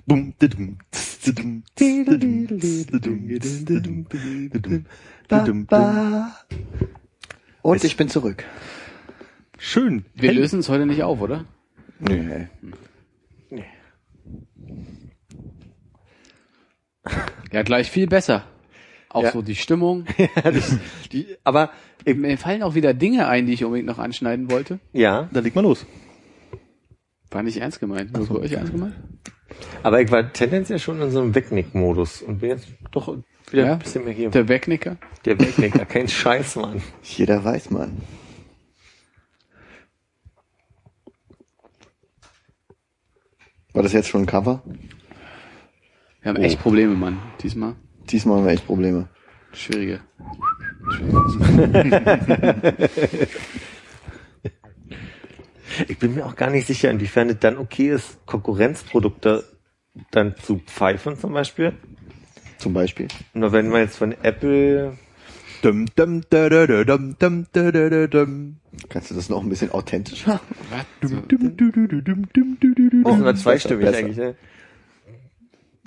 Bum, didum, didum, didum, didum, didum, didum, didum. Und ich bin zurück. Schön. Wir lösen es heute nicht auf, oder? Nee. Ja, gleich viel besser. Auch Ja. so die Stimmung. Die, aber Mir fallen auch wieder Dinge ein, die ich unbedingt noch anschneiden wollte. ja, Dann leg mal los. War nicht ernst gemeint. Was bei euch ernst gemeint? aber ich war tendenziell schon in so einem Wegnick-Modus und bin jetzt doch wieder Ja? ein bisschen mehr hier. Der Wegnicker. Der Wegnicker, kein Scheiß, Mann. Jeder weiß man. War das jetzt schon ein Cover? Wir haben echt Probleme, Mann. Diesmal. Diesmal haben wir echt Probleme. Schwierige. Ich bin mir auch gar nicht sicher, inwiefern es dann okay ist, Konkurrenzprodukte dann zu pfeifen zum Beispiel. Zum Beispiel. Nur wenn man jetzt von Apple, Dum, dum, da, da, da, dum, dum, da, da, da, dum. Kannst du das noch ein bisschen authentischer? Was? Dum, du, du, du, dum, dum, du, du, du, das ist dum. immer zweistimmig besser. eigentlich, ne?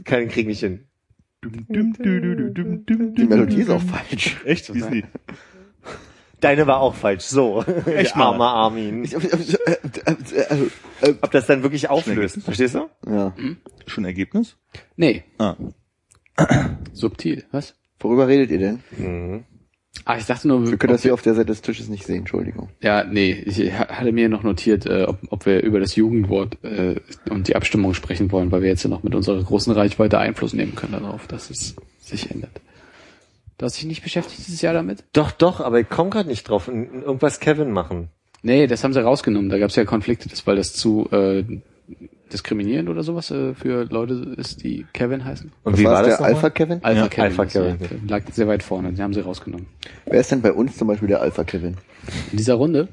Keinen krieg ich hin. Dum, dum, dum, dum, Die dum, Melodie dum, ist auch dum. falsch. Echt? Wie ist die? Deine war auch falsch, so. Echt Armer mal. Armin. Ich- äh, äh, äh, äh, Ob das dann wirklich auflöst, verstehst du? Ja. Schon Ergebnis? Nee, Ah. subtil. Was? Worüber redet ihr denn? Mhm. Ah, ich dachte nur, Wir können das hier auf der Seite des Tisches nicht sehen, Entschuldigung. Ja, nee, ich ha- hatte mir noch notiert, äh, ob, ob wir über das Jugendwort äh, und die Abstimmung sprechen wollen, weil wir jetzt ja noch mit unserer großen Reichweite Einfluss nehmen können darauf, dass es sich ändert. Du hast dich nicht beschäftigt dieses Jahr damit? Doch, doch, aber ich komme gerade nicht drauf. Irgendwas Kevin machen. Nee, das haben sie rausgenommen. Da gab es ja Konflikte, das, weil das zu äh, diskriminierend oder sowas äh, für Leute ist, die Kevin heißen. Und Was wie war war das der? Alpha Kevin? Alpha Ja, Kevin. Alpha ist, ja, Kevin. lag sehr weit vorne, die haben sie rausgenommen. Wer ist denn bei uns zum Beispiel der Alpha Kevin? In dieser Runde?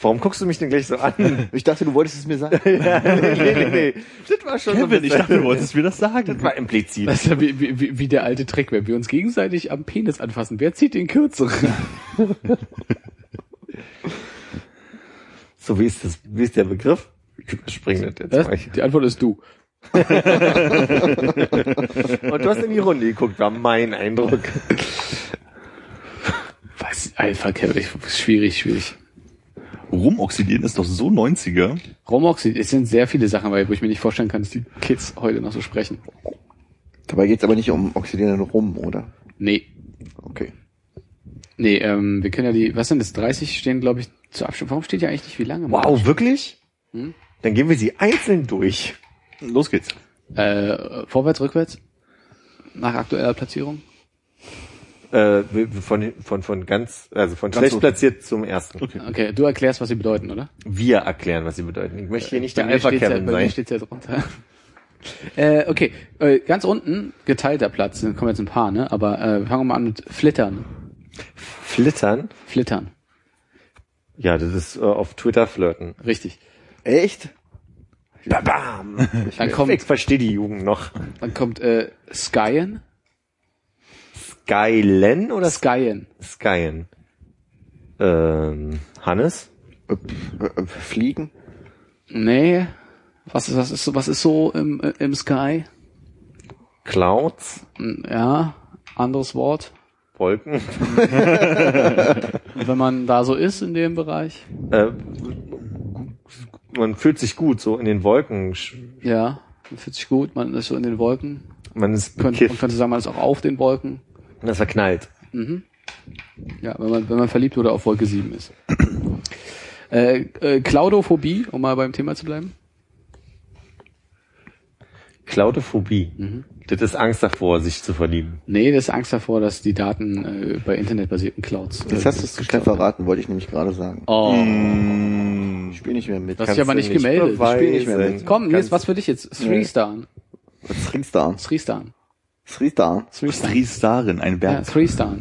Warum guckst du mich denn gleich so an? Ich dachte, du wolltest es mir sagen. ja, nee, nee, nee. Das war schon so ein Kevin, ich bisschen- dachte, du wolltest mir das sagen. Das war implizit. Das ist ja wie, wie, wie- wie der alte Trick, wenn wir uns gegenseitig am Penis anfassen. Wer zieht den kürzeren? So, wie ist das, wie ist der Begriff? Ich überspringe das jetzt mal. Die Antwort ist du. Und du hast in die Runde geguckt, war mein Eindruck. Was? Alpha Kevin, schwierig, schwierig. Rumoxidieren ist doch so 90er. Romoxid, es sind sehr viele Sachen, weil wo ich mir nicht vorstellen kann, dass die Kids heute noch so sprechen. Dabei geht's aber nicht um oxidierenden Rum, oder? Nee. Okay. Nee, ähm, wir können ja die, was sind das, 30 stehen, glaube ich, zur Abstimmung. Warum steht ja eigentlich nicht wie lange? Wow, wirklich? Hm? Dann gehen wir sie einzeln durch. Los geht's. Äh, vorwärts, rückwärts? Nach aktueller Platzierung? Äh, von, von, von ganz, also von Ganz schlecht unten. platziert zum ersten. Okay. Okay, du erklärst, was sie bedeuten, oder? Wir erklären, was sie bedeuten. Ich möchte hier nicht Bei der Alpha steht's ja, Kevin bei mir sein. steht's ja drunter. äh, okay, äh, ganz unten, geteilter Platz, dann kommen jetzt ein paar, ne? Aber äh, fangen wir mal an mit Flittern. Flittern? Flittern, Ja, das ist äh, auf Twitter flirten. richtig. Echt? Bam! Ich, Dann kommt- ich verstehe die Jugend noch. Dann kommt äh, Skyen. Skylen oder Skyen. Skyen? Ähm, Hannes? Äh, äh, Fliegen? Nee. Was ist, was ist, so- was ist so im, äh, im Sky? Clouds? Hm, Ja, anderes Wort. Wolken? Wenn man da so ist in dem Bereich, äh, man fühlt sich gut, so in den Wolken. ja, man fühlt sich gut, man ist so in den Wolken. Man ist Könnte, man könnte sagen, man ist auch auf den Wolken. Das verknallt. Ja, wenn man, wenn man verliebt oder auf Wolke 7 ist. äh, äh, Klaudophobie, um mal beim Thema zu bleiben. Klaudophobie. Mhm. Das ist Angst davor, sich zu verlieben. Nee, das ist Angst davor, dass die Daten äh, bei internetbasierten Clouds. Das äh, hast du zu schnell verraten, wollte ich nämlich gerade sagen. Oh, Ich spiele nicht mehr mit. Das hast dich aber nicht gemeldet. beweisen. Spiel nicht mehr mit. komm, ist was für dich jetzt. Three Star. Three Star. Sristan. Three Star. Triestarin, ein Ja, Berg. Three Star.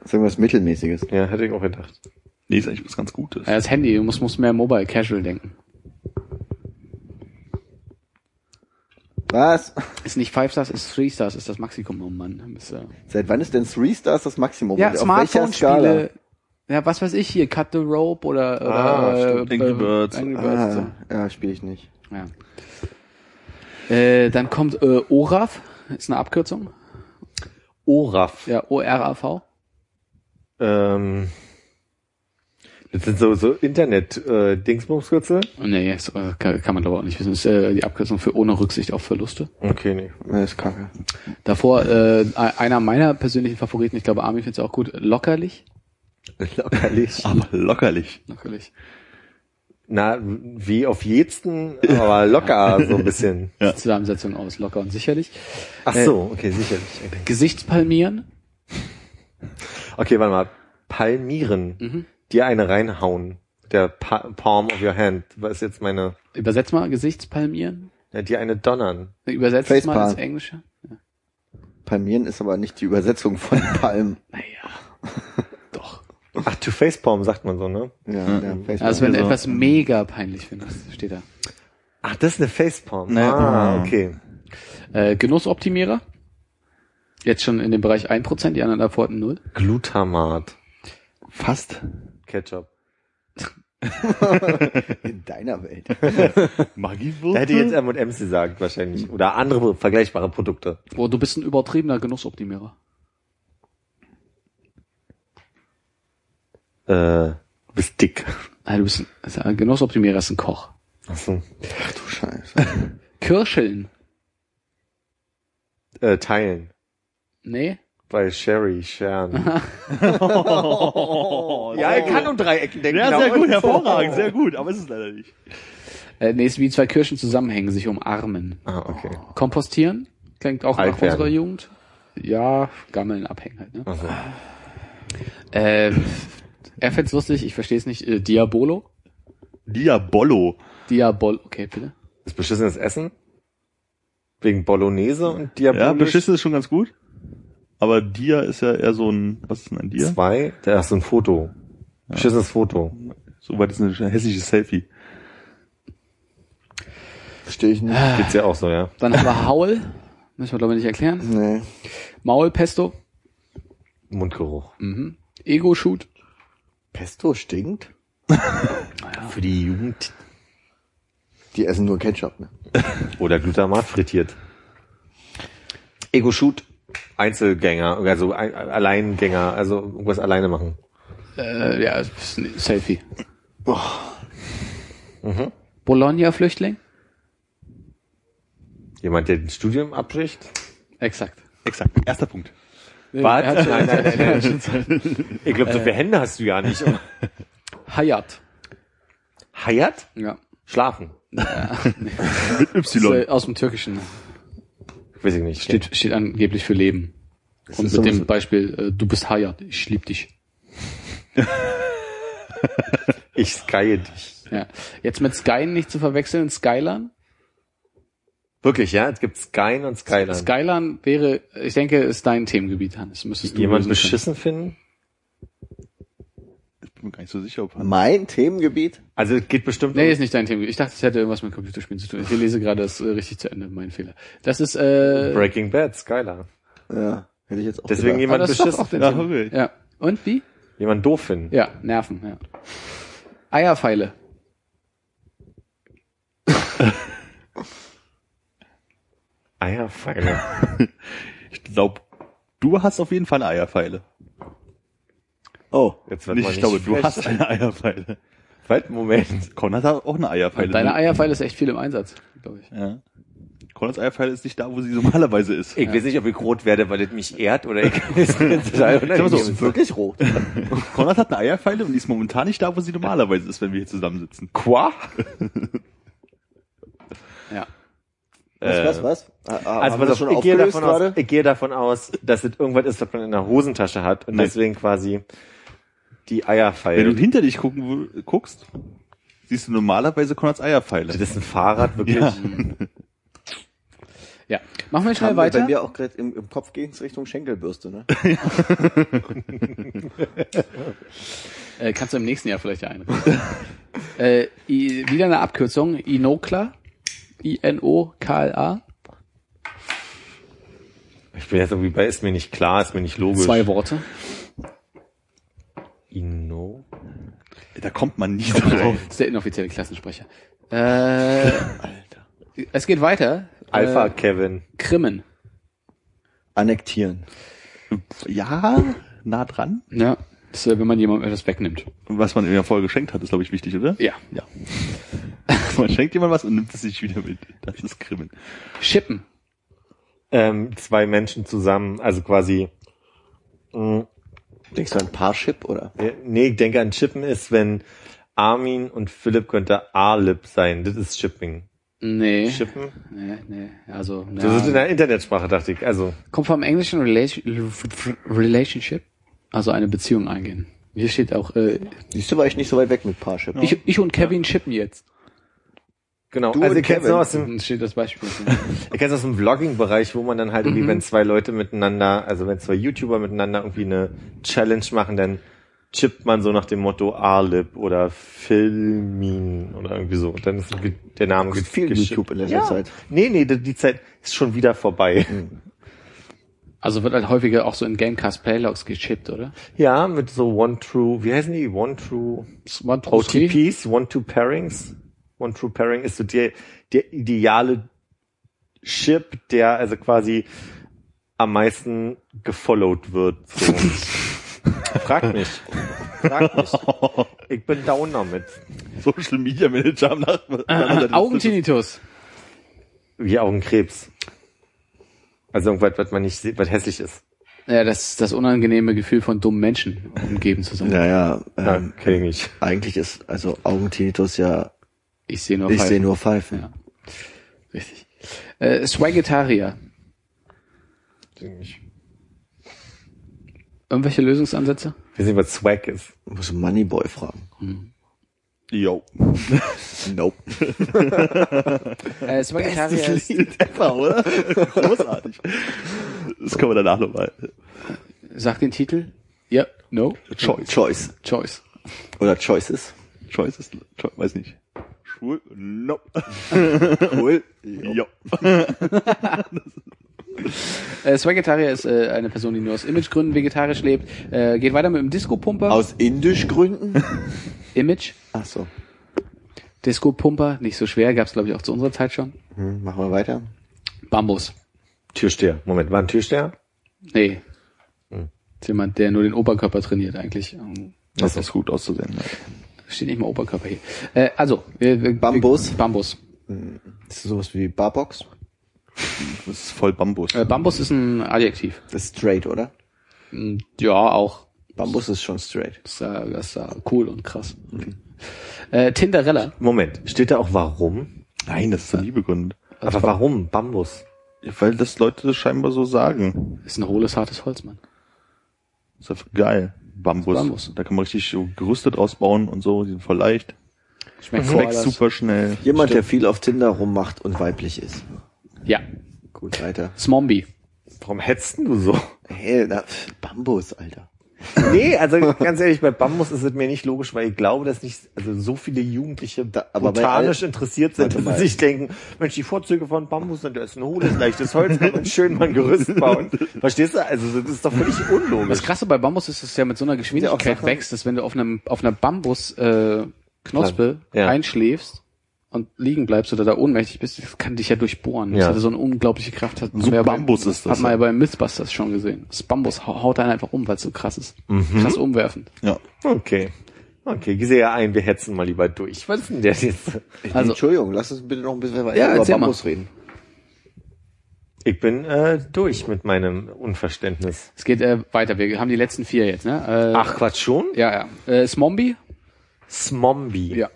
Das ist irgendwas Mittelmäßiges. Ja, hätte ich auch gedacht. Nee, ist eigentlich was ganz Gutes. Ja, das Handy, du musst, musst mehr Mobile Casual denken. Was? Ist nicht Five Stars, ist Three Stars, ist das Maximum, oh Mann. Bist, äh, Seit wann ist denn Three Stars das Maximum? ja? Smartphone-Spiele. Ja, was weiß ich hier, Cut the Rope oder, oder Ah, äh, stimmt, Angry Birds. Angry Birds Ah, ja, spiele ich nicht. ja. Äh, dann kommt äh, ORAF, ist eine Abkürzung. ORAF. Ja, O-R-A-V. Ähm, das sind so, so Internet-Dingsbumskürzel. Nee, das, äh, kann, kann man glaube ich auch nicht wissen. Das ist äh, die Abkürzung für ohne Rücksicht auf Verluste. Okay, nee. Das ist kacke. Davor äh, einer meiner persönlichen Favoriten, ich glaube Armin findet es auch gut, lockerlich. Lockerlich. Aber lockerlich. Lockerlich. Na, wie auf jeden, aber locker so ein bisschen. Die Zusammensetzung aus locker und sicherlich. Ach so, okay, sicherlich. Okay. Gesichtspalmieren. Okay, warte mal. Palmieren. Dir eine reinhauen. Der pa Palm of your hand. Was ist jetzt meine, Übersetz mal Gesichtspalmieren. ja, dir eine donnern. Übersetzt mal Facepalm. ins Englische. Palmieren ist aber nicht die Übersetzung von Palm. Naja. Doch. Ach, to facepalm sagt man so, ne? ja, ja, Facebook. Also wenn du etwas mega peinlich findest, steht da. Ach, das ist eine Facepalm. Nee. Ah, okay. Äh, Genussoptimierer. Jetzt schon in dem Bereich 1%, die anderen davor hatten 0. Glutamat. Fast. Ketchup. in deiner Welt. Magiewürfel? Da hätte jetzt M&M's gesagt, wahrscheinlich. Oder andere vergleichbare Produkte. Oh, du bist ein übertriebener Genussoptimierer. Äh, du bist dick. Nein, du bist ein, also ein Genussoptimierer ist ein Koch. Ach so. Ach du Scheiße. Kirscheln. Äh, teilen. Nee. Bei Sherry, Shern. Oh, ja, er kann um Dreiecken denken. Ja, sehr gut, unten. hervorragend, sehr gut, aber ist es leider nicht. Äh, nee, ist wie zwei Kirschen zusammenhängen, sich umarmen. Ah, okay. Kompostieren. Klingt auch Alt nach werden. unserer Jugend. Ja, gammeln, abhängen halt, ne? Ach so. Äh, er fänd's lustig, ich verstehe es nicht. Äh, Diabolo? Diabolo. Diabol, okay, bitte. Ist beschissenes Essen? Wegen Bolognese und Diabolisch? Ja, beschissen ist schon ganz gut. Aber Dia ist ja eher so ein, was ist denn ein Dia? Zwei, da ist so ein Foto. Beschissenes Foto. Soweit ist ein hessisches Selfie. Verstehe ich nicht. Geht's ja auch so, ja. Dann haben wir Haul. Müssen wir glaube ich nicht erklären. Nee. Maulpesto. Mundgeruch. Mhm. Ego-Shoot. Pesto stinkt? Für die Jugend. Die essen nur Ketchup, ne? Oder Glutamat frittiert. Ego-Shoot. Einzelgänger, also ein, Alleingänger, also irgendwas alleine machen. Äh, ja, es ist ein Selfie. Bologna-Flüchtling? Jemand, der ein Studium abbricht? Exakt. Exakt. Erster Punkt. Hat schon- Nein, nein, nein, Ich glaube, so viele Hände hast du ja nicht. Hayat. Hayat? Ja. Schlafen. Mit Ist, Y. äh, aus dem Türkischen. Weiß ich nicht. Steht, steht angeblich für Leben. Und ist mit dem so- Beispiel, äh, du bist Hayat, ich lieb dich. Ich skye dich. Ja. Jetzt mit Sky nicht zu verwechseln, Skyline. Wirklich, ja? Es gibt Skyn und Skyline. Skyline wäre, ich denke, ist dein Themengebiet, Hannes. Müsstest du Jemand beschissen finden? Ich bin mir gar nicht so sicher, ob Mein Themengebiet? Also es geht bestimmt. Nee, um- ist nicht dein Themengebiet. Ich dachte, es hätte irgendwas mit Computerspielen zu tun. Ich lese gerade das äh, richtig zu Ende, mein Fehler. Das ist, äh, Breaking Bad, Skylar. Ja, hätte ich jetzt auch Deswegen gedacht. jemand doch beschissen auch. Ja. Und wie? Jemand doof finden. Ja, Nerven, ja. Eierpfeile. Eierpfeile. Ich glaube, du hast auf jeden Fall eine Eierpfeile. Oh, Jetzt wird Nicht, ich glaube, du hast eine Eierpfeile. Warte, Moment. Konrad hat auch eine Eierpfeile. Deine ne? Eierpfeile ist echt viel im Einsatz, glaube ich. Ja. Konrads Eierpfeile ist nicht da, wo sie normalerweise ist. Ich weiß nicht, ob ich rot werde, weil das mich ehrt oder ich ist so, ist wirklich rot. Konrad hat eine Eierpfeile und die ist momentan nicht da, wo sie normalerweise ist, wenn wir hier zusammensitzen. Qua? Ja. Was, was, was? Ah, ah, Also pass auf, schon ich gehe, davon aus, gerade? ich gehe davon aus, dass es irgendwas ist, was man in der Hosentasche hat und Nein. deswegen quasi die Wenn du Eierpfeile. hinter dich gucken guckst, siehst du normalerweise Konrads Eierpfeile. Das ist ein Fahrrad, wirklich. Ja. Ja. Machen wir schnell Haben wir, weiter. Wenn wir auch gerade im, im Kopf gehen, Richtung Schenkelbürste, ne? Äh, kannst du im nächsten Jahr vielleicht ja einrichten. äh, I, wieder eine Abkürzung. Inokla. I-N-O-K-L-A. Ich bin jetzt irgendwie bei, ist mir nicht klar, ist mir nicht logisch. Zwei Worte. Inno. Da kommt man nicht drauf. Das ist der inoffizielle Klassensprecher. Äh, Alter. Es geht weiter. Alpha Äh, Kevin. Krimmen. Annektieren. Ja, nah dran. Ja. Das, ist, wenn man jemandem etwas wegnimmt. Was man in der Folge geschenkt hat, ist, glaube ich, wichtig, oder? Ja. Ja. man schenkt jemand was und nimmt es sich wieder mit. Das ist Krimmen. Schippen. Ähm, zwei Menschen zusammen, also quasi, mh, Denkst du an Parship oder? äh, nee, ich denke an Chippen ist, wenn Armin und Philipp könnte A-Lip sein. Das ist Shipping. Nee. Chippen? Nee, nee. Also, Das ist in ja. der Internetsprache, dachte ich. Also, Kommt vom englischen Relation, Relationship. Also eine Beziehung eingehen. Hier steht auch, äh, Siehst du, war ich nicht so weit weg mit Parship. ich, ich und Kevin chippen jetzt. Genau. Du also, ihr kennt aus dem, steht das Beispiel. ihr kennt aus dem Vlogging-Bereich, wo man dann halt irgendwie, wenn zwei Leute miteinander, also wenn zwei YouTuber miteinander irgendwie eine Challenge machen, dann chippt man so nach dem Motto A-Lip oder Filmin oder irgendwie so. Und dann ist der Name Guckst viel geschippt. YouTube in letzter ja. Zeit. Nee, nee, die Zeit ist schon wieder vorbei. Also wird halt häufiger auch so in Gamecast Playlogs gechippt, oder? Ja, mit so One-True, wie heißen die? One-True One, two, three. OTPs, One-Two-Pairings. One-True-Pairing ist so der, der ideale Chip, der also quasi am meisten gefollowt wird. So. Frag mich. Frag mich. Ich bin down damit. Social Media Manager am Nachbarn. Äh, Augentinnitus. Wie Augenkrebs. Also irgendwas, was man nicht sieht, was hässlich ist. Ja, das das unangenehme Gefühl von dummen Menschen umgeben zu sein. Naja, Ja, ähm, kenn ich nicht. eigentlich ist also Augentinnitus ja, Ich sehe nur ich Pfeifen. sehe nur Pfeifen. Ja. Richtig. Äh, Swaggetarier. Irgendwelche Lösungsansätze? Ich weiß nicht, was Swag ist. Muss Moneyboy fragen. Yo. Nope. Äh, Swaggetarier ist, Lied ever, oder? Großartig. Das können wir danach nochmal. sag den Titel. Ja, no, Choice. Choice. choice. Oder Choices. Choice ist, Choice, weiß nicht. Schwul? No. Cool. Jo. Äh, Swaggetarier ist äh, eine Person, die nur aus Imagegründen vegetarisch lebt. Äh, geht weiter mit dem Disco-Pumper. Aus indisch Gründen? Image. Ach so. Disco-Pumper, nicht so schwer, gab's glaube ich auch zu unserer Zeit schon. Hm, machen wir weiter. Bambus. Türsteher. Moment, war ein Türsteher? Nee. Hm. Ist jemand, der nur den Oberkörper trainiert eigentlich. Das ist gut auszusehen. ne? Steht nicht mal Oberkörper hier. Äh, also, wir, wir, Bambus. Wir, Bambus. Das ist sowas wie Barbox. Das ist voll Bambus. Äh, Bambus ist ein Adjektiv. Das ist straight, oder? Mm, Ja, auch. Bambus ist schon straight. Das ist, das ist cool und krass. Äh, Tinderella. Moment, steht da auch warum? Nein, das ist zur Liebe gegründet. Aber warum? Bambus. Weil das Leute scheinbar so sagen. Ist ein hohles, hartes Holz, Mann. Das ist einfach geil. Bambus. Bambus. Da kann man richtig so Gerüste draus bauen und so. Die sind voll leicht. Schmeckt so Wächst super schnell. Jemand, der viel auf Tinder rummacht und weiblich ist. Ja. Gut, weiter. Smombi. Warum hetzt denn du so? Hey, na, pf, Bambus, Alter. Nee, also ganz ehrlich, bei Bambus ist es mir nicht logisch, weil ich glaube, dass nicht also so viele Jugendliche Da- aber botanisch interessiert sind, dass sie sich denken, Mensch, die Vorzüge von Bambus sind, da ist ein hohles, leichtes Holz, kann man schön mal ein Gerüst bauen. Verstehst du? Also das ist doch völlig Das unlogisch. Krasse bei Bambus ist, dass es ja mit so einer Geschwindigkeit wächst, dass wenn du auf einem auf einer Bambus äh, Knospe Ja. einschläfst und liegen bleibst oder da ohnmächtig bist, das kann dich ja durchbohren. Das Ja. hatte so eine unglaubliche Kraft. Hat, So ja bei- Bambus ist das, Hat man ja. ja bei Mythbusters schon gesehen. Das Bambus hau- haut einen einfach um, weil es so krass ist. Mhm. Krass umwerfend. Ja. Okay. Okay, ich sehe ja ein, wir hetzen mal lieber durch. Was ist denn der jetzt? Also- Entschuldigung, lass uns bitte noch ein bisschen weiter Ja, über Bambus reden. Ich bin äh, durch mit meinem Unverständnis. Es geht äh, weiter. Wir haben die letzten vier jetzt, ne? Äh, Ach, Quatsch, schon? Ja, ja. Äh, Smombi? Smombi. Ja.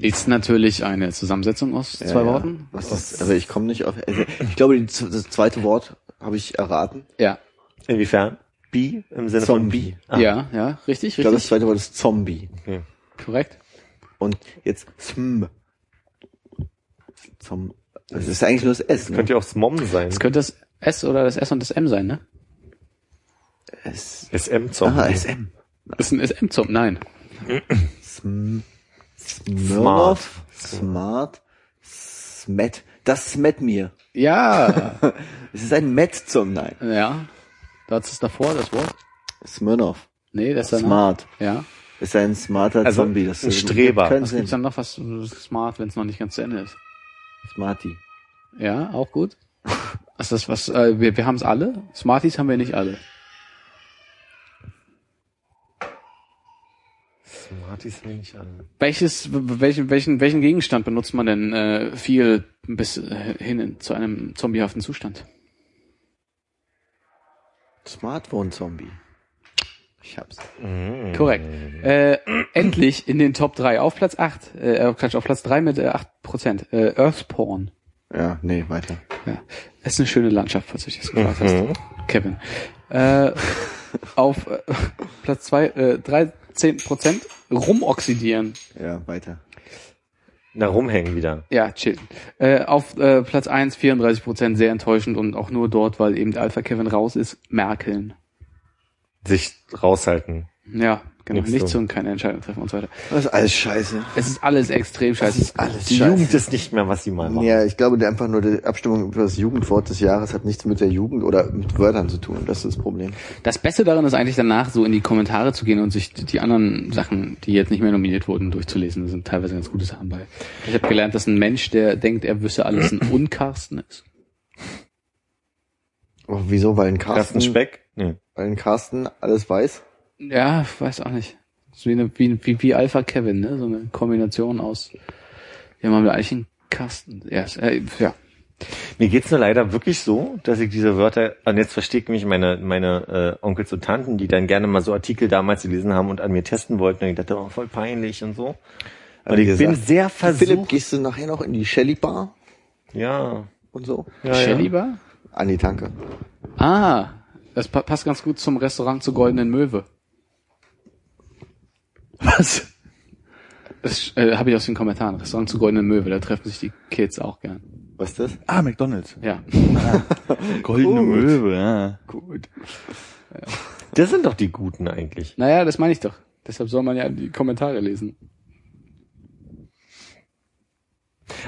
Ist natürlich eine Zusammensetzung aus zwei Ja, ja. Worten. Was ist, also ich komme nicht auf. Also ich glaube, die, das zweite Wort habe ich erraten. Ja. Inwiefern? Bi im Sinne Zombie. von Bi. Ja, ja, richtig, Ich glaube, das richtig. zweite Wort ist Zombie. Korrekt. Und jetzt Sm. Zom das ist eigentlich nur das S, ne? Könnte ja auch Smom sein. Es könnte das S oder das S und das M sein, ne? S. SM-Zombie. Aha, SM. Ist ein SM zum, nein. Sm. Smirnoff. Smart. Smet. Das smet mir. Ja, Es ist ein Met zum Nein. ja. Das ist davor, das Wort. Smirnoff. Nee, das ist danach. Smart. Ja. Ist ein smarter Also Zombie. Das ein Streber. Keinen Was gibt's Sinn. dann noch was äh, smart, wenn es noch nicht ganz zu Ende ist? Smarty. Ja, auch gut. Ist das was, äh, wir, wir haben es alle? Smarties haben wir nicht alle. Smarties will ich an. Welches, welchen, welchen, welchen Gegenstand benutzt man denn äh, viel bis äh, hin in, zu einem zombiehaften Zustand? Smartphone-Zombie. Ich hab's. Korrekt. Äh, endlich in den Top 3 auf Platz 8, äh, Quatsch, auf Platz 3 mit äh, 8%. Äh, Earthporn. Ja, nee, weiter. Ja. Es ist eine schöne Landschaft, falls du dich das gefragt hast. Kevin. Äh, auf äh, Platz 2, äh, 13% rumoxidieren. Ja, weiter. Na, rumhängen wieder. Ja, chill. Äh, auf äh, Platz 1, 34% sehr enttäuschend und auch nur dort, weil eben der Alpha Kevin raus ist, merkeln. Sich raushalten. Ja, genau. Nichts Nichts so. und keine Entscheidung treffen und so weiter. Das ist alles scheiße. Es ist alles extrem scheiße. alles Die Jugend ist nicht mehr, was sie mal war. Ja, ich glaube, der einfach nur die Abstimmung über das Jugendwort des Jahres hat nichts mit der Jugend oder mit Wörtern zu tun. Das ist das Problem. Das Beste daran ist eigentlich danach so in die Kommentare zu gehen und sich die anderen Sachen, die jetzt nicht mehr nominiert wurden, durchzulesen. Da sind teilweise ganz gute Sachen bei. Ich habe gelernt, dass ein Mensch, der denkt, er wüsste alles, ein Unkarsten ist. Aber wieso? Weil ein Carsten, Carsten Speck? Nee. weil ein Carsten alles weiß? Ja, ich weiß auch nicht. Wie, eine, wie, wie, wie Alpha Kevin, ne? So eine Kombination aus. Ja, man will eigentlich einen Kasten. Ja, ist- äh, ja. Mir geht's nur leider wirklich so, dass ich diese Wörter, und jetzt verstehe ich mich meine, meine äh, Onkels und Tanten, die dann gerne mal so Artikel damals gelesen haben und an mir testen wollten, und ich dachte, oh, voll peinlich und so. Und Wie ich bin gesagt, sehr Philipp, versucht. gehst du nachher noch in die Shelly Bar Ja. und so? ja, Shelly ja. Bar? An die Tanke. Ah, das pa passt ganz gut zum Restaurant zur Goldenen Möwe. Was? Das äh, habe ich aus den Kommentaren. Restaurant zur Goldenen Möwe, da treffen sich die Kids auch gern. Was ist das? Ah, McDonalds. Ja. Goldene Möwe, ja. Gut. Das sind doch die Guten eigentlich. Naja, das meine ich doch. Deshalb soll man ja die Kommentare lesen.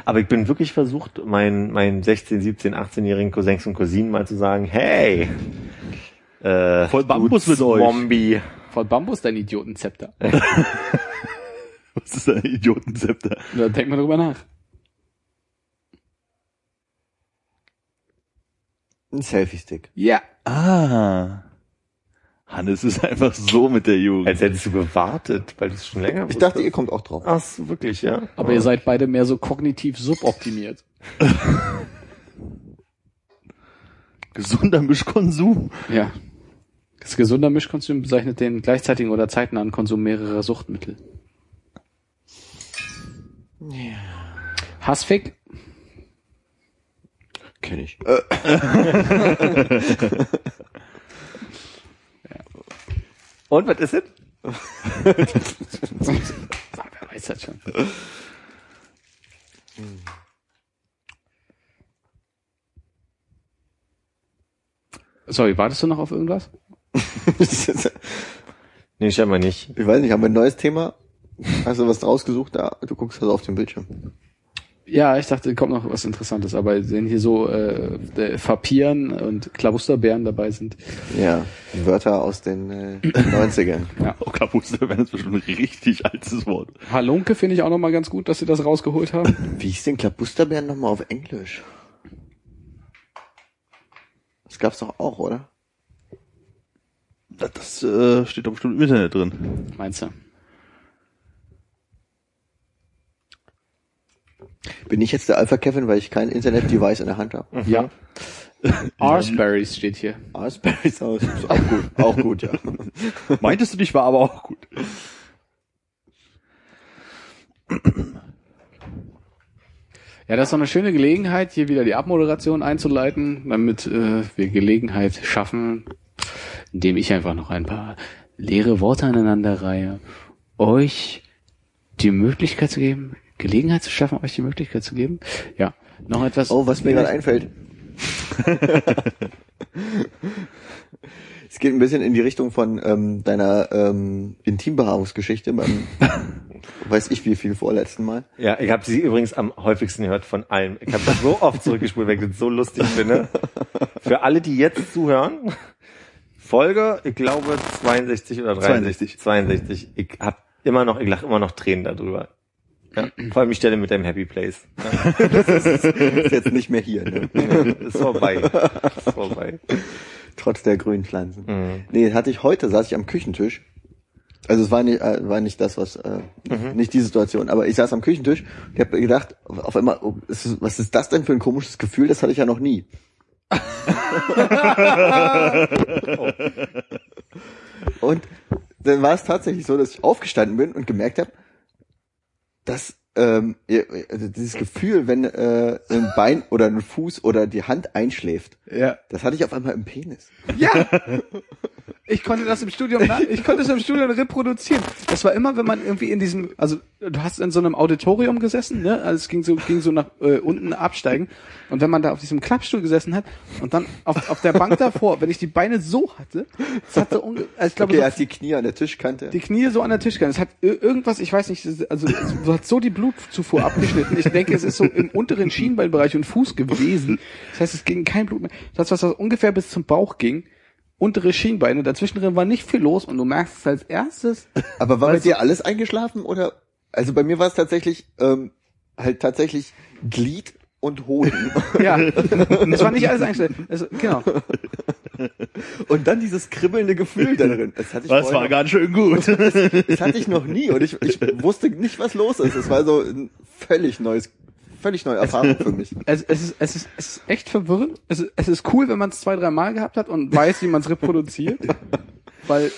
Aber ich bin wirklich versucht, meinen meinen 16, 17, 18-jährigen Cousins und Cousinen mal zu sagen, hey, äh, Voll Bambus mit euch. Von Bambus dein Idiotenzepter. Was ist ein Idiotenzepter? Da denkt man drüber nach. Ein Selfie-Stick. Ja. Ah. Hannes ist einfach so mit der Jugend. Als hättest du gewartet, weil du es schon länger Ich dachte, ihr kommt auch drauf. Ach so, wirklich, ja. Aber ihr seid beide mehr so kognitiv suboptimiert. Gesunder Mischkonsum. Ja. Das gesunder Mischkonsum bezeichnet den gleichzeitigen oder zeitnahen Konsum mehrerer Suchtmittel. Hassfick? Kenn ich. Und was ist es? Wer weiß das schon. Sorry, wartest du noch auf irgendwas? Nee, scheinbar nicht. ich weiß nicht, haben wir ein neues Thema? Hast du was rausgesucht? Da, du guckst also auf den Bildschirm. Ja, ich dachte, kommt noch was Interessantes, aber wenn hier so äh, äh, Fapieren und Klabusterbeeren dabei sind. Ja, Wörter aus den äh, 90ern. Oh, Kapuze, wenn das bestimmt ein richtig altes Wort. Halunke finde ich auch noch mal ganz gut, dass sie das rausgeholt haben. Wie hieß denn Klabusterbären nochmal auf Englisch? Das gab's doch auch, oder? Das, das äh, steht doch bestimmt im Internet drin. Meinst du? Bin ich jetzt der Alpha Kevin, weil ich kein Internet-Device in der Hand habe? Ja. Arsberries steht hier. Raspberry Sound. Ist Auch gut, auch gut, ja. Meintest du nicht, war aber auch gut. Ja, das ist doch eine schöne Gelegenheit, hier wieder die Abmoderation einzuleiten, damit äh, wir Gelegenheit schaffen, indem ich einfach noch ein paar leere Worte aneinander reihe, euch die Möglichkeit zu geben, Gelegenheit zu schaffen, euch die Möglichkeit zu geben. Ja, noch etwas. Oh, was mir gerade einfällt. es geht ein bisschen in die Richtung von ähm, deiner ähm, Intimbehaarungsgeschichte beim weiß ich wie viel vorletzten Mal. Ja, ich habe sie übrigens am häufigsten gehört von allen. Ich habe das so oft zurückgespult, weil ich das so lustig finde. Für alle, die jetzt zuhören, Folge, ich glaube 62 oder 63. 62. Ich habe Immer noch, ich lache immer noch Tränen darüber. Ja, vor allem die Stelle mit dem Happy Place. Ja, Ist jetzt nicht mehr hier, ne? ist vorbei. Ist vorbei. Trotz der grünen Pflanzen. Nee, hatte ich heute, saß ich am Küchentisch. Also es war nicht, äh, war nicht das, was, äh, nicht die Situation, aber ich saß am Küchentisch und habe gedacht, auf einmal, oh, ist, was ist das denn für ein komisches Gefühl? Das hatte ich ja noch nie. Und dann war es tatsächlich so, dass ich aufgestanden bin und gemerkt habe, dass ähm, also dieses Gefühl, wenn äh, ein Bein oder ein Fuß oder die Hand einschläft, Ja. das hatte ich auf einmal im Penis. Ja! Ich konnte das im Studium, ich konnte das im Studium reproduzieren. Das war immer, wenn man irgendwie in diesem, also du hast in so einem Auditorium gesessen, ne? Also es ging so, ging so nach äh, unten absteigen. Und wenn man da auf diesem Klappstuhl gesessen hat und dann auf, auf der Bank davor, wenn ich die Beine so hatte, das hatte unge also ich glaube Okay, so hat die Knie an der Tischkante. die Knie so an der Tischkante. Es hat ir- irgendwas, ich weiß nicht, also du hast so die Blutzufuhr abgeschnitten. Ich denke, es ist so im unteren Schienbeinbereich und Fuß gewesen. Das heißt, es ging kein Blut mehr. Das, was ungefähr bis zum Bauch ging, untere Schienbeine, dazwischen drin war nicht viel los und du merkst es als erstes. Aber war bei dir alles eingeschlafen oder? Also bei mir war es tatsächlich ähm, halt tatsächlich Glied und Hoden. Ja, es war nicht alles eingestellt. Also, genau. und dann dieses kribbelnde Gefühl da drin. Das hatte ich, Das war noch, ganz schön gut. das hatte ich noch nie und ich, ich wusste nicht, was los ist. Es war so ein völlig neues, völlig neue Erfahrung für mich. Es, es, ist, es, ist, es ist echt verwirrend. Es ist, es ist cool, wenn man es zwei, drei Mal gehabt hat und weiß, wie man es reproduziert. Weil,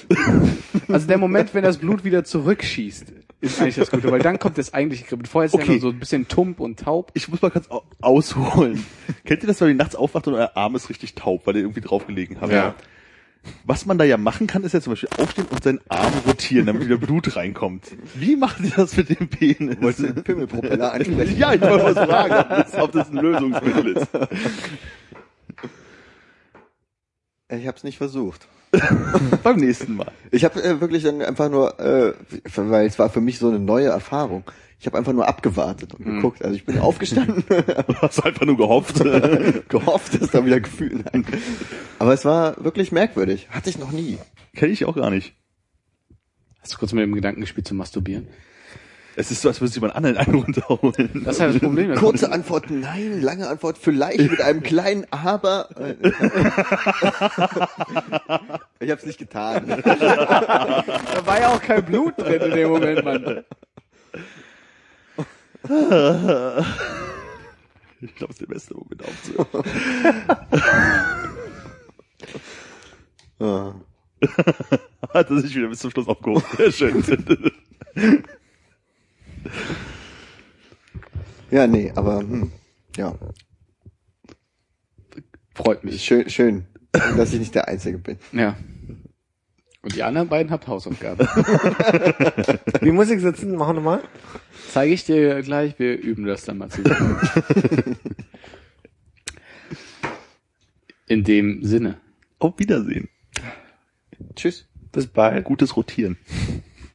also der Moment, wenn das Blut wieder zurückschießt, ist eigentlich das Gute, weil dann kommt das eigentliche Kribbeln. Vorher ist es ja Okay. nur so ein bisschen tump und taub. Ich muss mal kurz au- ausholen. Kennt ihr das, wenn ihr nachts aufwacht und euer Arm ist richtig taub, weil ihr irgendwie draufgelegen habt? Ja. Was man da ja machen kann, ist ja zum Beispiel aufstehen und seinen Arm rotieren, damit wieder Blut reinkommt. Wie macht ihr das mit dem Penis? Wolltest du den Pimmelpropeller ansprechen? Ja, ich wollte mal fragen, ob das, ob das ein Lösungsmittel ist. Ich habe es nicht versucht. Beim nächsten Mal. Ich habe äh, wirklich dann einfach nur, äh, weil es war für mich so eine neue Erfahrung. Ich habe einfach nur abgewartet und geguckt. Also ich bin aufgestanden, Du hast einfach nur gehofft. gehofft, dass da wieder Gefühl nein. Aber es war wirklich merkwürdig. Hatte ich noch nie. Kenne ich auch gar nicht. Hast du kurz mit dem Gedanken gespielt zu masturbieren? Es ist so, als würde sich jemand anderen einen runterholen. Das ist halt das Problem. Das Kurze Antwort, nein. Lange Antwort, vielleicht mit einem kleinen Aber. ich habe es nicht getan. da war ja auch kein Blut drin in dem Moment, Mann. Ich glaube, es ist der beste Moment aufzuhören. Ja. Hat er sich wieder bis zum Schluss aufgehoben. Sehr schön. Ja, nee, aber hm, ja, Freut mich. schön, schön, dass ich nicht der Einzige bin. Ja. Und die anderen beiden habt Hausaufgaben. Wie muss ich sitzen? Machen wir mal. Zeige ich dir gleich, wir üben das dann mal zusammen. In dem Sinne. Auf Wiedersehen. Tschüss. Bis bald. Gutes Rotieren.